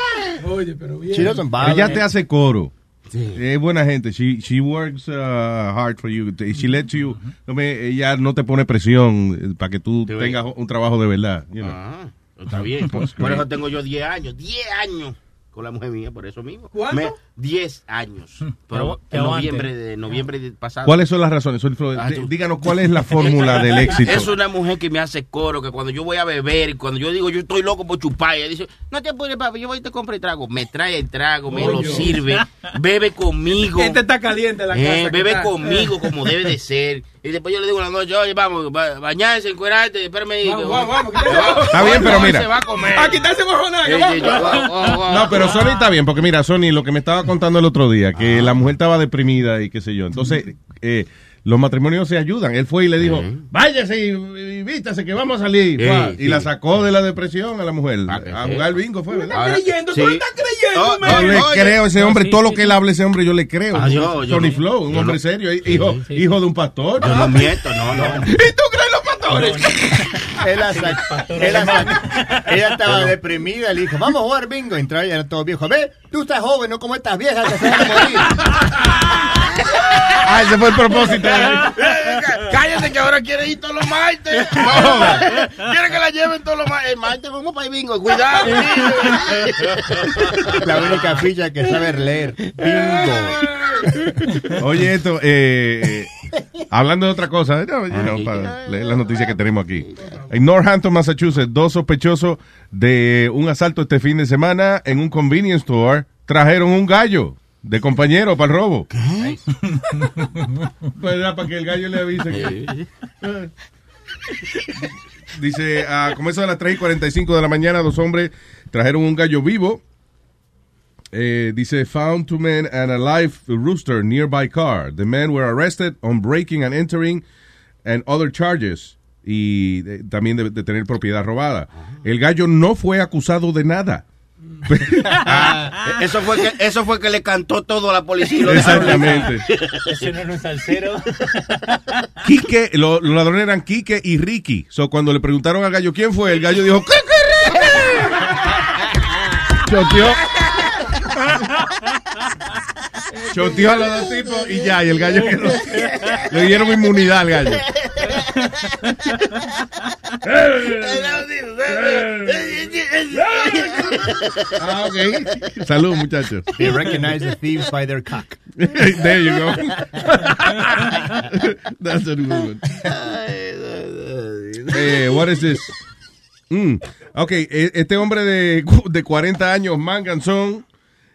Oye, pero bien. She doesn't bother Ella me. te hace coro. Es buena gente. She, she works uh, hard for you. She lets you. no me- ella no te pone presión eh, para que tú Sí. tengas un trabajo de verdad. you know. Ah, está bien. Por, por eso tengo yo 10 años. 10 años con la mujer mía, por eso mismo. ¿Cuánto? Me- 10 años. Pero que en aguante. noviembre, de, noviembre de pasado. ¿Cuáles son las razones? Ah, díganos cuál es la fórmula del éxito. Es una mujer que me hace coro, que cuando yo voy a beber, cuando yo digo yo estoy loco por chupar, ella dice, no te apures, papi, yo voy y te compro el trago. Me trae el trago, me lo sirve, bebe conmigo. Este está caliente la Eh, casa. ¿qué bebe conmigo como debe de ser. Y después yo le digo la noche, oye, vamos, ba- bañarse, encuerarte, espérame. Vamos, vamos, vamos, Está bien, pero mira. se va a comer. A quitarse yo- oh, oh, oh. No, pero Sony está bien, porque mira, Sony, lo que me estaba contando el otro día, que la mujer estaba deprimida y qué sé yo. Entonces, eh, los matrimonios se ayudan. Él fue y le dijo, váyase y, y vístase que vamos a salir. Sí, Fua, sí. Y la sacó de la depresión a la mujer. Ah, a sí. jugar bingo fue, ¿verdad? Ahora- creyendo, tú sí. estás creyendo. Yo le Oye, creo a ese no, hombre, sí, todo lo que él hable ese hombre, yo le creo. Ah, yo- yo Tony no- Flow, un hombre no- serio, hijo, sí. hijo de un pastor. Yo no miento, no, no. ¿Y tú pastores ella estaba deprimida, le dijo, vamos a jugar bingo. Entró y era todo viejo. Ve, tú estás joven, no como estas viejas que se van a morir. Ah, ese fue el propósito. Cállate que ahora quiere ir todos los martes. Quiere que la lleven todos los martes. El martes vamos para el bingo. Cuidado. La única ficha que sabe leer. Bingo. Oye, esto, eh, eh, hablando de otra cosa, you know, para leer las noticias que tenemos aquí. En Northampton, Massachusetts, dos sospechosos de un asalto este fin de semana en un convenience store trajeron un gallo de compañero para el robo. Pues era para que el gallo le avise. que- Dice, a como eso de las 3 y 45 de la mañana, dos hombres trajeron un gallo vivo. Eh, dice, found two men and a live rooster nearby car. The men were arrested on breaking and entering and other charges. Y también de, de tener propiedad robada. El gallo no fue acusado de nada. Ah, eso fue que eso fue que le cantó todo a la policía. Exactamente. Ese no un salsero. Quique, lo- los ladrones eran Quique y Ricky. So, cuando le preguntaron al gallo quién fue, el gallo dijo, ¡Quique Ricky! Choteó. Choteó a los dos tipos y ya, y el gallo quedó. Le dieron inmunidad al gallo. Ah, ok. Salud, muchachos. They recognize the thieves by their cock. There you go. That's a good one. Eh, what is this? Mm, ok, e- este hombre de, de 40 años, Manganzón,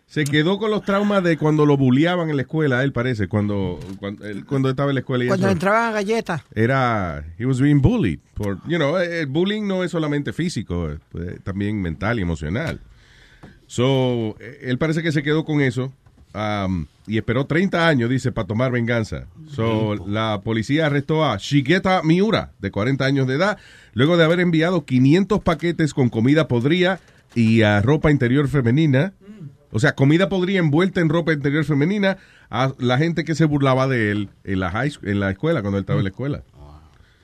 se quedó con los traumas de cuando lo bulliaban en la escuela, él parece, cuando, cuando, él- cuando estaba en la escuela. Y Cuando eso. entraban a galletas. Era, he was being bullied. Por, you know, el bullying no es solamente físico, es pues, también mental y emocional. So, eh, él parece que se quedó con eso um, y esperó 30 años, dice, para tomar venganza. So, la policía arrestó a Shigeta Miura, de 40 años de edad, luego de haber enviado 500 paquetes con comida podrida y a ropa interior femenina. O sea, comida podrida envuelta en ropa interior femenina a la gente que se burlaba de él en la, high, school- en la escuela, cuando él estaba en la escuela.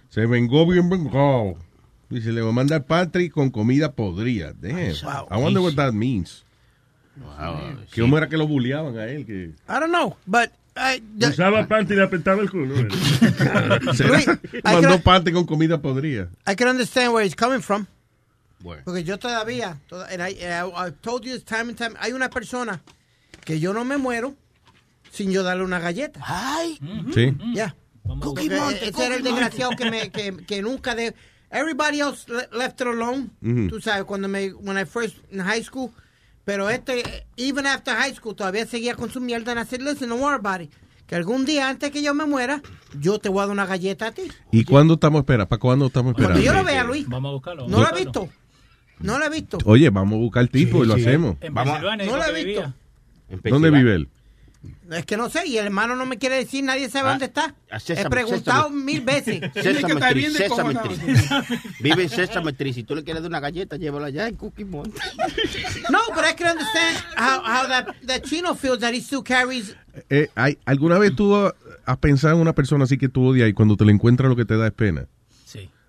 Se vengó bien vengado. Dice, le voy a mandar Patrick con comida podrida. Damn. I wonder what that means. ¿Qué cómo era que lo bulleaban a él? Que... I don't know, but I, the- Usaba panty y le apretaba el culo. Se mandó parte con comida podrida. I can understand where he's coming from. Porque yo todavía, toda- and I, and I- I've told you this time and time, hay una persona que yo no me muero sin yo darle una galleta. Ay. Sí. Ya. Cookie Porque Monster, ese era el Cookie desgraciado que, me, que, que nunca de... Everybody else le- left it alone. Ujú. Tú sabes, cuando me... When I first in high school. Pero este, even after high school, todavía seguía con su mierda en hacer, listen, don't worry about it. Que algún día, antes que yo me muera, yo te voy a dar una galleta a ti. ¿Y cuándo estamos esperando? ¿Para cuándo estamos esperando? Cuando yo lo vea, Luis. Vamos a buscarlo. No lo he visto. No lo he visto. Oye, vamos a buscar el tipo y lo sí. hacemos. En Vamos. Pensilvania, No lo he visto. ¿Dónde vive él? Es que no sé, y el hermano no me quiere decir, nadie sabe Ah, dónde está. He preguntado mil veces. Sésame Street. Vive en Sésame Street. Si tú le quieres dar una galleta, llévala allá en Cookie Monster. No, but I can understand how, how that, that Chino feels that he still carries. Eh, hay- ¿Alguna vez tú has pensado en una persona así que tú odias y cuando te la encuentras lo que te da es pena?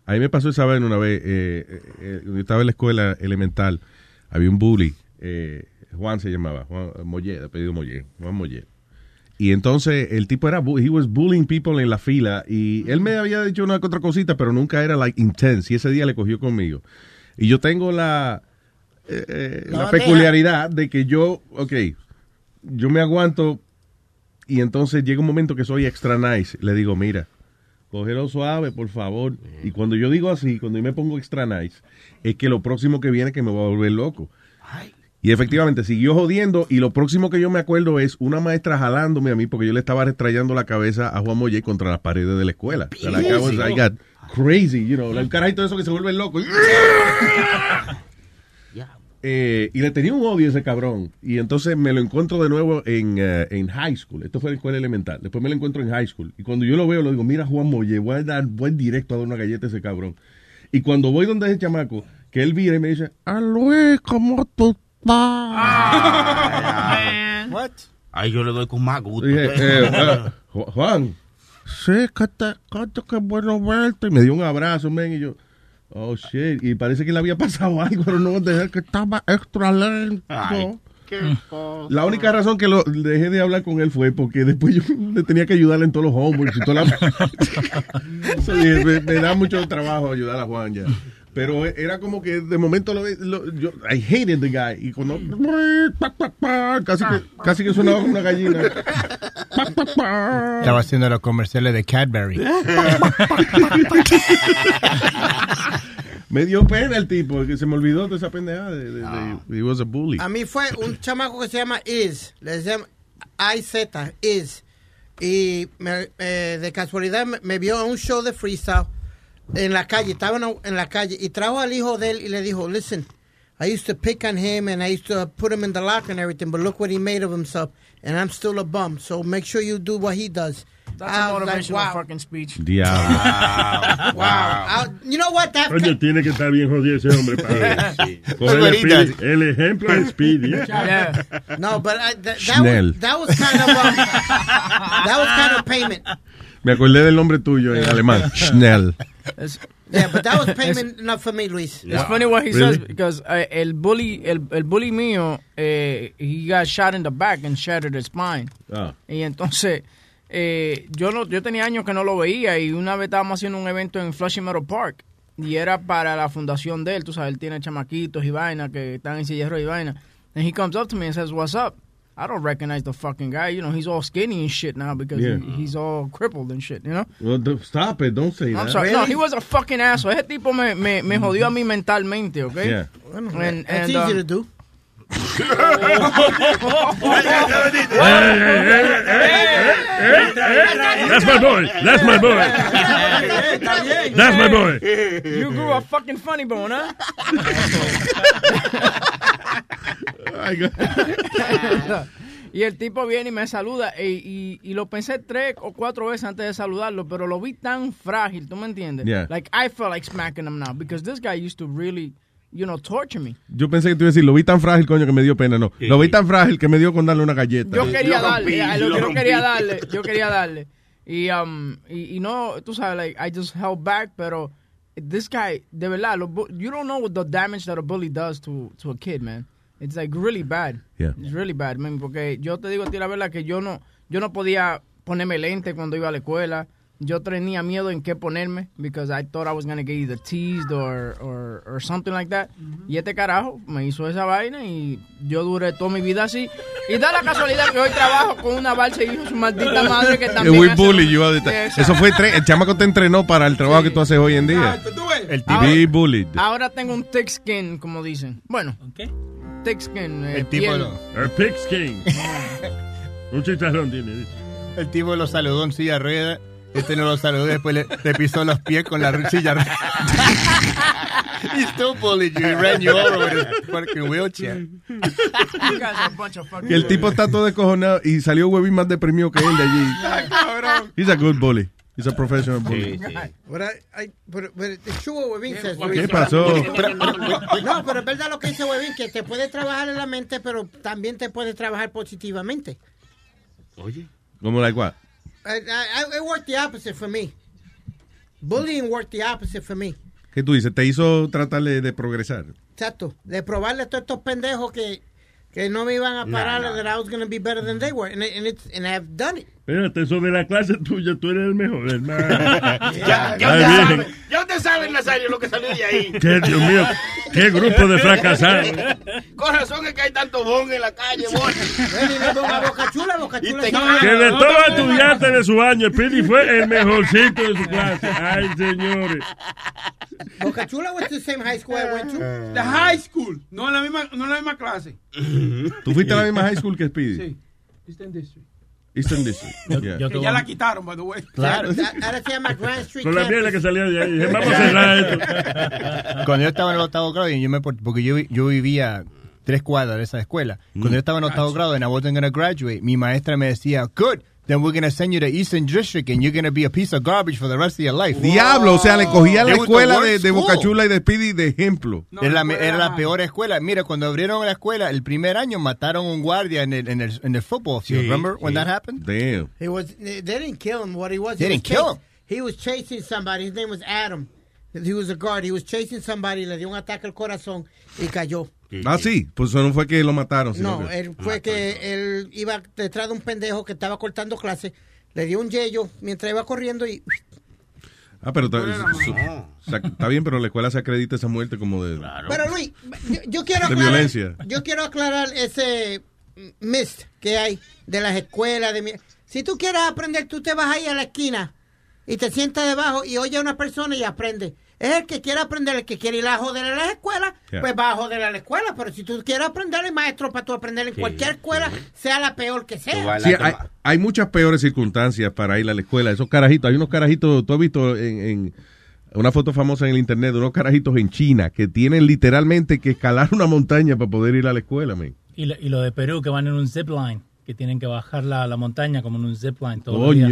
A mí me pasó esa vez una vez, eh, eh, eh, yo estaba en la escuela elemental, había un bully, eh, Juan se llamaba, Juan Moller, apellido Moller, Juan Moller. Y entonces el tipo era, he was bullying people en la fila y él me había dicho una otra cosita, pero nunca era like intense y ese día le cogió conmigo. Y yo tengo la, eh, La peculiaridad de que yo, ok, yo me aguanto y entonces llega un momento que soy extra nice. Le digo, mira, cógelo suave, por favor. Y cuando yo digo así, cuando yo me pongo extra nice, es que lo próximo que viene es que me voy a volver loco. Y efectivamente siguió jodiendo y lo próximo que yo me acuerdo es una maestra jalándome a mí porque yo le estaba restrayando la cabeza a Juan Molle contra las paredes de la escuela. O sea, like, I was- I got crazy, you know, el carajito de eso que se vuelve loco. Eh, y le tenía un odio a ese cabrón. Y entonces me lo encuentro de nuevo en, eh, en high school. Esto fue en la escuela elemental. Después me lo encuentro en high school. Y cuando yo lo veo, le digo, mira Juan Molle, voy a dar, voy directo a dar una galleta a ese cabrón. Y cuando voy donde ese chamaco, que él vira y me dice, ah Luis, ¿cómo tú estás? What? Ay, yo le doy con más gusto. Dije, eh, ah, Ju- Juan, sí, que te, que, que bueno verte. Y me dio un abrazo, men, y yo, oh, shit. Y parece que le había pasado algo, pero no dejé que estaba extra lento. Ay, qué cosa. La única razón que lo dejé de hablar con él fue porque después yo le tenía que ayudarle en todos los homeworks y toda la... Me, me da mucho trabajo ayudar a Juan ya. Pero era como que de momento lo, lo- yo, I hated the guy. Y cuando casi que, casi que sonaba como una gallina. Estaba haciendo los comerciales de Cadbury. Me dio pena el tipo, que se me olvidó de esa pendejada. De, de- de- he was a bully. A mí fue un chamaco que se llama Iz, le llama IZ, Iz. Y me- eh, de casualidad me, me vio a un show de freestyle en la calle, estaba en, en la calle y trajo al hijo de él y le dijo, listen, I used to pick on him and I used to put him in the locker and everything, but look what he made of himself and I'm still a bum, so make sure you do what he does. That's I a was like, motivational wow. fucking speech. Diablo. Wow. I- you know what? That Oye, tiene que estar bien jodido ese hombre para Sí. coger el, Speedy. ejemplo de Speedy. ¿eh? No, but I, that, that, was, that was kind of um, that was kind of payment. Me acordé del nombre tuyo en alemán. Schnell. Yeah, but that was payment enough for me, Luis. It's funny what he Really? says because uh, el bully, el, el bully mío, eh, he got shot in the back and shattered his spine. Ah. Y entonces, eh, yo no, yo tenía años que no lo veía y una vez estábamos haciendo un evento en Flushing Meadow Park y era para la fundación de él, tú sabes, él tiene chamaquitos y vaina que están en ruedas y vaina. And he comes up to me and says, "What's up?" I don't recognize the fucking guy. You know, he's all skinny and shit now because Yeah. he- he's all crippled and shit. You know. Well, d- stop it, don't say I'm that. sorry. No, he was a fucking asshole. Ese tipo me, me, me jodió a mí mentalmente, okay? Yeah. And, That's and, easy um, to do. That's my boy. That's my boy. That's my boy. You grew a fucking funny bone, huh? y el tipo viene y me saluda y, y, y lo pensé tres o cuatro veces antes de saludarlo, pero lo vi tan frágil, ¿tú me entiendes? Yeah. Like I felt like smacking him now because this guy used to really, you know, torture me. Yo pensé que te iba a decir, lo vi tan frágil, coño, que me dio pena. No, lo vi tan frágil que me dio con darle una galleta. Yo quería Lo darle, a lo yo quería darle, yo quería darle. Y, um, y, y no, tú sabes, like, I just held back, pero this guy, de verdad, lo you don't know what the damage that a bully does to, to a kid, man. It's like really bad. Yeah. It's really bad, man, porque yo te digo a ti la verdad que yo no, yo no podía ponerme lente cuando iba a la escuela. Yo tenía miedo en qué ponerme because I thought I was to get either teased or, or, or something like that. Y este carajo me hizo esa vaina y yo duré toda mi vida así. Y da la casualidad que hoy trabajo con una balsa y su maldita madre que también we hace- bully you. Eso fue, tre- el chamaco te entrenó para el trabajo que tú haces hoy en día. El tipo- Be bullied. Ahora tengo un thick skin, como dicen. Bueno, thick skin. eh, El tipo El pigskin. Un chicharrón tiene. El tipo lo saludó en silla rueda. Este no lo saludó, después le, le pisó los pies con la silla. He still bullied you. He ran you over with his fucking wheelchair. You guys are a bunch of fucking- Que el tipo está todo descojonado y salió Webby más deprimido que él de allí. He's a good bully. He's a professional bully. But I, I, but, but it's true what Webin says. ¿Qué pasó? No, pero es verdad lo que dice Webin, que te puede trabajar en la mente, pero también te puede trabajar positivamente. Oye. ¿Cómo like what? I, I, it worked the opposite for me. Bullying worked the opposite for me. ¿Qué tú dices? Te hizo tratarle de progresar. Exacto. De probarle a todos estos pendejos que, que no me iban a parar, no. that I was going to be better than they were. And, it- and, it's, and I've done it. Espérate, eso de la clase tuya, tú eres el mejor, hermano. Ya, ya Ay, usted bien. sabe, ya usted sabe, Nazario, lo que salió de ahí. Qué Dios mío, qué grupo de fracasados. Con razón es que hay tanto bon en la calle, bon. Ven y le pongo a Boca Chula, Boca Chula. te- Que de todos los estudiantes de su año, Speedy fue el mejorcito de su clase. Ay, señores. Boca Chula to the same high school I went to. The high school, no en la misma, no la misma clase. ¿Tú fuiste a la misma high school que Speedy? Sí. Eastern District. Eastern District. Yeah. Que ya la quitaron, by the way. Claro. Ahora se llama Grand Street Con la mierda que salía de ahí. Vamos a cerrar esto. Cuando yo estaba en el octavo grado, y yo me, porque yo, vi- yo vivía tres cuadras de esa escuela. Cuando yo estaba en octavo grado, en I wasn't gonna graduate, mi maestra me decía, good, then we're going to send you to Eastern District and you're going to be a piece of garbage for the rest of your life. Diablo, o sea, le cogía la escuela de, de Boca school. Chula y de Speedy de ejemplo. era, la, era la peor escuela. Mira, cuando abrieron la escuela, el primer año mataron a un guardia en el, en el, en el football field. Sí, Remember when sí. that happened? Damn. He was. They didn't kill him. What he was. They he didn't was kill chas- He was chasing somebody. His name was Adam. He was a guard. He was chasing somebody. Le dio un ataque al corazón y cayó. Ah, sí, pues eso no fue que lo mataron. sino No, que- él fue que él iba detrás de un pendejo que estaba cortando clase. Le dio un yello mientras iba corriendo y. Ah, pero está, bien, pero la escuela se acredita esa muerte como de... Pero Luis, yo, yo quiero De aclarar, violencia. Yo quiero aclarar ese mist que hay de las escuelas. De mi- si tú quieres aprender, tú te vas ahí a la esquina y te sientas debajo y oye a una persona y aprende. Es el que quiere aprender, el que quiere ir a joder a la escuela, Yeah. pues va a joder a la escuela. Pero si tú quieres aprender, el maestro para tú aprender en cualquier escuela, sea la peor que sea. Sí, hay, hay muchas peores circunstancias para ir a la escuela. Esos carajitos, hay unos carajitos, tú has visto en, en una foto famosa en el internet de unos carajitos en China que tienen literalmente que escalar una montaña para poder ir a la escuela, man. Y lo, y lo de Perú, que van en un zip line, que tienen que bajar la, la montaña como en un zip line todo el día.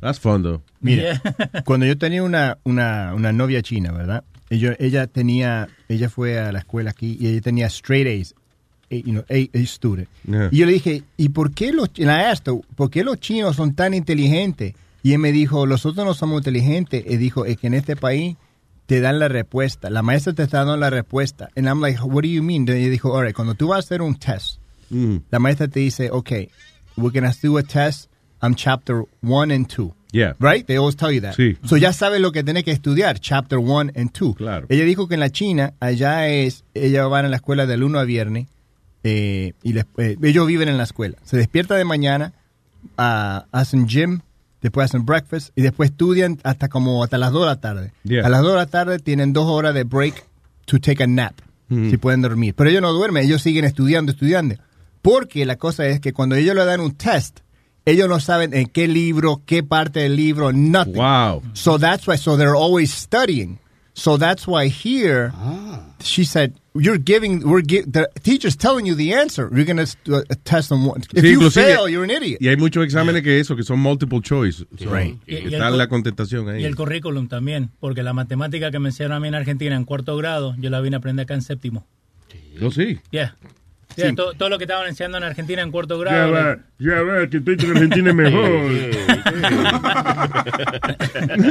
That's fun though. Mira, cuando yo tenía una, una, una novia china, ¿verdad? Ella, ella tenía, ella fue a la escuela aquí y ella tenía straight A's, eh, you know, A, A student. Yeah. Y yo le dije, ¿y por qué los, la esto, por qué los chinos son tan inteligentes? Y él me dijo, nosotros no somos inteligentes. Y dijo, es que en este país te dan la respuesta. La maestra te está dando la respuesta. And I'm like, what do you mean? Y dijo, all right, cuando tú vas a hacer un test, Mm. la maestra te dice, okay, we're going to do a test. I'm chapter one and two. Yeah. Right? They always tell you that. Sí. So ya sabes lo que tienes que estudiar, chapter one and two. Claro. Ella dijo que en la China, allá es, ella va a la escuela de lunes a viernes, eh, y les- eh, ellos viven en la escuela. Se despierta de mañana, ah, hacen gym, después hacen breakfast, y después estudian hasta como hasta las 2 de la tarde. Yeah. A las 2 de la tarde tienen dos horas de break to take a nap, Mm. si pueden dormir. Pero ellos no duermen, ellos siguen estudiando, estudiando. Porque la cosa es que cuando ellos le dan un test, ellos no saben en qué libro, qué parte del libro, nothing. Wow. So that's why, so they're always studying. So that's why here, she said, you're giving, we're gi- the teacher's telling you the answer. You're going to uh, test them. one- If Sí, you fail, you're an idiot. Y hay muchos exámenes que eso, que son multiple choice. So, Right. Y- y está la contestación ahí. Y el currículum también, porque la matemática que me enseñaron a mí en Argentina en cuarto grado, yo la vine a aprender acá en séptimo. No, sí. Yeah. Todo, todo lo que estaban enseñando en Argentina en cuarto Ya grado. va, ya va, que estoy en Argentina es mejor.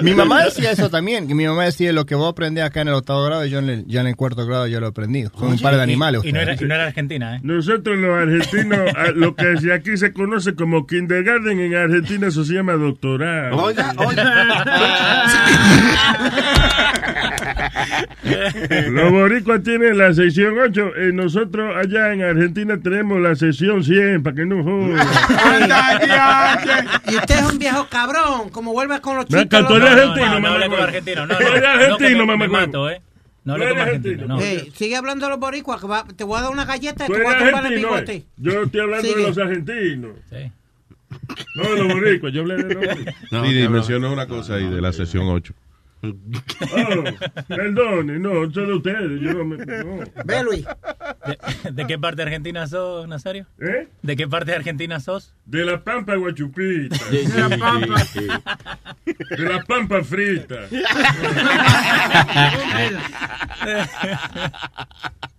mi mamá decía eso también, que mi mamá decía lo que vos aprendés acá en el octavo grado, yo en el, ya en el cuarto grado ya lo aprendí. Son un par de animales. Y no, era, y no era Argentina, ¿eh? Nosotros los argentinos, a- lo que aquí se conoce como kindergarten, en Argentina eso se llama doctorado. Oiga, Los boricuas tienen la sección 8, eh, nosotros allá en Argentina tenemos la sección 100, para que no jodan. Y usted es un viejo cabrón, como vuelve con los chicos. eres No, argentino, no, no huevo. argentino. No, no, no, argentino, me- mamá me huevo. mato, ¿eh? No eres argentino, no. Hey, sigue hablando de los boricuas, que va- te voy a dar una galleta y te voy a tumbar el bigote. eh. Yo estoy hablando Sigue. de los argentinos. Sí. No de los boricuas, yo hablé de los boricuas. sí, mencionó una cosa ahí de la sesión 8. Oh, perdone, no, de ustedes. Yo no me. No. Ve, Luis. ¿De, de qué parte de Argentina sos, Nazario? ¿Eh? ¿De qué parte de Argentina sos? De la pampa guachupita. De la pampa. De la pampa frita.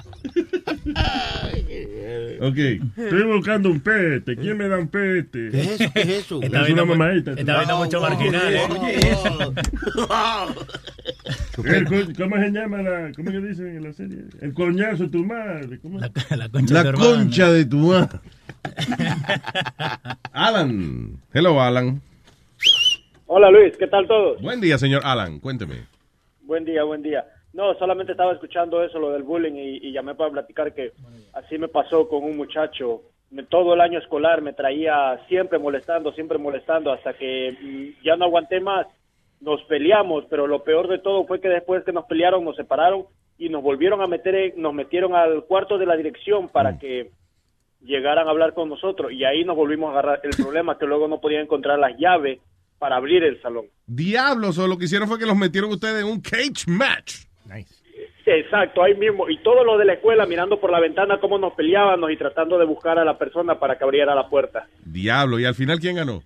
Ok. Estoy buscando un pete. ¿Quién me da un pete? ¿Qué es eso? ¿Qué es eso? Está Es viendo una mamadita. está viendo mucho marginal, ¿eh? ¿Cómo se llama la, cómo que dicen en la serie? El coñazo de tu madre. ¿Cómo? La, la concha La de concha de tu madre. Alan. Hello, Alan. Hola Luis, ¿qué tal todos? Buen día, señor Alan. Cuénteme. Buen día, buen día. No, solamente estaba escuchando eso, lo del bullying, y, y llamé para platicar que así me pasó con un muchacho. Me- todo el año escolar me traía siempre molestando, siempre molestando, hasta que mm, ya no aguanté más. Nos peleamos, pero lo peor de todo fue que después que nos pelearon, nos separaron y nos volvieron a meter, en- nos metieron al cuarto de la dirección para que llegaran a hablar con nosotros. Y ahí nos volvimos a agarrar el problema, que luego no podían encontrar las llaves para abrir el salón. Diablos, o lo que hicieron fue que los metieron ustedes en un cage match. Exacto, ahí mismo. Y todo lo de la escuela, mirando por la ventana cómo nos peleábamos y tratando de buscar a la persona para que abriera la puerta. Diablo, y al final, ¿quién ganó?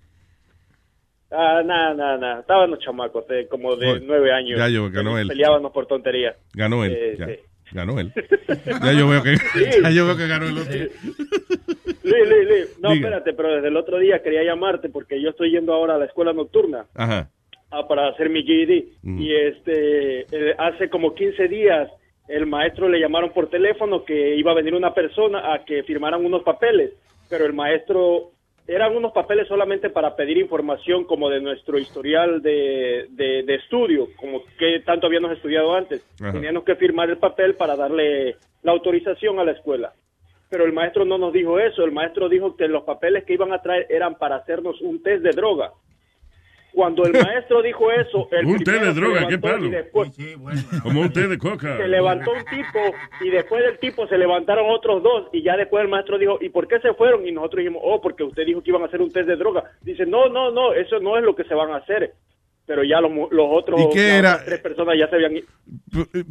Ah, nada, nada, nada. Estábamos chamacos, eh, como de Oye, nueve años. ya yo, ganó él. Peleábamos por tonterías. Ganó él. Eh, ya. sí. Ganó él. Ya yo veo que, ya yo veo que ganó el otro. Luis, Luis, Luis. No, Diga. espérate, pero desde el otro día quería llamarte porque yo estoy yendo ahora a la escuela nocturna Ajá. Ah, para hacer mi GED. Mm. Y este, eh, hace como 15 días el maestro le llamaron por teléfono que iba a venir una persona a que firmaran unos papeles, pero el maestro eran unos papeles solamente para pedir información como de nuestro historial de, de, de estudio, como que tanto habíamos estudiado antes. Ajá. Teníamos que firmar el papel para darle la autorización a la escuela. Pero el maestro no nos dijo eso, el maestro dijo que los papeles que iban a traer eran para hacernos un test de droga. Cuando el maestro dijo eso, el Un té de se droga, qué levantó palo. y después- Como un té de coca. se levantó un tipo y después del tipo se levantaron otros dos y ya después el maestro dijo, ¿y por qué se fueron? Y nosotros dijimos, oh, porque usted dijo que iban a hacer un test de droga. Dice, no, no, no, eso no es lo que se van a hacer. Pero ya los, mu- los otros ¿Y qué era? tres personas ya se habían ido.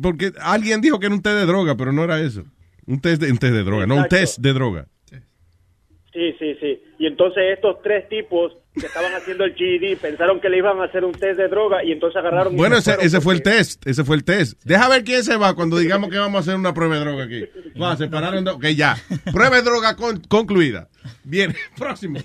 Porque alguien dijo que era un té de droga, pero no era eso. Un test de, un test de droga, no un test de droga. Sí, sí, sí. Y entonces estos tres tipos que estaban haciendo el GED pensaron que le iban a hacer un test de droga y entonces agarraron... Bueno, se ese, ese fue el test, ese fue el test. Deja ver quién se va cuando digamos que vamos a hacer una prueba de droga aquí. Va, se pararon dos. Ok, ya. Prueba de droga con- concluida. Bien, próximo.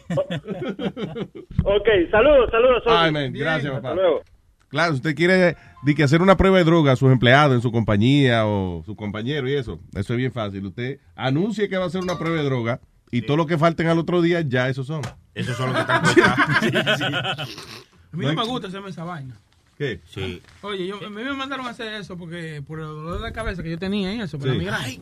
Ok, saludos, saludos. Ay, man, gracias, Hasta papá. luego. Claro, si usted quiere di que hacer una prueba de droga a sus empleados en su compañía o su compañero y eso, eso es bien fácil. Usted anuncie que va a hacer una prueba de droga y todo lo que falten al otro día, ya esos son. Esos son los que están A mí no me gusta hacerme esa vaina. ¿Qué? Sí. Oye, yo, a mí me mandaron a hacer eso porque por el dolor de cabeza que yo tenía y eso, por la Sí. migraña.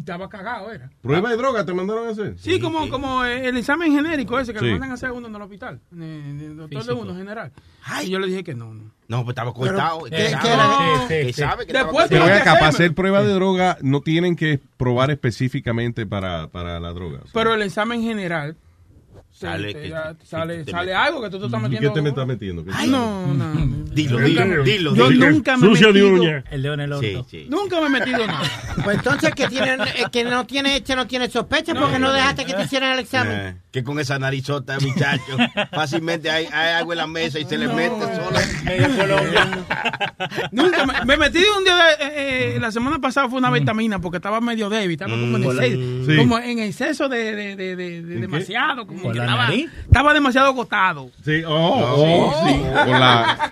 Y estaba cagado, era. ¿Prueba de droga te mandaron a hacer? Sí, como, como eh, el examen genérico ese que Sí. le mandan a hacer uno en el hospital. en el- doctor de uno general. Y yo le dije que no, no. No, pues estaba cortado. ¿qué- que qué que Sí, sí. sabe que Después Pero que para hacer prueba de droga no tienen que probar específicamente para, para la droga. Pero el examen general. Sale te- que- ya sale, te sale algo que tú te estás ¿Y metiendo. qué te me estás metiendo? ¿Qué Ay, no, no. Dilo, dilo, dilo, Yo nunca me he de metido. uña. El dedo en el orto. Nunca me he metido nada. Pues entonces que tiene, eh, que no tiene hecha no tiene sospecha porque no dejaste que te hicieran el examen. Eh, que con esa narizota, muchacho, fácilmente hay, hay agua en la mesa y se le mete sola. Nunca me, me metí un día de, eh, eh, la semana pasada fue una vitamina porque estaba medio débil, estaba como en, Mm. exceso, Sí. como en exceso de, de, de, de- de demasiado, como ¿Por que estaba, estaba demasiado agotado. Sí, oh, oh, sí. Por la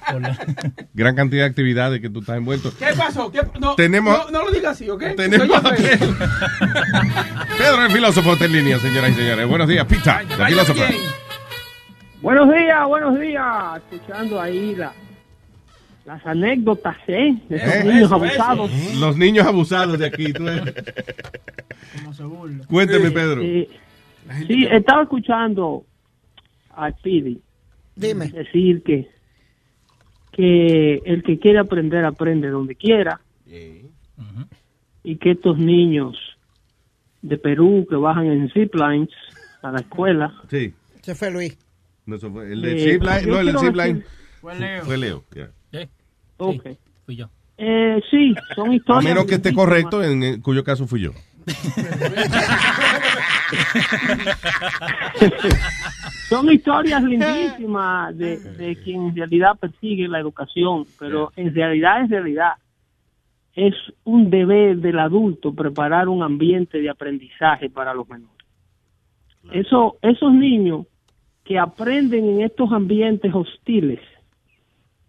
gran cantidad de actividades que tú estás envuelto. ¿Qué pasó? ¿Qué- no, Tenemos- no, no lo digas así, ¿ok? Tenemos. Pedro el filósofo está en línea, señoras y señores. Buenos días, Pita, la filósofa. Buenos días, buenos días. Escuchando ahí la, las anécdotas, ¿eh? De esos Eh, niños eso, abusados. Los niños abusados de aquí. tú eres- Cuénteme, Pedro. Eh, sí, estaba escuchando a Speedy Dime. decir que, que el que quiere aprender, aprende donde quiera. Y que estos niños de Perú que bajan en ziplines a la escuela. Sí. Se fue Luis. No, eso fue- el de Eh, zipline, yo no, el de quiero zipline decir- Fue Leo. fue Leo. ya. Ok. Fui yo. Eh, sí, son A historias. menos que esté correcto, en, en cuyo caso fui yo. Son historias lindísimas de, de quien en realidad persigue la educación, pero en realidad, en realidad, es un deber del adulto preparar un ambiente de aprendizaje para los menores. Eso, esos niños que aprenden en estos ambientes hostiles,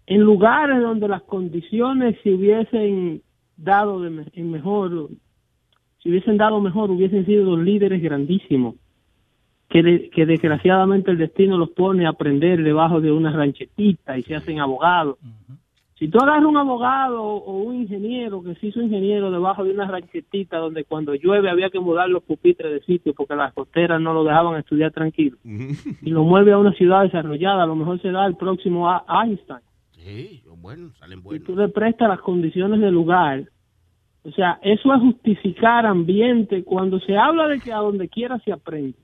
en lugares donde las condiciones se hubiesen dado de en mejor, si hubiesen dado mejor, hubiesen sido líderes grandísimos que, de- que desgraciadamente el destino los pone a aprender debajo de una ranchetita y se hacen abogados. Si tú agarras un abogado o un ingeniero que se hizo ingeniero debajo de una ranchetita donde cuando llueve había que mudar los pupitres de sitio porque las costeras no lo dejaban estudiar tranquilo y lo mueve a una ciudad desarrollada, a lo mejor será el próximo a- Einstein. Sí, bueno, salen Y buenos. tú le prestas las condiciones del lugar. O sea, eso es justificar ambiente. Cuando se habla de que a donde quiera se aprende,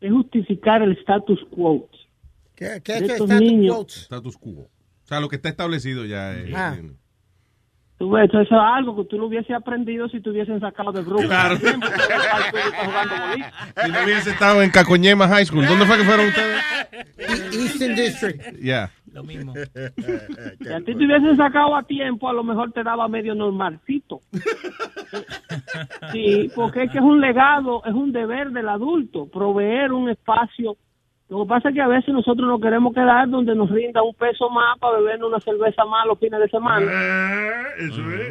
es justificar el status quo. ¿Qué, De qué es estos status niños. quo? Status quo. O sea, lo que está establecido ya es. Ah. Tú ves, eso es algo que tú lo hubiese aprendido si te hubiesen sacado de grupo. Claro. Siempre. Si no hubiese estado en Cacoñema High School, ¿dónde fue que fueron ustedes? Eastern District. Yeah. Lo mismo. Si a ti te hubiesen sacado a tiempo, a lo mejor te daba medio normalcito. Sí, porque es que es un legado, es un deber del adulto, proveer un espacio. Lo que pasa es que a veces nosotros nos queremos quedar donde nos rinda un peso más para beber una cerveza más los fines de semana. Eso es.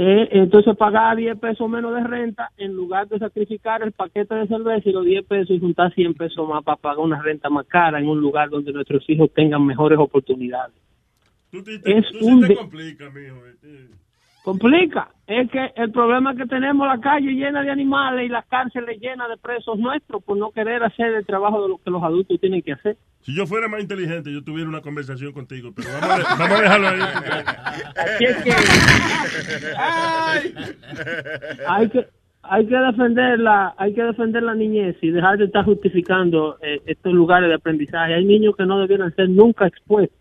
Eh, entonces pagar 10 pesos menos de renta en lugar de sacrificar el paquete de cerveza y los 10 pesos y juntar 100 pesos más para pagar una renta más cara en un lugar donde nuestros hijos tengan mejores oportunidades. Tú, te- te- Es tú sí te mijo. Complica. Es que el problema es que tenemos la calle llena de animales y las cárceles llenas de presos nuestros por no querer hacer el trabajo de lo que los adultos tienen que hacer. Si yo fuera más inteligente, yo tuviera una conversación contigo, pero vamos a, de- vamos a dejarlo ahí. Así es que hay que hay que defender la hay que defender la niñez y dejar de estar justificando eh, estos lugares de aprendizaje. Hay niños que no debieran ser nunca expuestos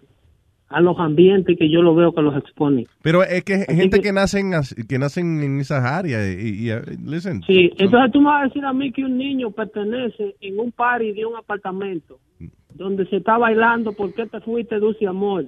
a los ambientes que yo lo veo que los exponen. Pero es que Así gente que- que nacen que nacen en esas áreas y, y, listen. Sí, entonces tú me vas a decir a mí que un niño pertenece en un party de un apartamento donde se está bailando ¿Por qué te fuiste, Dulce Amor?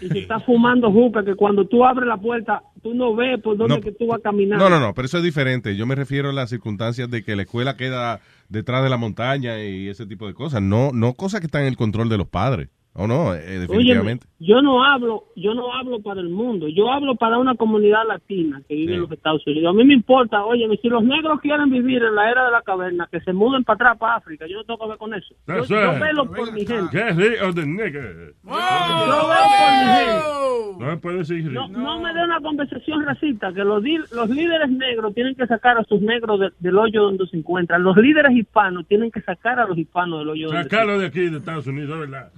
Y se está fumando juca que cuando tú abres la puerta tú no ves por dónde No. que tú vas caminando. No, no, no, pero eso es diferente. Yo me refiero a las circunstancias de que la escuela queda detrás de la montaña y ese tipo de cosas. No, no cosas que están en el control de los padres. ¿O no? Eh, Oye, definitivamente. yo no hablo, yo no hablo para el mundo, yo hablo para una comunidad latina que vive en los Estados Unidos. A mí me importa, oye, si los negros quieren vivir en la era de la caverna, que se muden para atrás, para África, yo no tengo que ver con eso. Yo, That's yo right. velo por mi gente. Get rid of the nigger. Yo veo por mi gente. No me puede decir No, no me dé una conversación racista, que los, líderes negros tienen que sacar a sus negros de- del hoyo donde se encuentran. Los líderes hispanos tienen que sacar a los hispanos del hoyo donde se Sacarlo de aquí, de Estados Unidos, ¿verdad?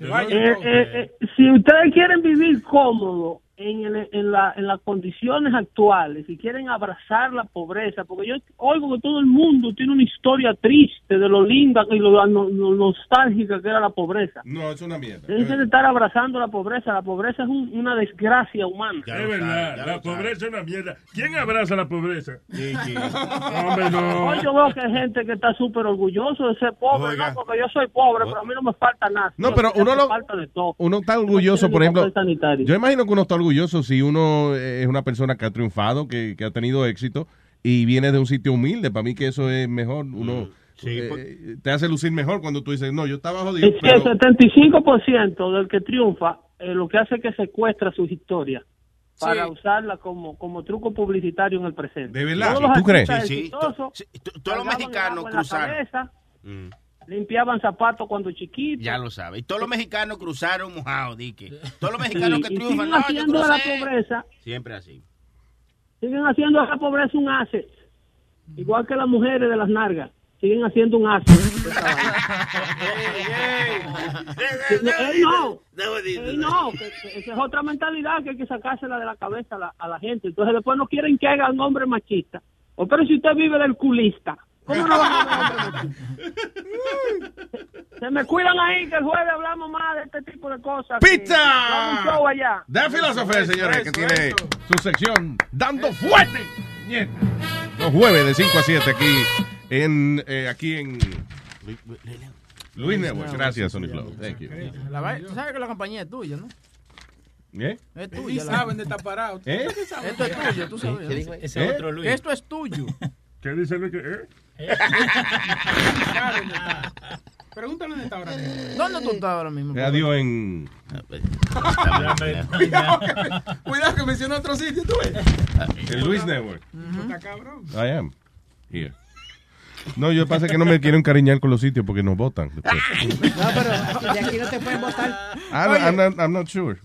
Eh, eh, eh, si ustedes quieren vivir cómodo en, el- en, la- en las condiciones actuales, si quieren abrazar la pobreza, porque yo oigo que todo el mundo tiene una historia triste de lo linda y lo, lo- lo nostálgica que era la pobreza. No, es una mierda. Dejen de estar abrazando la pobreza. La pobreza es un- una desgracia humana. Es verdad, la pobreza es una mierda. ¿Quién abraza la pobreza? Hombre, no. Hoy yo veo que hay gente que está súper orgulloso de ser pobre, Oiga. no, porque yo soy pobre, pero a mí no me falta nada. No, pero uno lo- falta de todo. Uno está orgulloso, tiene por ejemplo. Yo imagino que uno está orgulloso si uno es una persona que ha triunfado, que, que ha tenido éxito y viene de un sitio humilde. Para mí que eso es mejor. Uno eh, te hace lucir mejor cuando tú dices, no, yo estaba jodido. Es que el pero- 75% del que triunfa eh, lo que hace es que secuestra sus historias para Sí. usarla como, como truco publicitario en el presente. ¿De verdad? ¿Tú crees? Sí, sí. Todos los mexicanos cruzaron. Limpiaban zapatos cuando chiquitos. Ya lo sabe. Y todos los mexicanos cruzaron mojados, dique. Todos los mexicanos Sí, que triunfan, siguen no, haciendo de la pobreza Siempre así. siguen haciendo de la pobreza un asset. Igual que las mujeres de las nargas. Siguen haciendo un asset. Ey, no. Ey, no. esa es otra mentalidad que hay que sacársela de la cabeza a la, a la gente. Entonces después no quieren que hagan hombre machista. O pero si usted vive del culista. ¿Cómo no? Se me cuidan ahí que el jueves hablamos más de este tipo de cosas. ¡Pizza! Vamos a un show allá. Da Filósofo, señores, que tiene su sección Dando Fuerte. Los jueves de 5 a 7 aquí en, eh, aquí en Luis Network. Gracias, Sony Flow. Thank you. La Tú sabes que la compañía es tuya, ¿no? ¿Eh? Es Y tuya. la- saben de estar parados. ¿Eh? Esto es tuyo, tú sabes. ¿no? Ese ¿Eh? otro Luis. Que esto es tuyo. ¿Qué dice Luis? que, eh? Estar. Pregúntale dónde está ahora. ¿Dónde tú estás ahora mismo? Radio en Cuidado que, cuidado que mencionó otro sitio, tú ves. en Luis Network. Está cabrón. I am here. No, yo pasa que no me quiero encariñar con los sitios porque nos votan. después. No, pero de aquí no te pueden votar. I'm, I'm not, I'm not sure.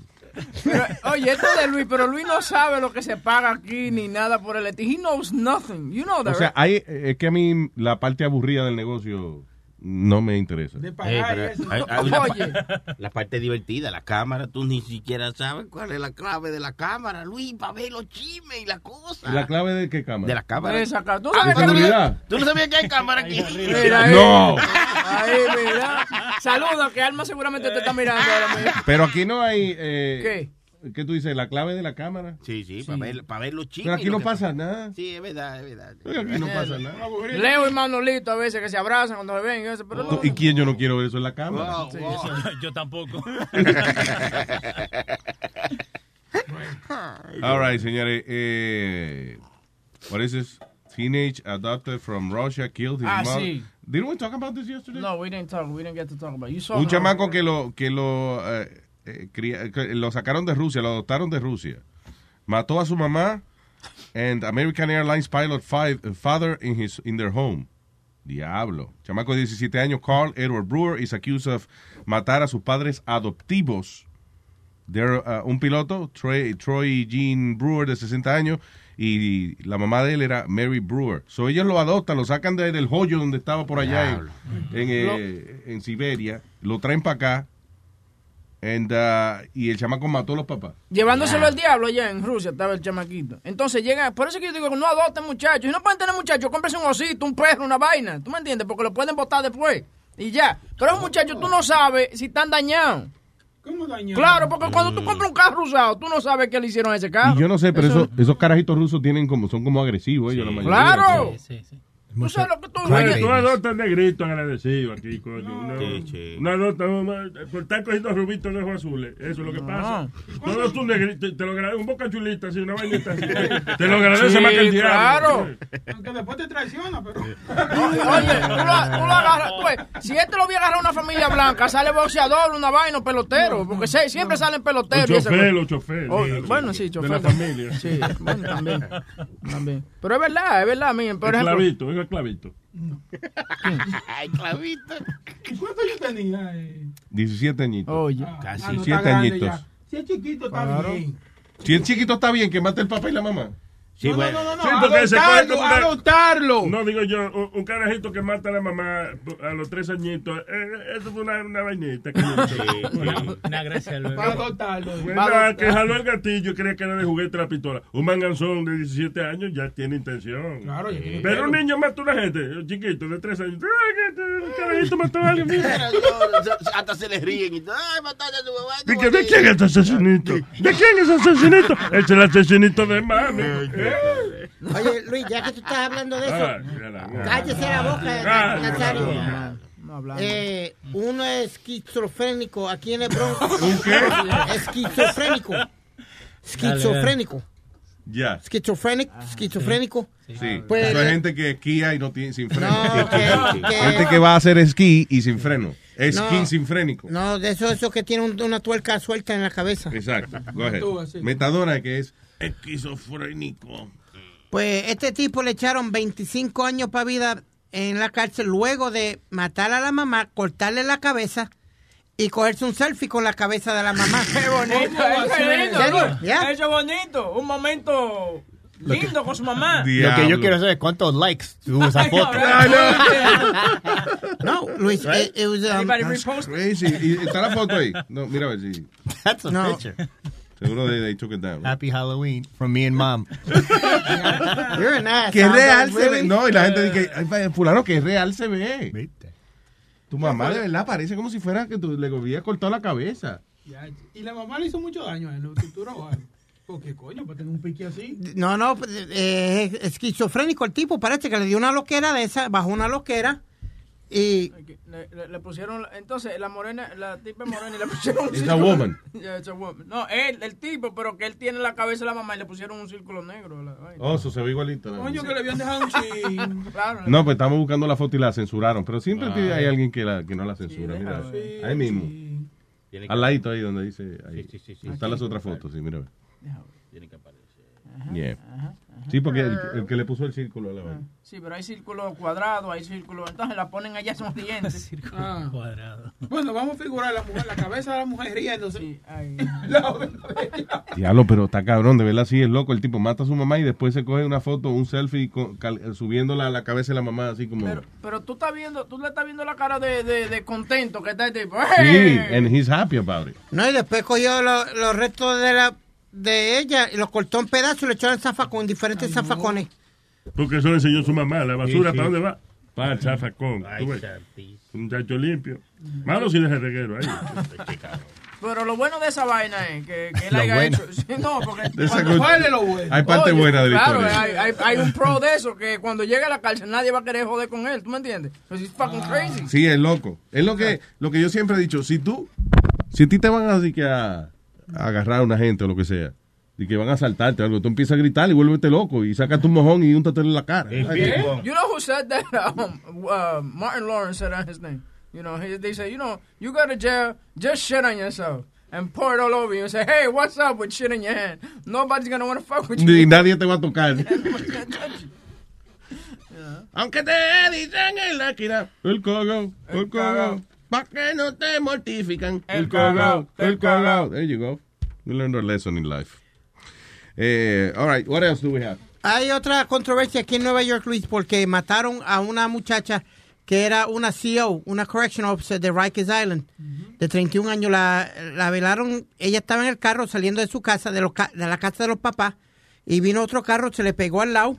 Pero, oye, esto de Luis, pero Luis no sabe lo que se paga aquí ni nada por el estilo. He knows nothing. You know that, O sea, right? hay, es que a mí la parte aburrida del negocio no me interesa. Hay- hay una Oye. la parte divertida, la cámara, tú ni siquiera sabes cuál es la clave de la cámara, Luis, para ver los chismes y la cosa. ¿La clave de qué cámara? De la cámara. De esa ca- ¿Tú Ah, sabes ¿De? ¿Tú no sabías que hay cámara aquí? Mira ahí. No. Ahí, mira. Saludos, que Alma seguramente te está mirando ahora mismo. Pero aquí no hay... eh, ¿Qué? ¿Qué tú dices? ¿La clave de la cámara? Sí, sí, para ver, para ver los chicos. Pero aquí no pasa nada. Sí, es verdad, es verdad. Aquí no pasa nada. Leo y Manolito a veces que se abrazan cuando se ven. y eso, Pero no. ¿Y quién yo no quiero ver eso en la cámara? Sí, Eso yo, tampoco. All right, señores. Eh, what is this? Teenage adopted from Russia killed his Ah, mother. sí. Didn't we talk about this yesterday? No, we didn't talk. We didn't get to talk about. it. You saw Un chamaco que lo que lo eh, eh, cría- que lo sacaron de Rusia, lo adoptaron de Rusia. Mató a su mamá and American Airlines pilot fi- father in his in their home. Diablo. Chamaco de 17 años, Carl Edward Brewer is accused of matar a sus padres adoptivos. They're, uh, un piloto, Troy, Troy Jean Brewer, de 60 años, y la mamá de él era Mary Brewer. So ellos lo adoptan, lo sacan de- del hoyo donde estaba por allá en, en, eh, en Siberia, lo traen para acá, and, uh, y el chamaco mató a los papás. Llevándoselo al diablo allá en Rusia estaba el chamaquito. Entonces llega, por eso que yo digo que no adopten muchachos. Si no pueden tener muchachos, cómprese un osito, un perro, una vaina. ¿Tú me entiendes? Porque lo pueden botar después. Y ya. Pero esos muchachos tú no sabes si están dañados. ¿Cómo dañado? Claro, porque cuando tú compras un carro usado, tú no sabes qué le hicieron a ese carro. Y yo no sé, pero Eso- esos, esos carajitos rusos tienen como, son como agresivos ellos, la mayoría. ¡Claro! Sí, sí. Tú sabes lo que tú Oye, tú adoptas negrito agradecido aquí, coño. Una, una adopta, una- por estar cogiendo rubitos de ojos azules. Eso es lo que pasa. Tú adoptas un negrito, te, lo agradece, un boca chulita, así, una vainita así. Te lo agradece Sí, más que el diablo. claro. Aunque después te traiciona, pero. Oye, tú lo, tú lo agarras, tú ves, si este lo hubiera agarrado una familia blanca, sale boxeador, una vaina, pelotero, porque se- siempre salen peloteros. chofer, o chofer, Oh, bueno, sí, sí, de chofer. la familia. Sí, bueno, también, también. Pero es verdad, es verdad, miren, por el ejemplo. clavito, es clavito. Ay, clavito. ¿Y cuánto yo tenía? Eh? 17 añitos. Oye, Ah, no, 17 está grande añitos. ya. Si es chiquito, está Claro. bien. Si el chiquito está bien, que mate el papá y la mamá. Sí, no, bueno. no, no, no, Sí, adoptarlo, una- adoptarlo. No, digo yo, un, un carajito que mata a la mamá a los tres añitos. eh, eso fue una, una vainita. Que Una, una gracia. Para adoptarlo. Bueno, que jaló el gatillo y creía que era de juguete la pistola. Un manganzón de 17 años ya tiene intención. Claro, ya tiene Pero un niño mata a una gente, un chiquito de 3 años. ¡Ay, que este- el carajito mató a alguien! mira. Hasta se les ríen y todo. Ay, mataste a tu mamá. ¿De mamá". quién es ese asesinito? ¿De quién es ese asesinito? Es el asesinito de mami. Oye, Luis, ya que tú estás hablando de eso, Ah, cállese la boca, Ah, Nazario. Eh, uno es esquizofrénico aquí en el Bronx. ¿Un qué? Esquizofrénico. Esquizofrénico. Ya. Esquizofrénico. Esquizofrénico. Sí. Pues, Eso es eh, gente que esquía y no tiene sin freno. No, que- que- gente que va a hacer esquí y sin freno. Esquí No. sin frénico. No, de eso, eso que tiene un- una tuerca suelta en la cabeza. Exacto. Go ahead. Metadona, que es esquizofrénico. Pues este tipo le echaron 25 años para vida en la cárcel luego de matar a la mamá, cortarle la cabeza y cogerse un selfie con la cabeza de la mamá. Qué bonito. ¿Ya? Eso es bonito, un momento lindo con su mamá. Lo que yo quiero saber es cuántos likes tuvo esa foto. No, Luis, it, it was, um, That's crazy. ¿Y está la foto ahí? No, mira a ver si. That's a No. picture. Seguro they, they took it down. Happy Halloween from me and mom. you're an ass. Que real se ve. No, y la gente dice, "Ay, fa- fulano, que real se ve. ¿Viste? Tu mamá de verdad parece como si fuera que tú le hubieras cortado la cabeza. Ya, Y la mamá le hizo mucho daño a él, ¿lo torturó o algo? Porque coño, para tener un pique así. No, no, eh, es esquizofrénico el tipo, parece que le dio una loquera de esa, bajó una loquera y Le, le- le pusieron, entonces la morena, la tipa morena y le pusieron un It's a círculo- woman. Yeah, it's a woman. No, él, el tipo, pero que él tiene la cabeza de la mamá y le pusieron un círculo negro. a la. Oh, eso se ve igualito. ¿no? Coño, que le habían dejado un chin. Claro. No, pues estamos buscando la foto y la censuraron. Pero siempre Ah. hay alguien que, la, que no la censura. mira. ahí mismo. Al ladito ahí donde dice. Ahí. Sí, sí, sí, sí. Están las otras fotos, sí, mira. Tiene que aparecer. Yeah. Sí, porque el, el que le puso el círculo a la vaina. Sí, pero hay círculos cuadrados, hay círculos. Entonces la ponen allá son dientes. Ah. Cuadrado. Bueno, vamos a figurar la mujer, la cabeza de la mujer riéndose. Sí, ella. Diablo, pero está cabrón, de verdad sí es loco. El tipo mata a su mamá y después se coge una foto, un selfie con- cal- subiéndola a la cabeza de la mamá, así como. Pero, pero tú estás viendo, tú le estás viendo la cara de, de, de contento que está el tipo. sí, ¡Eh! and he's happy about it. no, y después cogió lo- los restos de la de ella y los cortó en pedazos y le echó en zafacón, en diferentes zafacones. Porque eso le enseñó su mamá. La basura, Sí, sí. ¿para dónde va? Para el zafacón. Ay, tú ves. santísimo. Un muchacho limpio. Malo sin ese reguero ahí. Pero lo bueno de esa vaina es que, que él Lo haya bueno. hecho. Sí, no, porque cuando- good- ¿Cuál es lo bueno? Hay parte Oye, buena de la claro, historia. Hay, hay, hay un pro de eso, que cuando llegue a la cárcel nadie va a querer joder con él. ¿Tú me entiendes? Because he's fucking crazy. Sí, es loco. Es lo que, lo que yo siempre he dicho. Si tú, si a ti te van a, decir que a, a agarrar a una gente o lo que sea, y que van a asaltarte o algo, tú empiezas a gritar y vuélvete loco y sacas tu mojón y úntatelo en la cara. You know who said that? Um, uh, Martin Lawrence said that his name. You know, he, they say, you know, you go to jail, just shit on yourself and pour it all over you and say, hey, what's up with shit in your hand? Nobody's gonna want to fuck with you. Ni nadie te va a tocar. Aunque te dicen en la esquina, el cagao, el cagao, pa' que no te mortifican. El cagao, el cagao. There you go. We learned our lesson in life. Eh, all right, what else do we have? Hay otra controversia aquí en Nueva York, Luis, porque mataron a una muchacha que era una CO, una correctional officer de Rikers Island, de 31 años. La, la velaron, ella estaba en el carro saliendo de su casa, de, los ca- de la casa de los papás, y vino otro carro, se le pegó al lado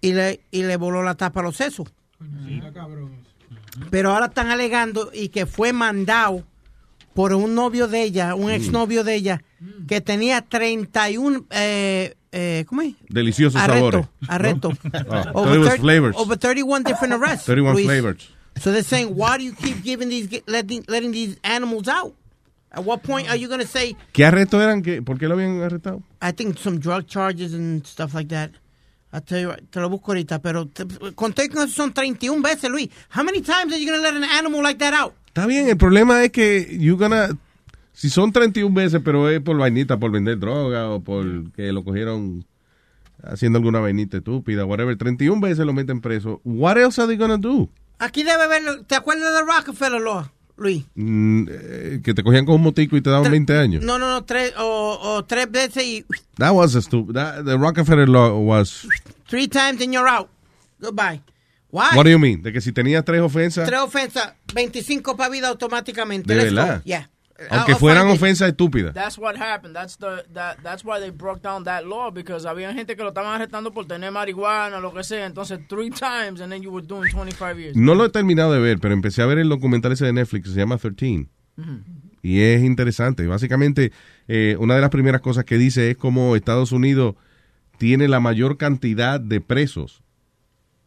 y le, y le voló la tapa a los sesos. Pero ahora están alegando y que fue mandado por un novio de ella, un exnovio de ella, que tenía 31, eh, eh, ¿cómo es? Deliciosos Arresto, sabores. arresto. Oh, thought it was 30 flavors. over 31 different arrests. 31 Luis. flavors. So they're saying, why do you keep giving these, letting, letting these animals out? At what point are you going to say, ¿Qué arrestos eran? ¿Qué- ¿Por qué lo habían arrestado? I think some drug charges and stuff like that? Te lo busco ahorita, pero te- conté que son 31 veces, Luis. How many times are you going to let an animal like that out? Está bien, el problema es que you gonna, si son 31 veces, pero es por vainita, por vender droga o por que lo cogieron haciendo alguna vainita estúpida, whatever, 31 veces lo meten preso. What else are they gonna do? Aquí debe haber, ¿te acuerdas de Rockefeller Law, Luis? Mm, eh, que te cogían con un motico y te daban 20 años. No, no, no, tres, o, o tres veces y That was a stupid. That, the Rockefeller law was. three times and you're out. Goodbye. Why? What do you mean? De que si tenía tres ofensas, Tres ofensas, 25 para vida automáticamente. De verdad. Yeah. Aunque I'll fueran ofensas estúpidas. That's what happened. That's the that that's why they broke down that law because había gente que lo estaban arrestando por tener marihuana, lo que sea. Entonces, three times and then you were doing 25 years. No lo he terminado de ver, pero empecé a ver el documental ese de Netflix se llama 13. Ujú. Y es interesante. Básicamente, eh, una de las primeras cosas que dice es como Estados Unidos tiene la mayor cantidad de presos.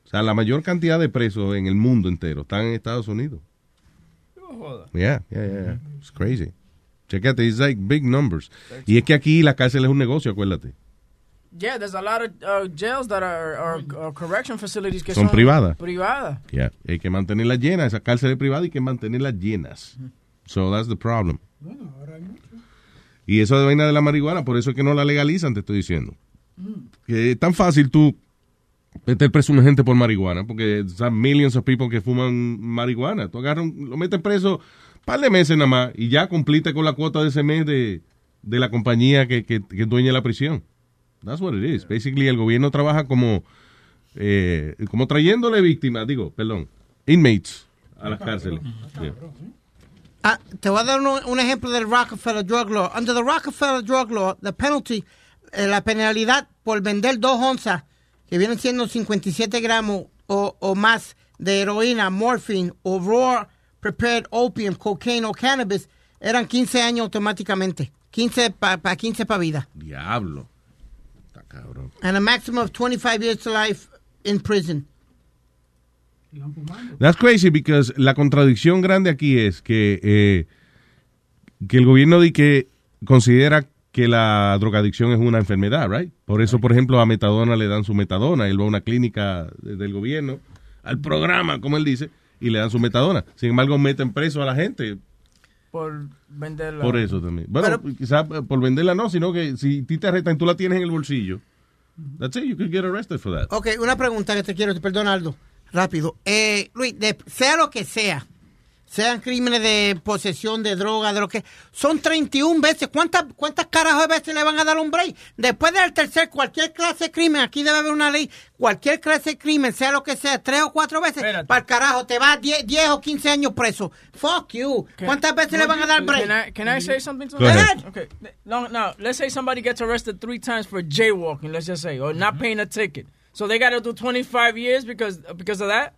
O sea, la mayor cantidad de presos en el mundo entero están en Estados Unidos. Yeah, yeah, yeah. yeah. It's crazy. Chequete, it's like big numbers. Y es que aquí la cárcel es un negocio, acuérdate. Yeah, there's a lot of uh, jails that are, are, are correction facilities que Son son, privadas. Privadas. Yeah. Hay que mantenerlas llenas, esa cárcel es privada y hay que mantenerlas llenas. So that's the problem. Y eso de vaina de la marihuana, por eso es que no la legalizan, te estoy diciendo. Que es tan fácil tú meter preso a una gente por marihuana, porque son millions of people que fuman marihuana. Tú agarras, un- lo metes preso un par de meses nada más y ya cumpliste con la cuota de ese mes de, de la compañía que, que, que dueña la prisión. That's what it is. Basically, el gobierno trabaja como, eh, como trayéndole víctimas, digo, perdón, inmates a las cárceles. Yeah. Ah, te voy a dar un, un ejemplo del Rockefeller Drug Law. Under the Rockefeller Drug Law, the penalty, eh, la penalidad por vender dos onzas, que vienen siendo 57 gramos o, o más de heroína, morphine o raw prepared opium, cocaine o cannabis, eran 15 años automáticamente. 15 para 15 para vida. Diablo. Está cabrón. And a maximum of 25 years to life in prison. That's crazy because la contradicción grande aquí es que, eh, que el gobierno de que considera que la drogadicción es una enfermedad, right? Por eso, por ejemplo, a Metadona le dan su Metadona. Él va a una clínica de- del gobierno, al programa, como él dice, y le dan su Metadona. Sin embargo, meten preso a la gente Por venderla. por eso también. Bueno, quizás por venderla no, sino que si ti te arrestan y tú la tienes en el bolsillo, that's it, you could get arrested for that. Ok, una pregunta que te quiero, te perdona Aldo, rápido. Eh, Luis, de- sea lo que sea, sean crímenes de posesión de droga, de lo que... Son 31 veces. ¿Cuántas, cuántas carajos de veces le van a dar un break? Después del tercer, cualquier clase de crimen, aquí debe haber una ley, cualquier clase de crimen, sea lo que sea, tres o cuatro veces, para el carajo, te vas 10, 10 o 15 años preso. Fuck you. ¿Cuántas veces le van a dar break? Can I, can I say something to that? Okay. No, no. Let's say somebody gets arrested three times for jaywalking. Let's just say, or not paying a ticket. So they got to do 25 years because because of that.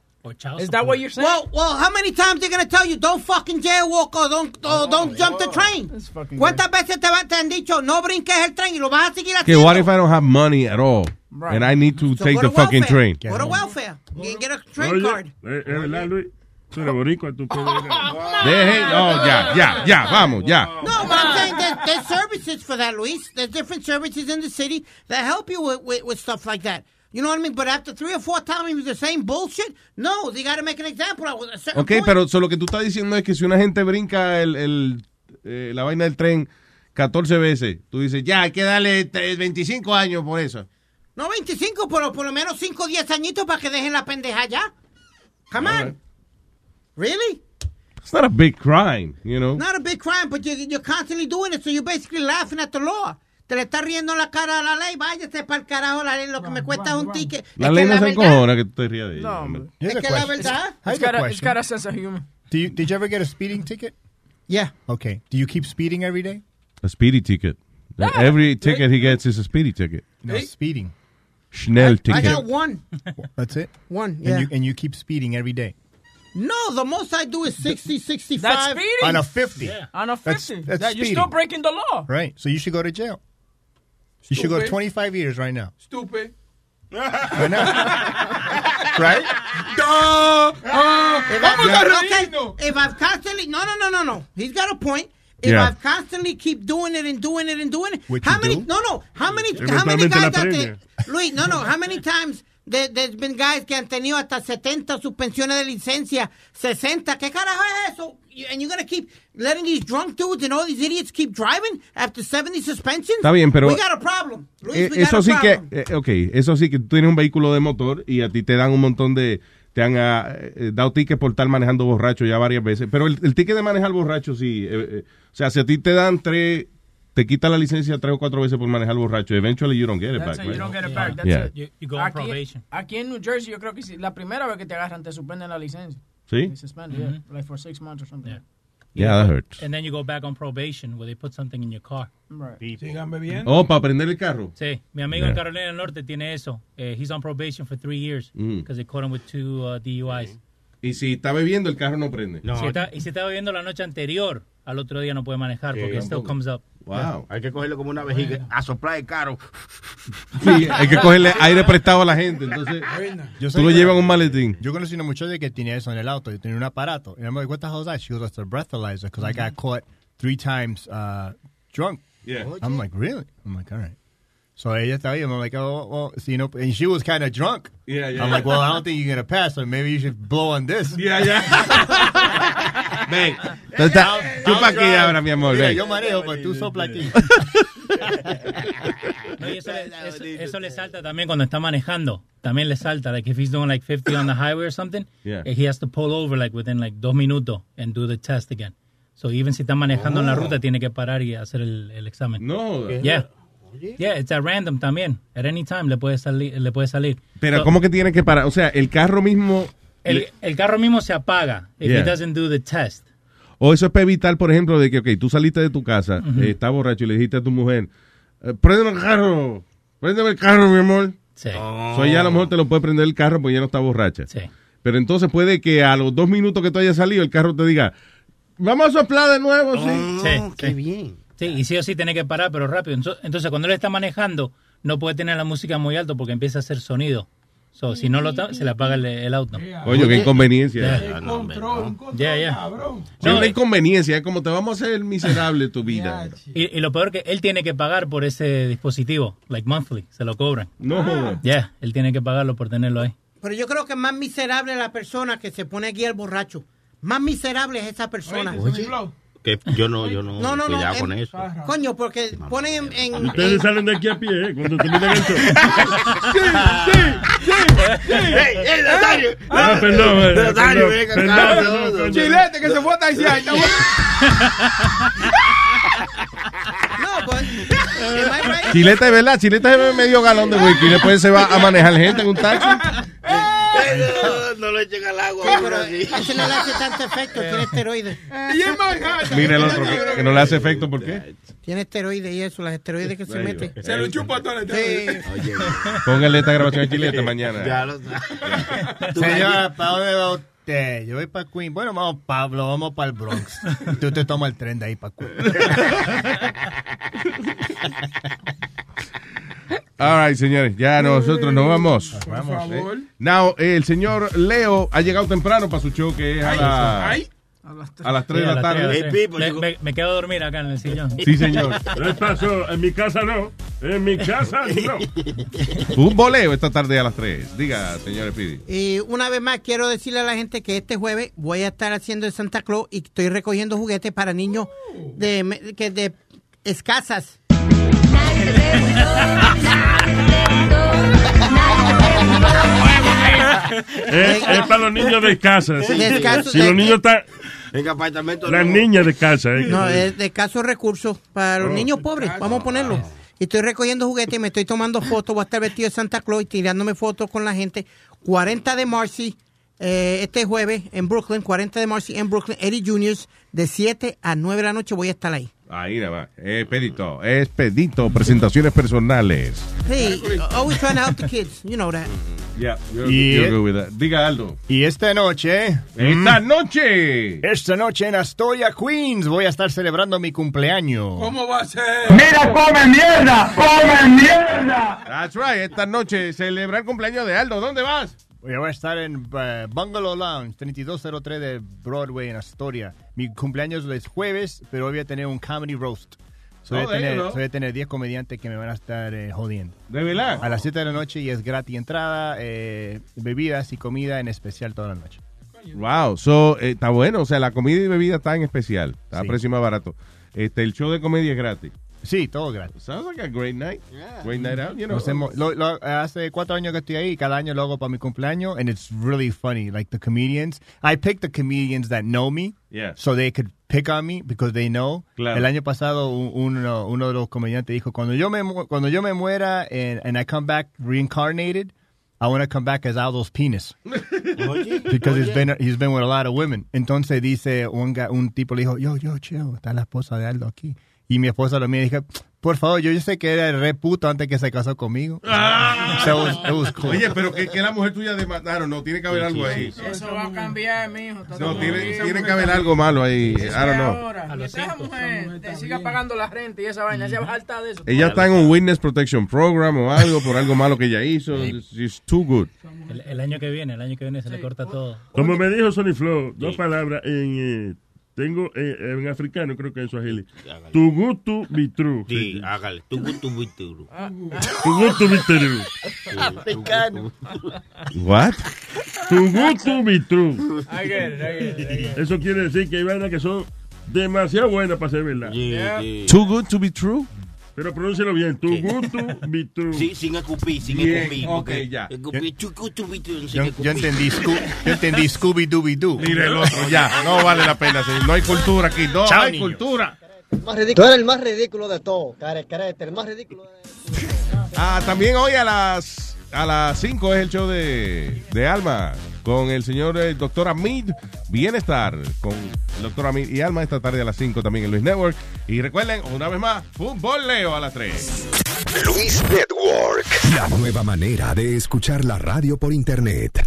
Is that what you're saying? Well, well, how many times they gonna tell you don't fucking jaywalk or don't or don't jump the train? ¿Cuántas veces te, va- te han dicho no brinques el tren y lo vas a seguir Okay, haciendo? what if I don't have money at all Right. and I need to So take go the to fucking welfare. train? Go to welfare. You can get a train Oye, card. eh, es verdad, Luis. Tú eres boricua, tú puedes ir a- Deje, oh, ya, ya, ya, vamos, ya. No, but I'm saying there's, there's services for that, Luis. There's different services in the city that help you with, with, with stuff like that. You know what I mean? But after three or four times the same bullshit, no, they got to make an example Ok, point. pero so, lo que tú estás diciendo es que si una gente brinca el, el, eh, la vaina del tren 14 veces, tú dices, ya, hay que darle eh, 25 años por eso. No 25, pero por lo menos 5 o 10 añitos para que dejen la pendeja ya. Come on. Really? It's not a big crime, you know. Not a big crime, but you, you're constantly doing it, so you're basically laughing at the law. Te le está riendo en la cara a la ley, váyase para el carajo, la ley, lo que me cuesta es un ticket. La Es ley no se encojona que tú te rías de ella. No, hombre. Es que la verdad. I It's got, a it's got a sense of humor. Do you, did you ever get a speeding ticket? Yeah. Okay. Do you keep speeding every day? A speedy ticket. Every ticket he gets is a speedy ticket. No, speeding. Schnell I ticket. got one. That's it? One, yeah. And you, and you keep speeding every day? No, the most I do is 60, 65. That's speeding. On a 50. On a That's- 50. that's that, you're still breaking the law. Right. So you should go to jail. You should go 25 years right now. Stupid. Right now. right? Duh. Uh, If vamos a I've, reírnos. okay, if I've constantly, no, no, no, no, no. He's got a point. If Yeah. I've constantly keep doing it and doing it and doing it, Which how many? do? No, no. How many? How many guys out premia. there? Luis, no, no. How many times there, there's been guys que han tenido hasta 70 suspensiones de licencia, 60. ¿Qué carajo es eso? And you're gonna keep letting these drunk dudes and all these idiots keep driving after 70 suspensions? Está bien, pero- we got a problem. Luis, Eh, we got eso a sí que, problem. eh, ok, eso sí que tú tienes un vehículo de motor y a ti te dan un montón de, te han ah, eh, dado tickets por estar manejando borracho ya varias veces, pero el, el ticket de manejar borracho sí, eh, eh, o sea, si a ti te dan tres, te quitan la licencia tres o cuatro veces por manejar borracho, eventually you don't get it That's back. it. You don't get it back. That's Yeah. it. You, you go on Aquí, probation. aquí en New Jersey, yo creo que sí, la primera vez que te agarran, te suspenden la licencia. ¿Sí? They suspend, yeah. Like for six months or something. Yeah, that hurts. And then you go back on probation where they put something in your car. Right. Sigan bebiendo. Oh, para prender el carro. Sí, mi amigo Yeah. en Carolina del Norte tiene eso. Eh, he's on probation for three years Mm. because they caught him with two uh, DUIs. Y si está bebiendo, el carro no prende. Si está- y si estaba bebiendo la noche anterior, al otro día no puede manejar porque it still comes up. Wow. Hay que cogerlo como una vejiga, a soplar el carro. Sí, hay que cogerle aire prestado a la gente, entonces Yo tú lo llevas en un maletín. Yo conocí una muchacha que tenía eso en el auto. y tenía un aparato. And I'm like, what the hell is that? She goes, it's a breathalyzer because I got caught three times uh, drunk. Yeah. I'm like, really? I'm like, all right. So ella estaba ahí. I'm like, oh, well, so, you know, and she was kind of drunk. Yeah, yeah. I'm like, well, I don't think you're going to pass, so maybe you should blow on this. Yeah, yeah. Ven, tú estás- tú pa' aquí ahora, mi amor, Mira, ven. yo manejo, pero tú sopla aquí. No, eso, le, eso, eso le salta también cuando está manejando. También le salta. Like if he's doing like 50 on the highway or something, Yeah. eh, he has to pull over like within like dos minutos and do the test again. So even si está manejando en la Oh. ruta, tiene que parar y hacer el, el examen. No. Yeah. Yeah, it's at random también. At any time le puede salir. Le puede salir. Pero So, ¿cómo que tiene que parar? O sea, el carro mismo... el, el carro mismo se apaga if Yeah. he doesn't do the test. O eso es para evitar, por ejemplo, de que, ok, tú saliste de tu casa, Ujú. eh, estás borracho y le dijiste a tu mujer, eh, préndeme el carro, préndeme el carro, mi amor. Sí. So ella a lo mejor te lo puede prender el carro porque ya no está borracha. Sí. Pero entonces puede que a los dos minutos que tú hayas salido, el carro te diga, vamos a soplar de nuevo, sí. Sí, qué sí. bien. Sí, y sí o sí tiene que parar, pero rápido. Entonces, cuando él está manejando, no puede tener la música muy alto porque empieza a hacer sonido. So, si no lo se le apaga el, el auto. Oye, qué inconveniencia. Yeah. Control, Yeah, yeah. cabrón. Sí, una inconveniencia, es como te vamos a hacer miserable tu vida. Y, y lo peor que él tiene que pagar por ese dispositivo, like monthly, se lo cobran. No jodas. Yeah, él tiene que pagarlo por tenerlo ahí. Pero yo creo que más miserable es la persona que se pone aquí al borracho. Más miserable es esa persona. Que yo no, yo no, No, no, no. cuidado con em- eso. Coño, porque ponen en... en- Ustedes en- salen de aquí a pie, ¿eh? Cuando terminan esto. ¡Ey, ey, Nazario! Ah, perdón, eh, Nazario, perdón, venga, perdón, cabrón. perdón, perdón. Chilete que se fue a taxiar. No, pues... es verdad, Chileta se bebe medio galón de whisky y después se va a manejar gente en un taxi. Le echen al agua. Sí, pero ese no le hace tanto efecto, tiene esteroides. Y en Manhattan. Mira el otro que, no le hace efecto, ¿por qué? Tiene esteroides y eso, las esteroides que se Ahí mete. va. Se lo chupa todo el Sí. Póngale esta grabación en chilete mañana. Ya lo Señora, ¿para dónde va usted? Yo voy para Queen. Bueno, vamos, Pablo, vamos para el Bronx. Tú te tomas el tren de ahí para Queen. All right, señores, ya nosotros nos vamos. Vamos. favor. Eh, Now, el señor Leo ha llegado temprano para su show que es a, la- Ay. a las 3 de Sí, a la las tres, a las tarde. tres. Me, me- me quedo a dormir acá en el sillón. Sí, señor. ¿Qué pasó? En mi casa no. En mi casa no. Un boleo esta tarde a las 3. Diga, señor Speedy. Y una vez más quiero decirle a la gente que este jueves voy a estar haciendo el Santa Claus y estoy recogiendo juguetes para niños de, que de escasas. Es, es para los niños de casa. sí. Si los niños están. En apartamento Las no. niñas de casa. eh. No, es de escasos recursos para los Oh. niños pobres. Vamos a ponerlo. Y estoy recogiendo juguetes, me estoy tomando fotos, voy a estar vestido de Santa Claus y tirándome fotos con la gente. 40 de Marcy, eh, este jueves en Brooklyn, 40 de Marcy en Brooklyn, Eddie Juniors, de 7 a 9 de la noche voy a estar ahí. Ahí nada más. Expedito, expedito, presentaciones personales. Hey, always trying to help the kids, you know that. Yeah, Y- you're good with that. Diga Aldo. Y esta noche. Esta mm, noche. Esta noche en Astoria, Queens, voy a estar celebrando mi cumpleaños. ¿Cómo va a ser? ¡Mira, come mierda! ¡Come mierda! That's right. Esta noche celebra el cumpleaños de Aldo. ¿Dónde vas? Voy a estar en eh, Bungalow Lounge, 3203 de Broadway en Astoria. Mi cumpleaños es jueves, pero hoy voy a tener un comedy roast. So, voy, Oh, a you tener, so voy a tener 10 comediantes que me van a estar eh, jodiendo. ¿De verdad? A las 7 de la noche y es gratis entrada, eh, bebidas y comida en especial toda la noche. Wow, so, eh, está bueno. O sea, la comida y bebida está en especial. Está a Sí. precio más barato. Este, el show de comedia es gratis. Sí, todo gratis. Sounds like a great night. Great night out, you know. Lo hacemos- lo- lo- hace cuatro años que estoy ahí y cada año lo hago para mi cumpleaños and it's really funny. Like the comedians, I pick the comedians that know me Yeah. so they could pick on me because they know. Claro. El año pasado un- uno, uno de los comediantes dijo, cuando yo me, mu- cuando yo me muera and, and I come back reincarnated, I want to come back as Aldo's penis. Because he's been, he's been with a lot of women. Entonces dice, un, un tipo le dijo, yo, yo, chill, está la esposa de Aldo aquí. Y mi esposa lo mira y dije, por favor, yo, yo sé que era el re puto antes que se casó conmigo. So it was, it was cool. Oye, pero que, que la mujer tuya demandaron, no, tiene que haber algo ahí. Eso va a cambiar, mijo. No, tiene, que haber algo malo ahí. I don't know. Ahora, mientras esa mujer te siga pagando la renta y esa vaina, se va de eso. Ella está en un Witness Protection Program o algo por algo malo que ella hizo. She's too good. El, el año que viene, el año que viene se le corta todo. Como me dijo Sonny Flow, dos palabras en. eh, tengo eh, en africano, creo que en Swahili. Tu gusto be true. Sí, hágale. Tu gusto, tu gusto. Tu gusto be true. Africano. What? Tu gusto be true. I get it, I get it, I get it. Eso quiere decir que hay vainas que son demasiado buenas para ser verdad. Too good to be true. Pero pronúncialo bien. Tu gusto be true. Sí, sin escupir, sin escupir. ok, porque ya. Yo, yo entendí, yo entendí Scooby Dooby Doo. Mire el otro, ya. No vale la pena. No hay cultura aquí. No Chao, hay cultura. Tú eres el más ridículo de todo, care, carete, el más ridículo de Ah, también hoy a las a las 5 es el show de, de Alma con el señor eh, doctor Amid Bienestar con el doctor Amid y Alma esta tarde a las 5 también en Luis Network. Y recuerden, una vez más, fútbol Leo a las 3. Luis Network. La nueva manera de escuchar la radio por internet.